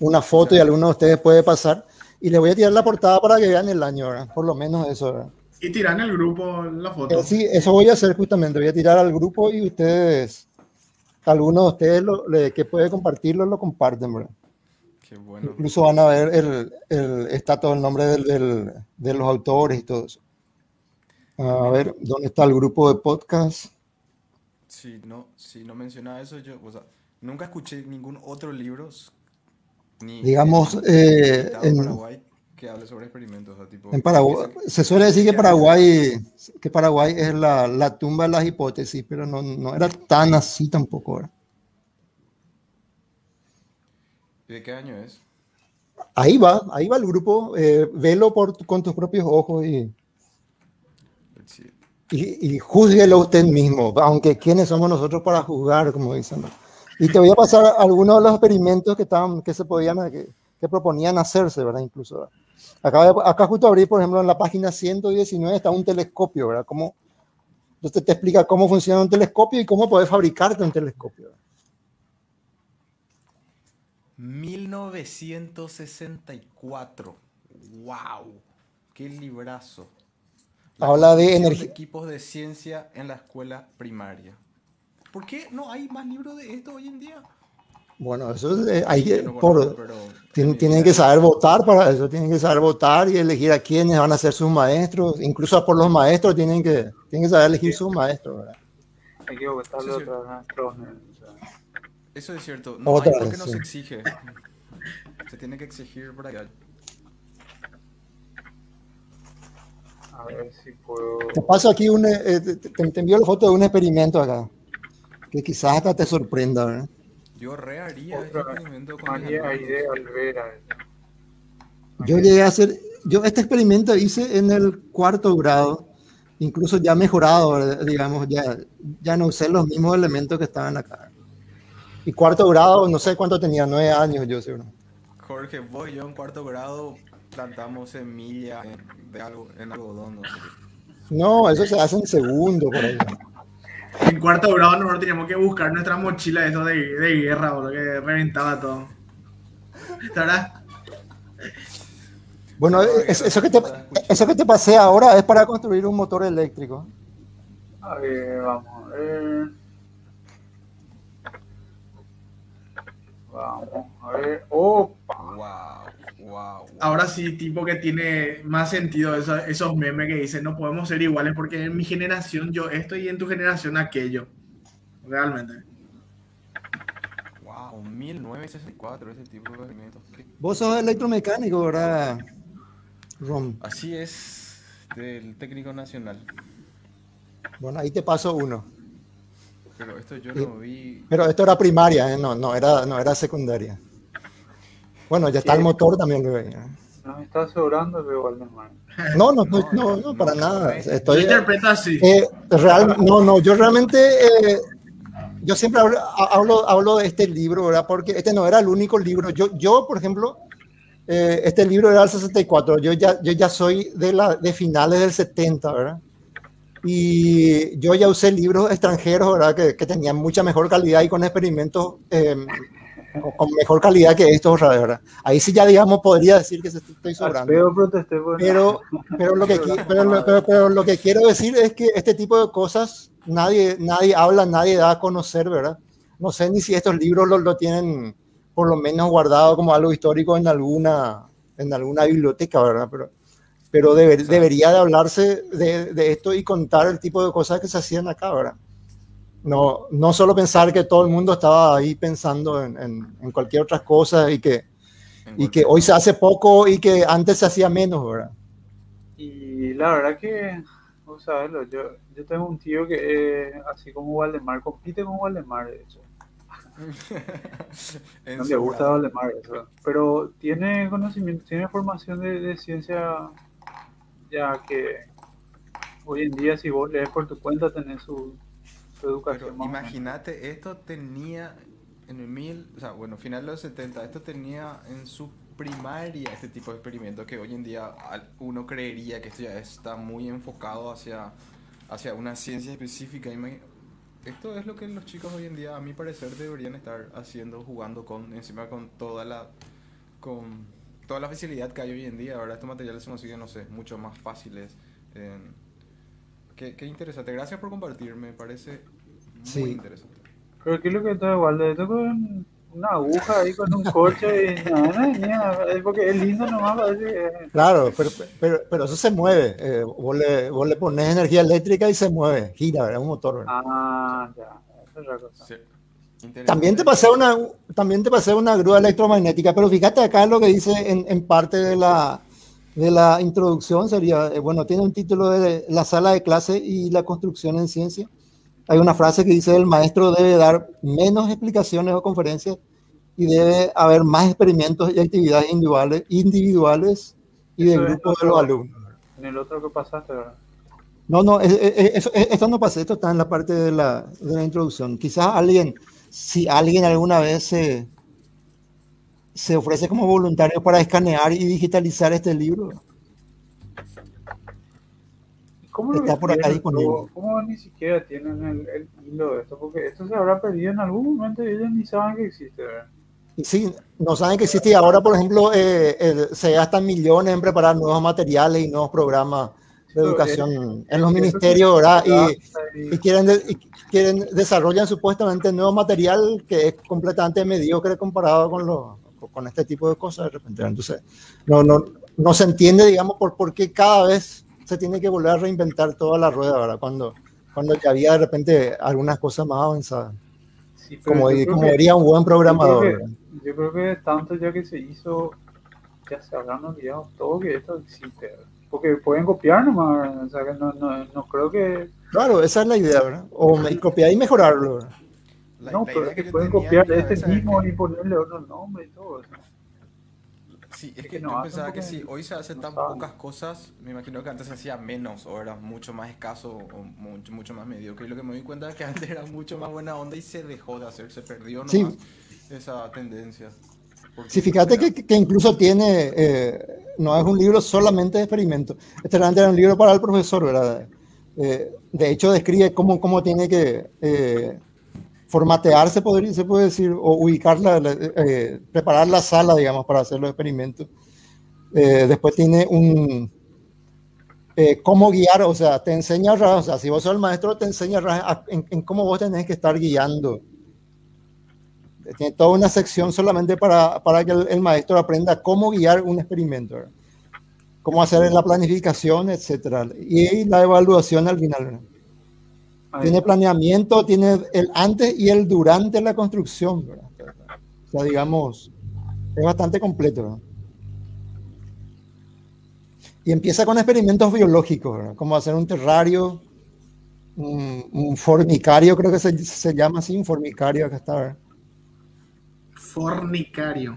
una foto y alguno de ustedes puede pasar. Y le voy a tirar la portada para que vean el año, ¿verdad? Por lo menos eso, ¿verdad? Y tiran el grupo la foto. Eh, sí, eso voy a hacer justamente. Voy a tirar al grupo y ustedes, alguno de ustedes lo, le- que puede compartirlo, lo comparten, ¿verdad? Qué bueno. Incluso van a ver el, el- está todo el nombre del- del- de los autores y todo eso. A ver, ¿dónde está el grupo de podcast? Si no, si no menciona eso, yo, o sea, nunca escuché ningún otro libro, ni Digamos, eh, en- Paraguay, que hable sobre experimentos. o sea, tipo, En Paraguay, que se suele decir que Paraguay, que Paraguay es la, la tumba de las hipótesis, pero no, no era tan así tampoco. ¿verdad? ¿De qué año es? Ahí va, ahí va el grupo, eh, velo por, con tus propios ojos y y, y júzguelo usted mismo, aunque quiénes somos nosotros para juzgar, como dicen. Y te voy a pasar algunos de los experimentos que, estaban, que se podían, que, que proponían hacerse, ¿verdad? Incluso. Acá, acá justo abrí, por ejemplo, en la página 119 está un telescopio, ¿verdad? Como, entonces te explica cómo funciona un telescopio y cómo puedes fabricarte un telescopio. 1964. ¡Wow! ¡Qué librazo! Habla de energía. equipos de ciencia en la escuela primaria. ¿Por qué no hay más libros de esto hoy en día? Bueno, eso es, eh, hay, eh, no por, pero tienen, tienen que saber votar para eso, tienen que saber votar y elegir a quiénes van a ser sus maestros, incluso por los maestros tienen que, tienen que saber elegir sus maestros, ¿verdad? Hay que votarle Sí, sí. otra vez a nuestros, eh, o sea, Eso es cierto. No Otra hay vez, no sí. se exige. Se tiene que exigir para que. A ver si puedo. Te paso aquí un, eh, eh, te, te- te envío la foto de un experimento acá, que quizás hasta te sorprenda, ¿verdad? Yo re haría este Otra experimento con. Aide Alvera. Yo llegué a hacer, yo este experimento hice en el cuarto grado, incluso ya mejorado, digamos, ya, ya no usé los mismos elementos que estaban acá. Y cuarto grado, no sé cuánto tenía, nueve años yo seguro. Jorge, vos y yo en cuarto grado plantamos semilla en, de algo, en algodón. No sé. No, eso se hace en segundo, por ahí. En cuarto grado nosotros teníamos que buscar nuestra mochila eso de, de guerra, boludo, que reventaba todo. ¿Verdad? Bueno, es- eso que, te, eso que te pasé ahora es para construir un motor eléctrico. A ver, vamos a ver. Vamos a ver. ¡Opa! Wow, wow. Ahora sí, tipo que tiene más sentido eso- esos memes que dicen no podemos ser iguales porque en mi generación yo esto y en tu generación aquello. Realmente. Wow, 1964, ese tipo de experimentos. ¿Qué- Vos sos electromecánico, ¿verdad, Rom? Así es, del técnico nacional. Bueno, ahí te paso uno. Pero esto yo no vi. Pero esto era primaria, ¿eh? no, no, era, no era secundaria. Bueno, ya está el motor también. veía. Nos está sobrando el Waldemar. No, no, no, No, no, no, no, para no, nada. no. Yo Estoy, interpreto así. eh, real, no, no, yo realmente, eh, yo siempre hablo, hablo, hablo de este libro, ¿verdad? Porque este no era el único libro. Yo, yo por ejemplo, eh, este libro era el 64. Yo ya, yo ya soy de, la, de finales del 70, ¿verdad? Y yo ya usé libros extranjeros, ¿verdad? Que, que tenían mucha mejor calidad y con experimentos eh, con- mejor calidad que estos, ¿verdad? Ahí sí ya, digamos, podría decir que se- estoy sobrando. Pero Pero, pero, lo que, pero, pero- pero lo que quiero decir es que este tipo de cosas nadie, nadie habla, nadie da a conocer, ¿verdad? No sé ni si estos libros lo, lo tienen por lo menos guardado como algo histórico en alguna, en alguna biblioteca, ¿verdad? Pero, pero deber- debería de hablarse de, de esto y contar el tipo de cosas que se hacían acá, ¿verdad? No, no solo pensar que todo el mundo estaba ahí pensando en, en- en cualquier otra cosa y que, y que hoy se hace poco y que antes se hacía menos, ¿verdad? Y la verdad que, sabés, lo- yo, yo tengo un tío que, eh, así como Waldemar, compite con Waldemar, de hecho. No le gusta grado. Waldemar, eso. Pero tiene conocimiento, tiene formación de, de ciencia, ya que hoy en día, si vos lees por tu cuenta, tenés su, su educación. imagínate, esto tenía en el mil, o sea, bueno, final de los 70, esto tenía en su primaria este tipo de experimentos que hoy en día uno creería que esto ya está muy enfocado hacia, hacia una ciencia específica. Esto es lo que los chicos hoy en día, a mi parecer, deberían estar haciendo, jugando con, encima con toda la, con toda la facilidad que hay hoy en día. Ahora estos materiales se consiguen, no sé, mucho más fáciles. eh, qué, qué interesante. Gracias por compartir, me parece muy Sí. interesante. Pero ¿qué es lo que está igual? Esto con una aguja ahí con un corche y no, no, es porque es lindo nomás, parece Claro, pero, pero, pero eso se mueve. eh, vos, le, vos le pones energía eléctrica y se mueve, gira, ¿verdad? Un motor. ¿verdad? Ah, ya, esa es la cosa. Sí. También te pasé una, también te pasé una grúa electromagnética, pero fíjate acá lo que dice en, en parte de la, de la introducción, sería, eh, bueno, tiene un título de la sala de clase y la construcción en ciencia. Hay una frase que dice, el maestro debe dar menos explicaciones o conferencias y debe haber más experimentos y actividades individuales, individuales y de grupos de los alumnos. En el otro que pasaste, ¿verdad? No, no, es- es- es- esto no pasa, esto está en la parte de la, de la introducción. Quizás alguien, si alguien alguna vez se, se ofrece como voluntario para escanear y digitalizar este libro, ¿Cómo lo Está por acá disponible. ¿Cómo ni siquiera tienen el, el hilo de esto? Porque esto se habrá perdido en algún momento y ellos ni saben que existe, ¿verdad? Y sí, no saben que existe y ahora, por ejemplo, eh, el- se gastan millones en preparar nuevos materiales y nuevos programas de Pero, educación eh, en los ministerios, ¿verdad? Y, y- quieren, de- y quieren desarrollan supuestamente nuevo material que es completamente mediocre comparado con, lo, con este tipo de cosas de repente. Entonces, no, no, no se entiende, digamos, por, por qué cada vez se tiene que volver a reinventar toda la rueda, ¿verdad? Cuando, cuando ya había de repente algunas cosas más avanzadas. Sí, Como, yo creo como que- diría un buen programador. Yo creo, ¿verdad? que, yo creo que tanto ya que se hizo, ya se habrán olvidado todo que esto existe. ¿verdad? Porque pueden copiar nomás, ¿verdad? o sea que no, no, no creo que... Claro, esa es la idea, ¿verdad? O me- copiar y mejorarlo. ¿verdad? La- no, la pero es que pueden copiar este mismo que- y ponerle otro nombre y todo eso. Sí, es Es que que no yo pensaba que si hoy se hacen no tan saben. pocas cosas, me imagino que antes se hacía menos o era mucho más escaso o mucho, mucho más mediocre. Y lo que me di cuenta es que antes era mucho más buena onda y se dejó de hacer, se perdió nomás Sí. esa tendencia. Sí, fíjate que, que incluso tiene, eh, no es un libro solamente de experimentos. Este realmente era un libro para el profesor, ¿verdad? Eh, de hecho, describe cómo, cómo tiene que eh, formatearse, podría, se puede decir, o ubicarla, la- eh, preparar la sala, digamos, para hacer los experimentos. Eh, después tiene un eh, cómo guiar, o sea, te enseña, o sea, si vos sos el maestro, te enseña a- en, en cómo vos tenés que estar guiando. Tiene toda una sección solamente para, para que el, maestro aprenda cómo guiar un experimento, cómo hacer la planificación, etcétera, y la evaluación al final. Ahí Tiene planeamiento, tiene el antes y el durante la construcción. ¿verdad? O sea, digamos, es bastante completo. ¿verdad? Y empieza con experimentos biológicos, ¿verdad? como hacer un terrario, un, un formicario, creo que se, se llama así, un formicario, acá está. ¿verdad? Fornicario.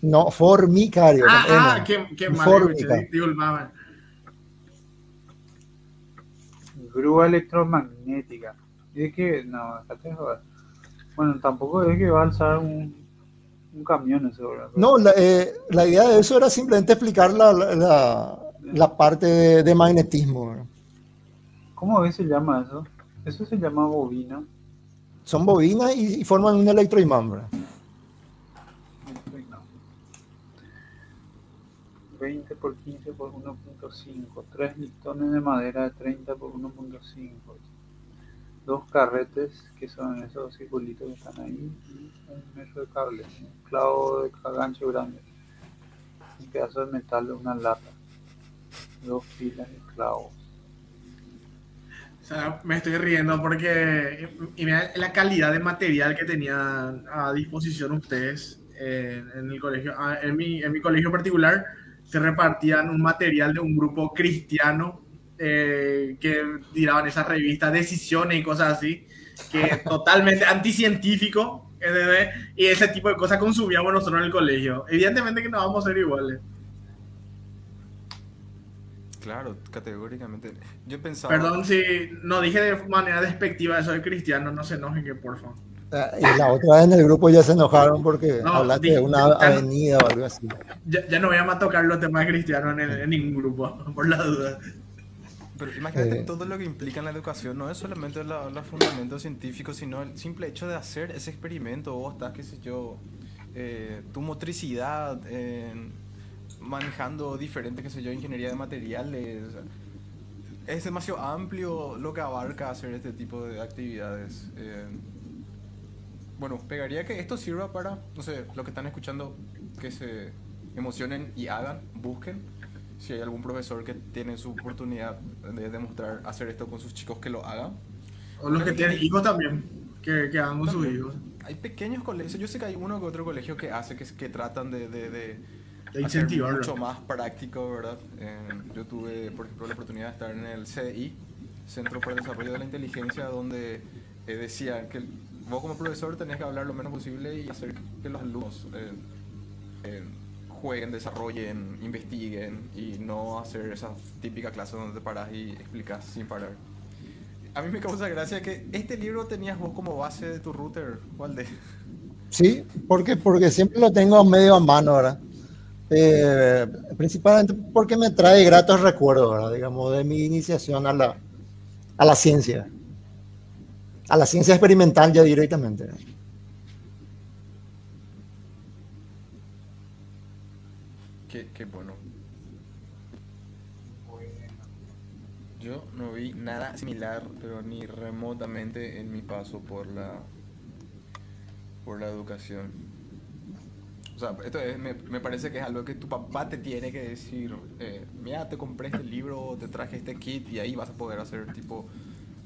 No, formicario. Ah, ah, qué, qué mal. Grúa electromagnética. Y es que, no, joder. Bueno, tampoco es que va a alzar un, un camión eso, No, la, eh, la idea de eso era simplemente explicar la, la- la- la parte de, de magnetismo. ¿verdad? ¿Cómo se llama eso? Eso se llama bobina. Son bobinas y, y forman un electroimán. ¿verdad? 20 por 15 por 1.5. 3 listones de madera de 30 por 1.5. Dos carretes, que son esos circulitos que están ahí. Y un metro de cable. Un clavo de gancho grande. Un pedazo de metal de una lata. Dos pilas de clavos. O sea, me estoy riendo porque y la calidad de material que tenían a disposición ustedes eh, en el colegio. Ah, En mi, en mi colegio particular se repartían un material de un grupo cristiano eh, que tiraban esas revistas, decisiones y cosas así, que totalmente anticientífico. ¿entendés? Y ese tipo de cosas consumíamos nosotros en el colegio. Evidentemente que no vamos a ser iguales. Claro, categóricamente. Yo pensaba. Perdón si no dije de manera despectiva eso de cristiano, no se enojen que por favor. Y la otra vez en el grupo ya se enojaron porque No, hablaste de una ya- avenida o algo así. Ya, ya no voy a tocar los temas cristianos en, el- en ningún grupo, por la duda. Pero imagínate Eh. todo lo que implica en la educación, no es solamente la- los fundamentos científicos, sino el simple hecho de hacer ese experimento, vos estás, qué sé yo, eh, tu motricidad, eh, manejando diferente, qué sé yo, ingeniería de materiales. Es demasiado amplio lo que abarca hacer este tipo de actividades. Bueno, pegaría que esto sirva para, no sé, los que están escuchando, que se emocionen y hagan, busquen si hay algún profesor que tiene su oportunidad de demostrar hacer esto con sus chicos que lo hagan. O los que tienen hijos también, que, que hagan con sus hijos. Hay pequeños colegios, yo sé que hay uno que otro colegio que hace, que, que tratan de, de, de De hacer incentivarlo. mucho más práctico, ¿verdad? Eh, yo tuve, por ejemplo, la oportunidad de estar en el CDI, Centro para el Desarrollo de la Inteligencia, donde eh, decían que vos como profesor tenés que hablar lo menos posible y hacer que los alumnos eh, eh, jueguen, desarrollen, investiguen y no hacer esa típica clase donde te paras y explicas sin parar. A mí me causa gracia que este libro tenías vos como base de tu router, Walde. Sí, porque, porque siempre lo tengo medio a mano, ¿verdad? Eh, principalmente porque me trae gratos recuerdos, ¿verdad? digamos, de mi iniciación a la, a la ciencia, a la ciencia experimental ya directamente. Qué, qué bueno. Yo no vi nada similar, pero ni remotamente en mi paso por la por la educación. O sea, esto es- me, me parece que es algo que tu papá te tiene que decir, eh, mira, te compré este libro, te traje este kit y ahí vas a poder hacer tipo,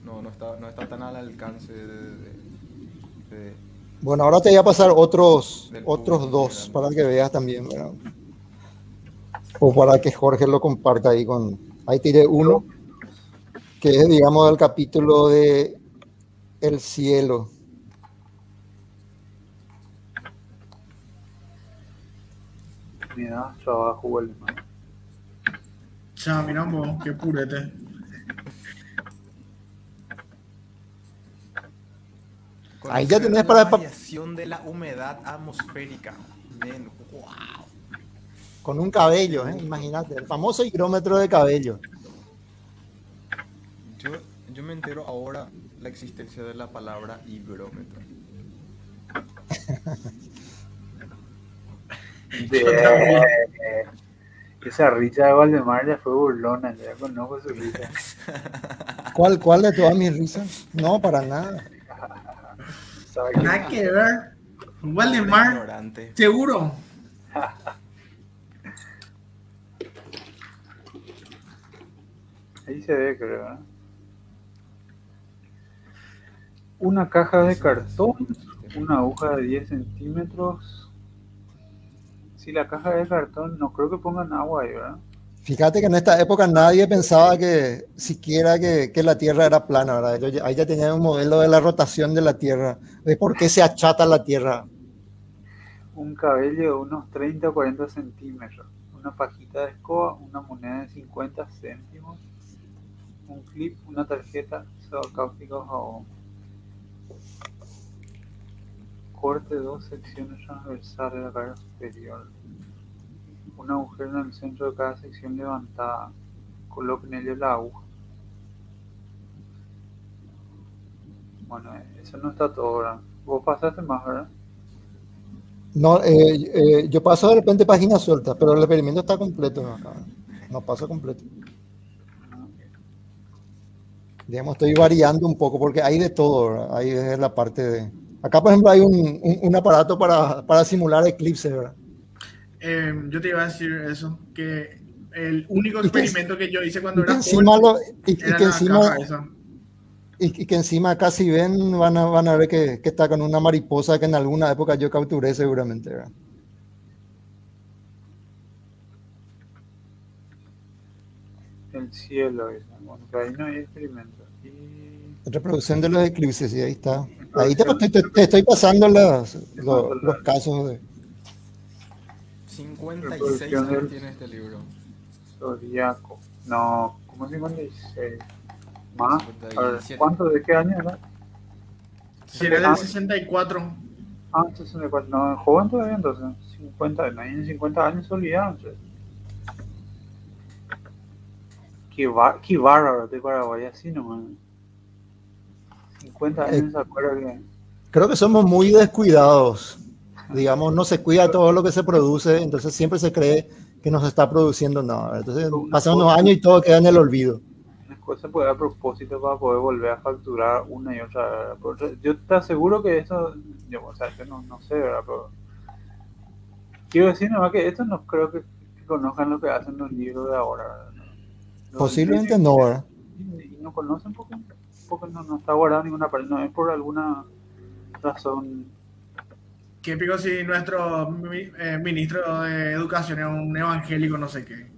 no, no está, no está tan al alcance de, de- de- Bueno, ahora te voy a pasar otros, otros público dos para que veas también, ¿verdad? O para que Jorge lo comparta ahí con. Ahí tiré uno, que es, digamos, del capítulo de El cielo. Mira, trabajo huele mal. Ya, mira vos, qué purete. Ahí ya tenés la para- pa- variación de la humedad atmosférica. Wow. Con un cabello, ¿eh? imagínate, el famoso higrómetro de cabello. Yo, yo me entero ahora la existencia de la palabra higrómetro. Esa risa de Valdemar ya fue burlona, ya conozco su risa. ¿Cuál, cuál de todas mis risas? No, para nada. Nada que ver. Waldemar, Ignorante. seguro. Ahí se ve, creo. Una caja de cartón, una aguja de 10 centímetros. Si la caja de cartón, no creo que pongan agua ahí, ¿verdad? Fíjate que en esta época nadie pensaba que siquiera que, que la Tierra era plana, ahí ya tenían un modelo de la rotación de la Tierra, de por qué se achata la Tierra. Un cabello de unos 30 o 40 centímetros. Una pajita de escoba, una moneda de 50 céntimos. Un clip, una tarjeta, o jabón. Corte dos secciones transversales de la cara superior. Un agujero en el centro de cada sección levantada. Coloque en ello la aguja. Bueno, eso no está todo, ¿verdad? Vos pasaste más, ¿verdad? No, eh, eh, yo paso de repente páginas sueltas, pero el experimento está completo. ¿no? No paso completo. Digamos, estoy variando un poco porque hay de todo, ¿verdad? Hay desde la parte de... Acá, por ejemplo, hay un, un- aparato para, para simular eclipse, ¿verdad? Eh, yo te iba a decir eso, que el único Y que- experimento que yo hice cuando Y que era encima, joven lo- y, y era que la encima, y, y que encima acá si ven van a, van a ver que, que está con una mariposa que en alguna época yo capturé seguramente, ¿verdad? El cielo. Bueno, ahí no hay experimento. Y Reproducción de los eclipses, y ahí está. Ahí te, te- estoy pasando las- lo- los casos de... 56 Reproducción años tiene este libro. Zodíaco. No, ¿cómo 56? ¿Más? A ver, 57. ¿Cuánto? ¿De qué año era? Si era del 64. Ah, 64. No, joven todavía entonces. 50, no, en 50 años se olvidaron. Qué, bar- qué bárbaro de Paraguay, así nomás. 50 Eh, años se acuerda que. Creo que somos muy descuidados. Digamos, no se cuida todo lo que se produce, entonces siempre se cree que nos está produciendo nada. Entonces pasan unos años y todo queda en el olvido. Después se puede a propósito para poder volver a facturar una y otra Yo te aseguro que eso, yo, o sea, yo no, no sé, ¿verdad? Pero quiero decir nomás que esto no creo que, que conozcan lo que hacen los libros de ahora. Los Posiblemente no, ¿verdad? Y, y no conocen porque, porque no, no está guardado en ninguna parte, no es por alguna razón. Qué pico si nuestro eh, ministro de Educación es un evangélico, no sé qué.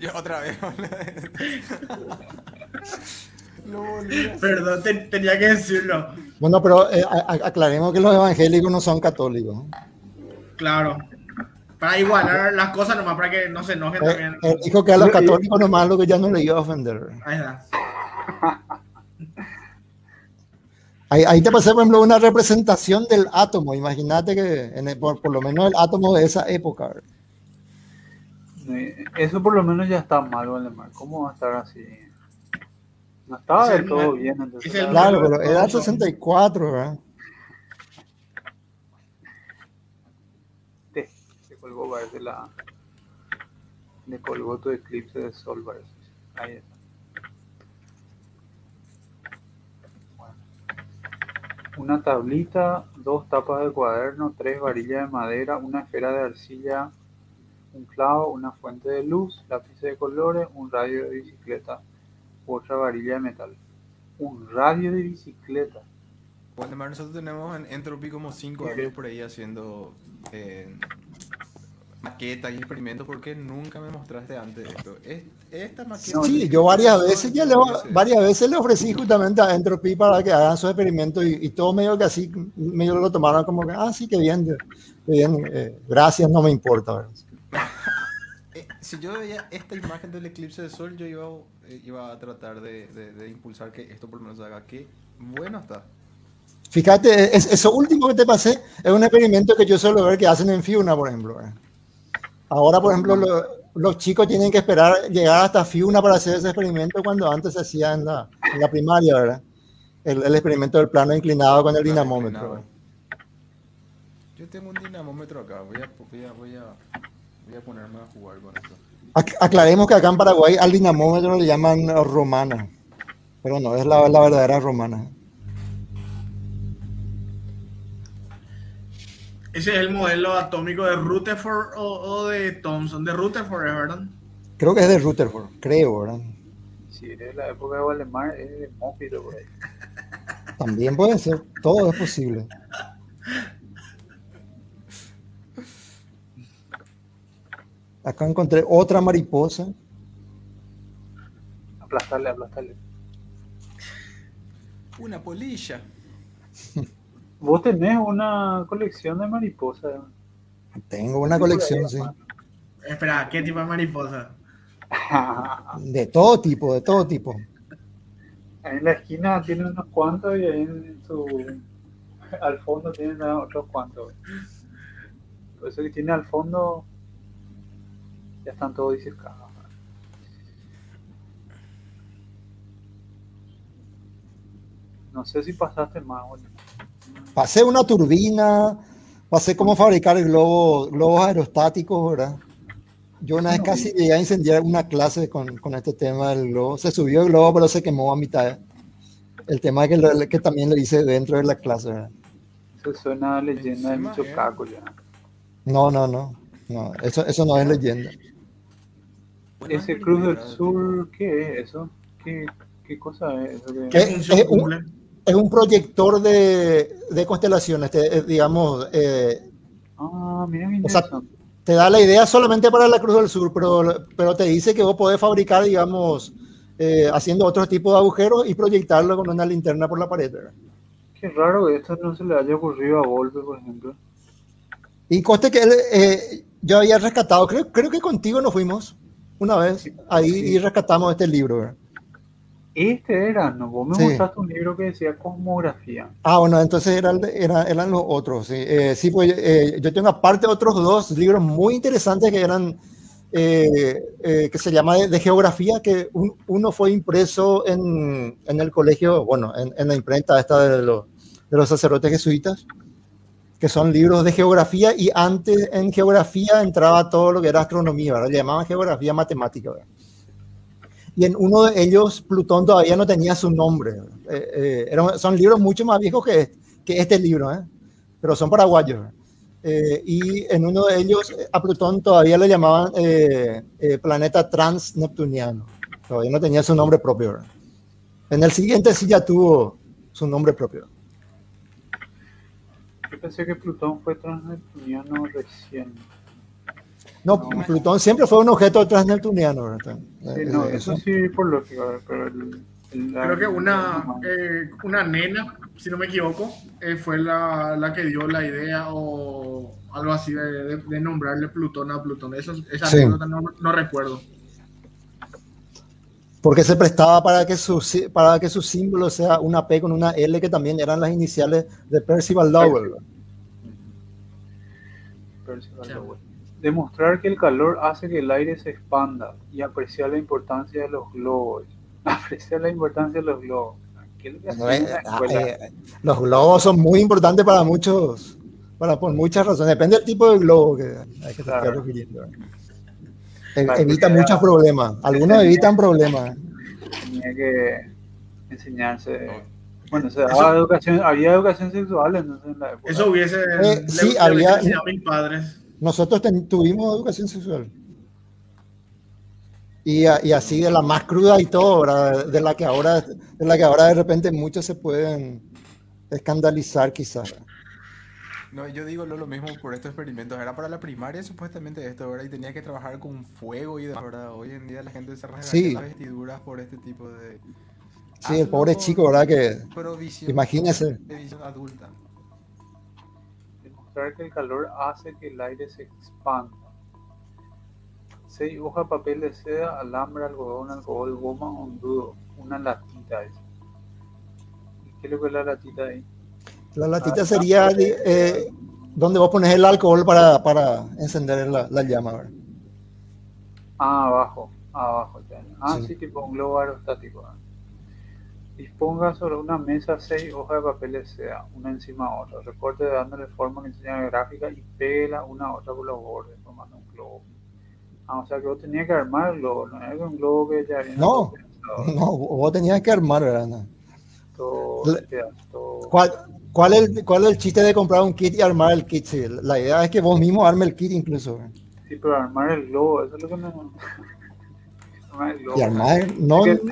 Yo otra vez. no Perdón, te- tenía que decirlo. Bueno, pero eh, aclaremos que los evangélicos no son católicos. Claro. Para igualar las cosas nomás, para que no se enojen Eh, también. él dijo que a los católicos nomás lo que ya no le iba a ofender. Ahí está. Ahí, ahí te pasé, por ejemplo, una representación del átomo. Imagínate que en el- por, por lo menos el átomo de esa época. ¿verdad? Eso por lo menos ya está mal, Valdemar. ¿Cómo va a estar así? No estaba Es del el todo bien. Entonces, es el la- Claro, pero era Thomson. 64, ¿verdad? te, te colgó, parece la. Le colgó tu eclipse de sol, parece. Ahí está. Una tablita, dos tapas de cuaderno, tres varillas de madera, una esfera de arcilla, un clavo, una fuente de luz, lápices de colores, un radio de bicicleta, otra varilla de metal. Un radio de bicicleta. Waldemar, nosotros tenemos en Entropy como 5 años por ahí haciendo eh, maquetas y experimentos. ¿Por qué nunca me mostraste antes esto? Es- Esta maqueta. Sí, yo varias veces ya le, varias veces le ofrecí justamente a Entropy para que hagan sus experimentos y, y todo medio que así, medio lo tomaron como que, ah, sí, que bien, qué bien, eh, gracias, no me importa. Eh, si yo veía esta imagen del eclipse de sol, yo iba, eh, iba a tratar de, de- de impulsar que esto por lo menos haga. Qué bueno está. Fíjate, es- eso último que te pasé es un experimento que yo suelo ver que hacen en Fiuna, por ejemplo. Ahora, por ejemplo, lo- los chicos tienen que esperar llegar hasta Fiuna para hacer ese experimento cuando antes se hacía en la, en la primaria, ¿verdad? El, el experimento del plano inclinado con el dinamómetro. Yo tengo un dinamómetro acá. Voy a, voy a, voy a, voy a ponerme a jugar con esto. Ac- Aclaremos que acá en Paraguay al dinamómetro le llaman romana, pero no, es la, la verdadera romana. Ese es el modelo atómico de Rutherford o, o de Thomson. De Rutherford, ¿es verdad? Creo que es de Rutherford, creo, ¿verdad? Si eres de la época de Valdemar, es de Mópito por ahí. También puede ser, todo es posible. Acá encontré otra mariposa. Aplastarle, aplastarle. Una polilla. Vos tenés una colección de mariposas. Tengo una colección, sí. Espera, ¿qué tipo de mariposa? De todo tipo, de todo tipo. Ahí en la esquina tiene unos cuantos y ahí en su. Al fondo tiene otros cuantos. Por eso que tiene al fondo. Ya están todos disecados. No sé si pasaste más, boludo. Pasé una turbina, pasé cómo fabricar globos, globos aerostáticos, ¿verdad? Yo una vez casi llegué a incendiar una clase con, con este tema del globo. Se subió el globo, pero se quemó a mitad. El tema que, lo- que también lo hice dentro de la clase, ¿verdad? Eso suena a leyenda de Encima, mucho eh. caco ya. No, no, no. no eso, eso no es leyenda. Ese Cruz del Sur, ¿qué es eso? ¿Qué, qué cosa es ¿Qué Eh, función eh, un- cumple? Es un proyector de, de constelaciones, te- eh, digamos, eh, Ah, mira qué O sea, te da la idea solamente para la Cruz del Sur, pero, pero te dice que vos podés fabricar, digamos, eh, haciendo otro tipo de agujeros y proyectarlo con una linterna por la pared. ¿verdad? Qué raro que esto no se le haya ocurrido a Volpe, por ejemplo. Y coste que él, eh, yo había rescatado, creo, creo que contigo nos fuimos una vez ahí Sí. y rescatamos este libro. ¿verdad? Este era, ¿no? Vos me Sí. mostraste un libro que decía cosmografía. Ah, bueno, entonces era el de- era- eran los otros. Sí, Eh, sí pues eh, yo tengo aparte otros dos libros muy interesantes que eran, eh, eh, que se llama de, de geografía, que un- uno fue impreso en, en el colegio, bueno, en, en la imprenta esta de los, de los sacerdotes jesuitas, que son libros de geografía y antes en geografía entraba todo lo que era astronomía, ¿verdad? Le llamaban geografía matemática, ¿verdad? Y en uno de ellos, Plutón todavía no tenía su nombre. Eh, eh, son libros mucho más viejos que, que este libro, ¿eh? pero son paraguayos. Eh, y en uno de ellos, a Plutón todavía le llamaban planeta transneptuniano. Todavía no tenía su nombre propio. En el siguiente sí ya tuvo su nombre propio. Yo pensé que Plutón fue transneptuniano recién. No, No. Plutón siempre fue un objeto transneptuniano. ¿verdad? Sí, Eh, no, eh, eso sí por lógica, pero el, el- Creo que una, eh, una nena, si no me equivoco, eh, fue la, la que dio la idea o algo así de, de- de nombrarle Plutón a Plutón. Eso, esa Sí. anécdota no, no recuerdo. Porque se prestaba para que su, sí- para que su símbolo sea una P con una L, que también eran las iniciales de Percival Lowell. Percival Lowell. Demostrar que el calor hace que el aire se expanda y apreciar la importancia de los globos. Apreciar la importancia de los globos. ¿Qué es lo que hacen No en es- la ah, eh, los globos son muy importantes para muchos, para por muchas razones. Depende del tipo de globo que hay que estar Claro. refiriendo. Evita muchos era- problemas. Algunos tenía- evitan problemas. Tenía que enseñarse. Bueno, o sea, Eso- había educación, había educación sexual entonces en la época. Eso hubiese. Eh, le- sí, le había- a mis padres. Nosotros ten- tuvimos educación sexual. Y, a- y así de la más cruda y todo, ¿verdad? De la que ahora, de la que ahora de repente muchos se pueden escandalizar quizás. No, yo digo lo, lo mismo por estos experimentos. Era para la primaria supuestamente esto, ¿verdad? Y tenía que trabajar con fuego y demás, ¿verdad? Hoy en día la gente se rasga Sí. las vestiduras por este tipo de... Sí, el pobre chico, ¿verdad? Que imagínese. adulta. Demostrar que el calor hace que el aire se expanda. 6 hojas, papel de seda, alambre, algodón, alcohol, goma, hondudo. Una latita. ¿Y ¿Qué es lo que es la latita ahí? La latita Ah, sería ah, eh, donde vos pones el alcohol para, para encender la, la llama. ¿verdad? Ah, abajo. Abajo. ya. Ah, Sí. sí, tipo un globo aerostático. Disponga sobre una mesa seis hojas de papel de seda, una encima de otra. Recorte dándole forma que enseña gráfica y pégala una a otra por los bordes, formando un globo. Ah, o sea que vos tenías que armar el globo, no era un globo que ya viene No, no, vos tenías que armar, ¿verdad? No. todo, ¿Cuál, cuál, es el, ¿Cuál es el chiste de comprar un kit y armar el kit? Sí, la idea es que vos mismo armes el kit incluso. Sí, pero armar el globo, eso es lo que no. Y armar, no, Es que-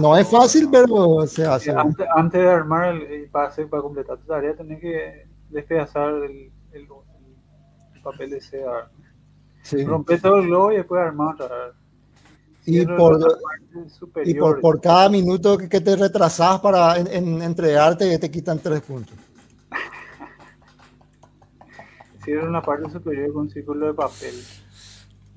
no es fácil, pero se hace. Sí, antes, antes de armar el, para, hacer, para completar tu tarea tenés que despedazar el, el, el papel de seda. Sí. Romper todo el globo y después armar otra vez. Y por- Y por, por cada minuto que, que te retrasas para en, en entregarte, te quitan tres puntos. Cierro la parte superior con un círculo de papel.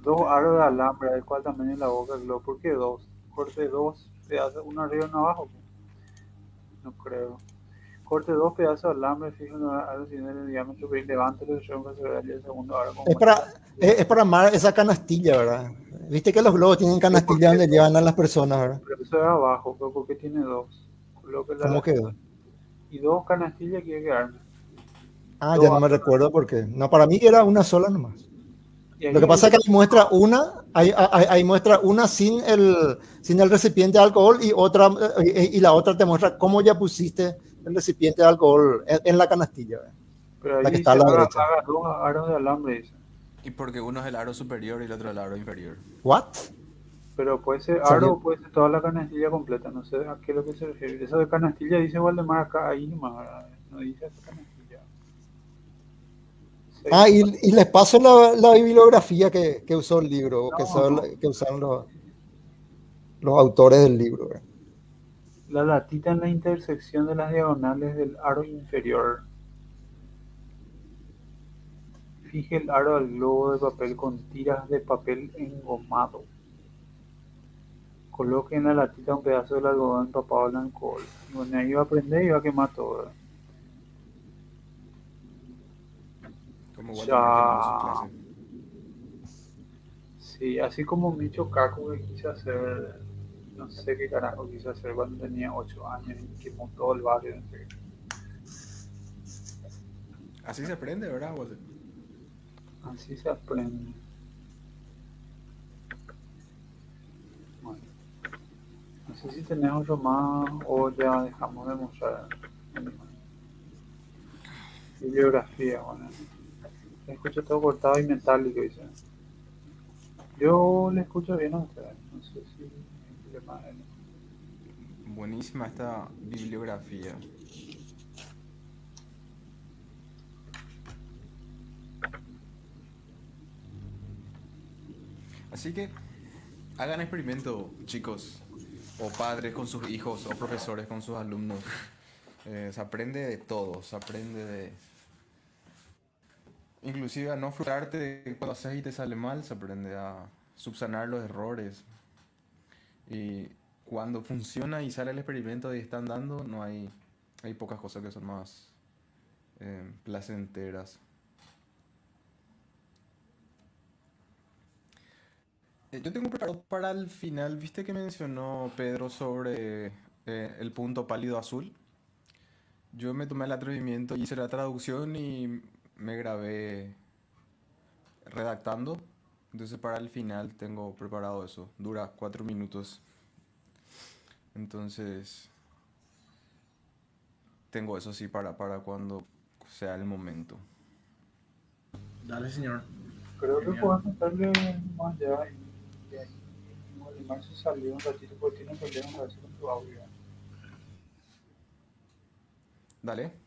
Dos aros de alambre, del cual también en la boca del globo. ¿Por qué dos? Corte dos pedazos, uno arriba y uno abajo. No creo. Corte dos pedazos de alambre, fijo en aro sin el diámetro, y levántelo y tronco sobre el segundo aro. Es para, es, es para armar esa canastilla, ¿verdad? Viste que los globos tienen canastilla donde llevan a las personas, ¿verdad? Pero eso es abajo, pero ¿por qué tiene dos? ¿Cómo quedó? Y dos canastillas quiere quedarme. Ah, ya no me recuerdo por qué. No, para mí era una sola nomás. Lo que pasa es que ahí muestra una, ahí, ahí- ahí muestra una sin el, sin el recipiente de alcohol y otra eh, y, y la otra te muestra cómo ya pusiste el recipiente de alcohol en, en la canastilla. pero ahí la que está a la derecha. aros de alambre, dice. Y porque uno es el aro superior y el otro el aro inferior. What? Pero puede ser aro o puede ser toda la canastilla completa. No sé a qué es lo que se refiere. Eso de canastilla dice Waldemar acá, ahí nomás. No dice esa canastilla. Ah, y, y les paso la, la bibliografía que, que usó el libro, que, No, son- que usaron los, los autores del libro. ¿verdad? La latita en la intersección de las diagonales del aro inferior. Fije el aro al globo de papel con tiras de papel engomado. Coloque en la latita un pedazo del algodón empapado en alcohol. Y bueno, ahí va a prender y va a quemar todo. ¿verdad? Como Ya. Sí, así como Micho Kaku que quise hacer, no sé qué carajo quise hacer cuando tenía 8 años y quemó todo el barrio. no sé qué. Así se aprende, ¿verdad, Walter? Así se aprende. Bueno, no sé si tenés otro más o ya dejamos de mostrar. Bibliografía, bueno. Escucho todo cortado y metálico, dice. Yo le escucho bien a ustedes. No sé si le Buenísima esta bibliografía. Así que hagan experimento, chicos, o padres con sus hijos, o profesores con sus alumnos. Eh, se aprende de todo, se aprende de, inclusive a no frustrarte cuando haces y te sale mal, se aprende a subsanar los errores. Y cuando funciona y sale el experimento y están dando, no hay, hay pocas cosas que son más eh, placenteras. Eh, Yo tengo preparado para el final, viste que mencionó Pedro sobre eh, el punto pálido azul. Yo me tomé el atrevimiento y hice la traducción y me grabé redactando. Entonces para el final tengo preparado eso. Dura cuatro minutos. Entonces tengo eso sí para, para cuando sea el momento. Dale, señor. Creo que Genial. puedes meterle más allá y, y ahí Waldemar se salió un ratito porque tiene problemas con tu audio. Dale.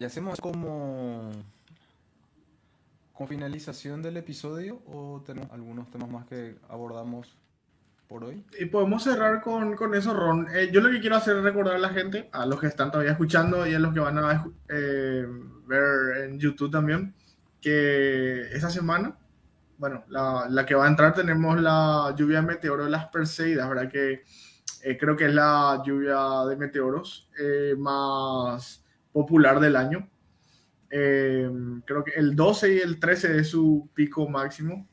¿Y hacemos como con finalización del episodio o tenemos algunos temas más que abordamos por hoy? Y podemos cerrar con, con eso, Ron. Eh, yo lo que quiero hacer es recordar a la gente, a los que están todavía escuchando y a los que van a eh, ver en YouTube también, que esa semana, bueno, la, la que va a entrar tenemos la lluvia de meteoro de las Perseidas, ¿verdad? Que eh, creo que es la lluvia de meteoros más popular del año. Eh, creo que el 12 y el 13 es su pico máximo.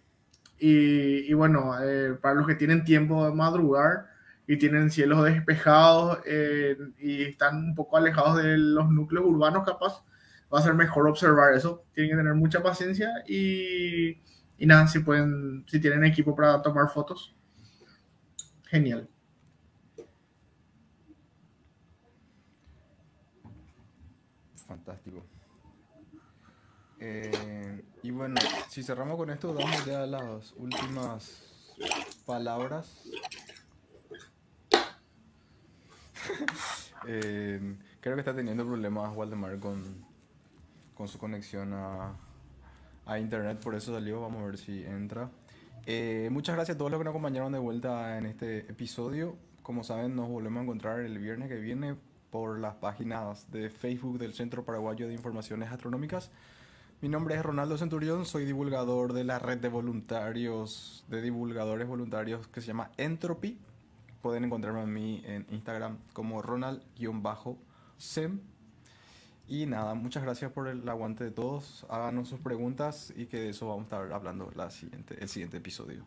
Y, bueno, eh, para los que tienen tiempo de madrugar y tienen cielos despejados eh, y están un poco alejados de los núcleos urbanos, capaz, va a ser mejor observar eso. Tienen que tener mucha paciencia y, y nada, si pueden, si tienen equipo para tomar fotos, genial. Fantástico. Eh, y bueno, si cerramos con esto, damos ya las últimas palabras. Eh, creo que está teniendo problemas Waldemar con, con su conexión a, a internet, por eso salió. Vamos a ver si entra. Eh, muchas gracias a todos los que nos acompañaron de vuelta en este episodio. Como saben, nos volvemos a encontrar el viernes que viene por las páginas de Facebook del Centro Paraguayo de Informaciones Astronómicas. Mi nombre es Ronaldo Centurión, soy divulgador de la red de voluntarios, de divulgadores voluntarios que se llama Entropy. Pueden encontrarme a mí en Instagram como Ronald-Sem. Y nada, muchas gracias por el aguante de todos. Háganos sus preguntas y que de eso vamos a estar hablando la siguiente, el siguiente episodio.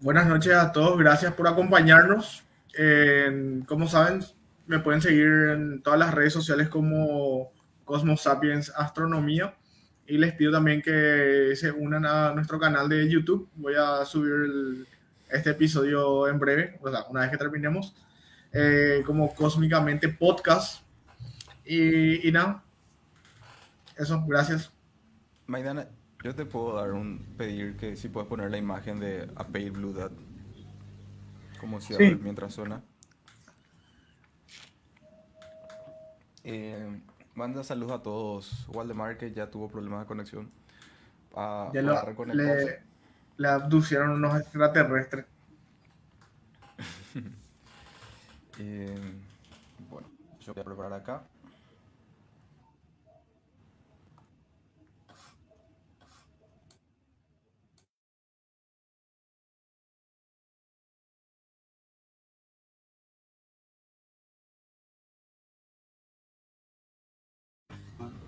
Buenas noches a todos, gracias por acompañarnos. Eh, como saben, me pueden seguir en todas las redes sociales como Cosmos Sapiens Astronomía. Y les pido también que se unan a nuestro canal de YouTube. Voy a subir el- este episodio en breve, o sea, una vez que terminemos, eh, como Cósmicamente Podcast. Y, y nada, eso, gracias. Maidana, yo te puedo dar un pedir que si puedes poner la imagen de A Pale Blue como cierre Sí. mientras suena. Eh, manda saludos a todos. Waldemar que ya tuvo problemas de conexión. A, Ya a lo- le, le abducieron unos extraterrestres. Eh, bueno, yo voy a preparar acá.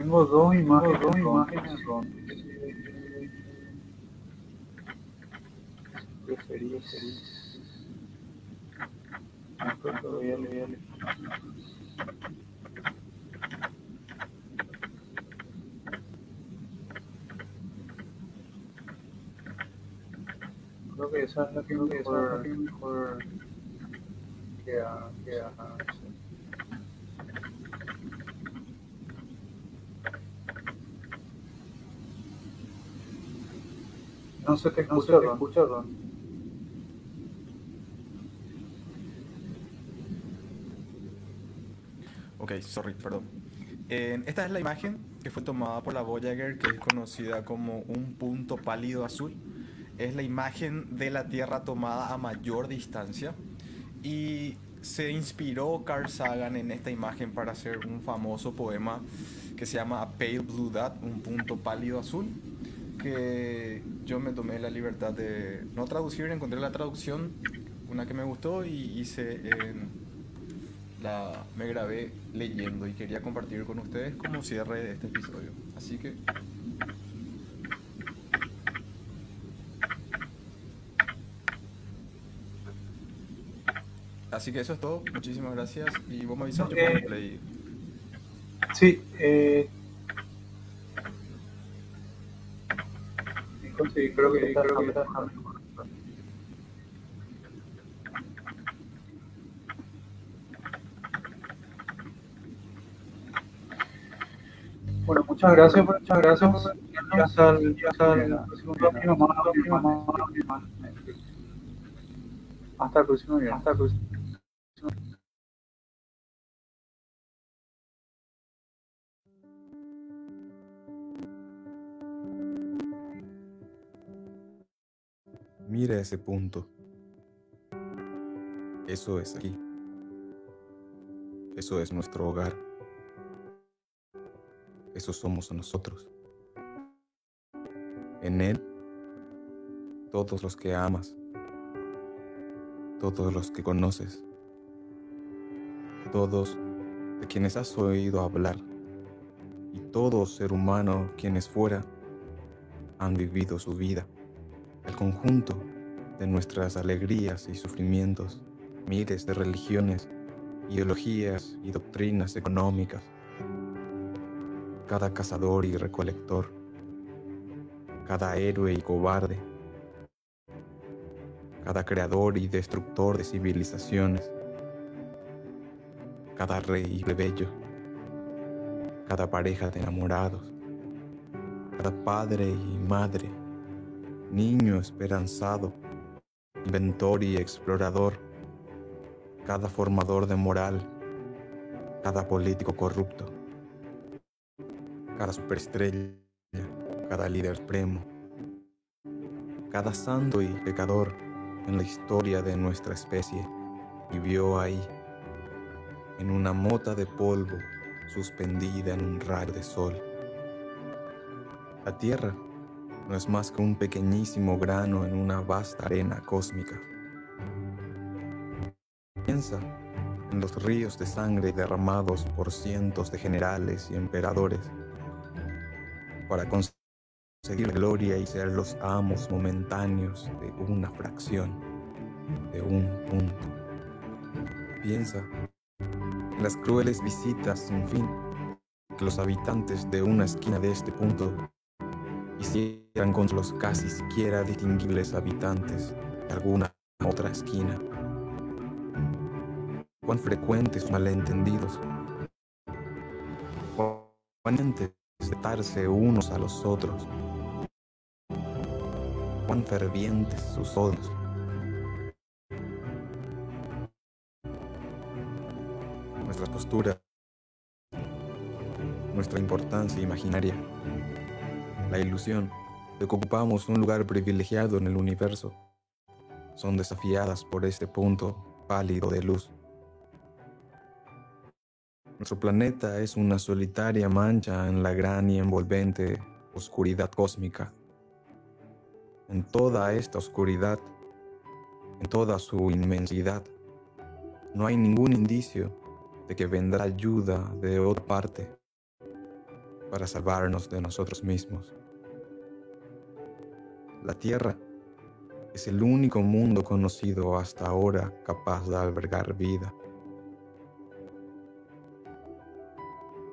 Tengo dos imágenes, dos imágenes. Preferí. Creo que esa es la que mejor, queda, No se te escucha, Ron. escucha, Ron. Ok, sorry, perdón. Eh, esta es la imagen que fue tomada por la Voyager, que es conocida como un punto pálido azul. es la imagen de la Tierra tomada a mayor distancia y se inspiró Carl Sagan en esta imagen para hacer un famoso poema que se llama A Pale Blue Dot, un punto pálido azul, que yo me tomé la libertad de no traducir, encontré la traducción, una que me gustó y hice en la, me grabé leyendo y quería compartir con ustedes como cierre de este episodio. Así que Así que eso es todo. Muchísimas gracias. Y vamos a avisar yo Eh, pongo play. Sí, eh, conseguí, creo que, creo que Bueno, muchas gracias, muchas gracias. Hasta el próximo día, hasta el próximo. Ese punto. Eso es aquí. Eso es nuestro hogar. Eso somos nosotros. En él, todos los que amas, todos los que conoces, todos de quienes has oído hablar y todo ser humano quienes fuera han vivido su vida el conjunto de nuestras alegrías y sufrimientos, miles de religiones, ideologías y doctrinas económicas, cada cazador y recolector, cada héroe y cobarde, cada creador y destructor de civilizaciones, cada rey y plebeyo, cada pareja de enamorados, cada padre y madre. Niño esperanzado, inventor y explorador, cada formador de moral, cada político corrupto, cada superestrella, cada líder supremo, cada santo y pecador en la historia de nuestra especie vivió ahí, en una mota de polvo suspendida en un rayo de sol. La tierra no es más que un pequeñísimo grano en una vasta arena cósmica. Piensa en los ríos de sangre derramados por cientos de generales y emperadores para conseguir gloria y ser los amos momentáneos de una fracción, de un punto. Piensa en las crueles visitas sin fin que los habitantes de una esquina de este punto hicieran con los casi siquiera distinguibles habitantes de alguna otra esquina. Cuán frecuentes malentendidos, cuán darse unos a los otros, cuán fervientes sus odios. Nuestras posturas, nuestra importancia imaginaria la ilusión de que ocupamos un lugar privilegiado en el universo, son desafiadas por este punto pálido de luz. Nuestro planeta es una solitaria mancha en la gran y envolvente oscuridad cósmica. En toda esta oscuridad, en toda su inmensidad, no hay ningún indicio de que vendrá ayuda de otra parte para salvarnos de nosotros mismos. La Tierra es el único mundo conocido hasta ahora capaz de albergar vida.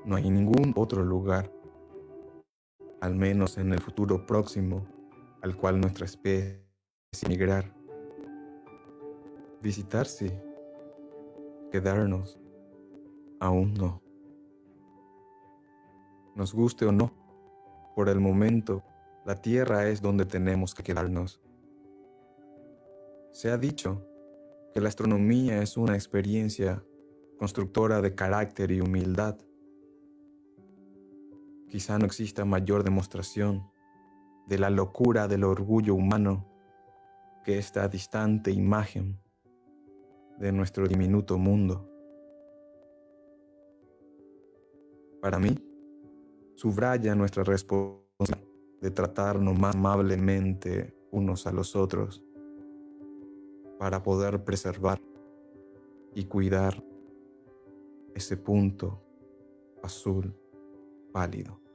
No hay ningún otro lugar, al menos en el futuro próximo, al cual nuestra especie emigrar. Visitar sí, quedarnos aún no. Nos guste o no, por el momento la tierra es donde tenemos que quedarnos. Se ha dicho que la astronomía es una experiencia constructora de carácter y humildad. Quizá no exista mayor demostración de la locura del orgullo humano que esta distante imagen de nuestro diminuto mundo. Para mí, subraya nuestra responsabilidad de tratarnos más amablemente unos a los otros para poder preservar y cuidar ese punto azul pálido.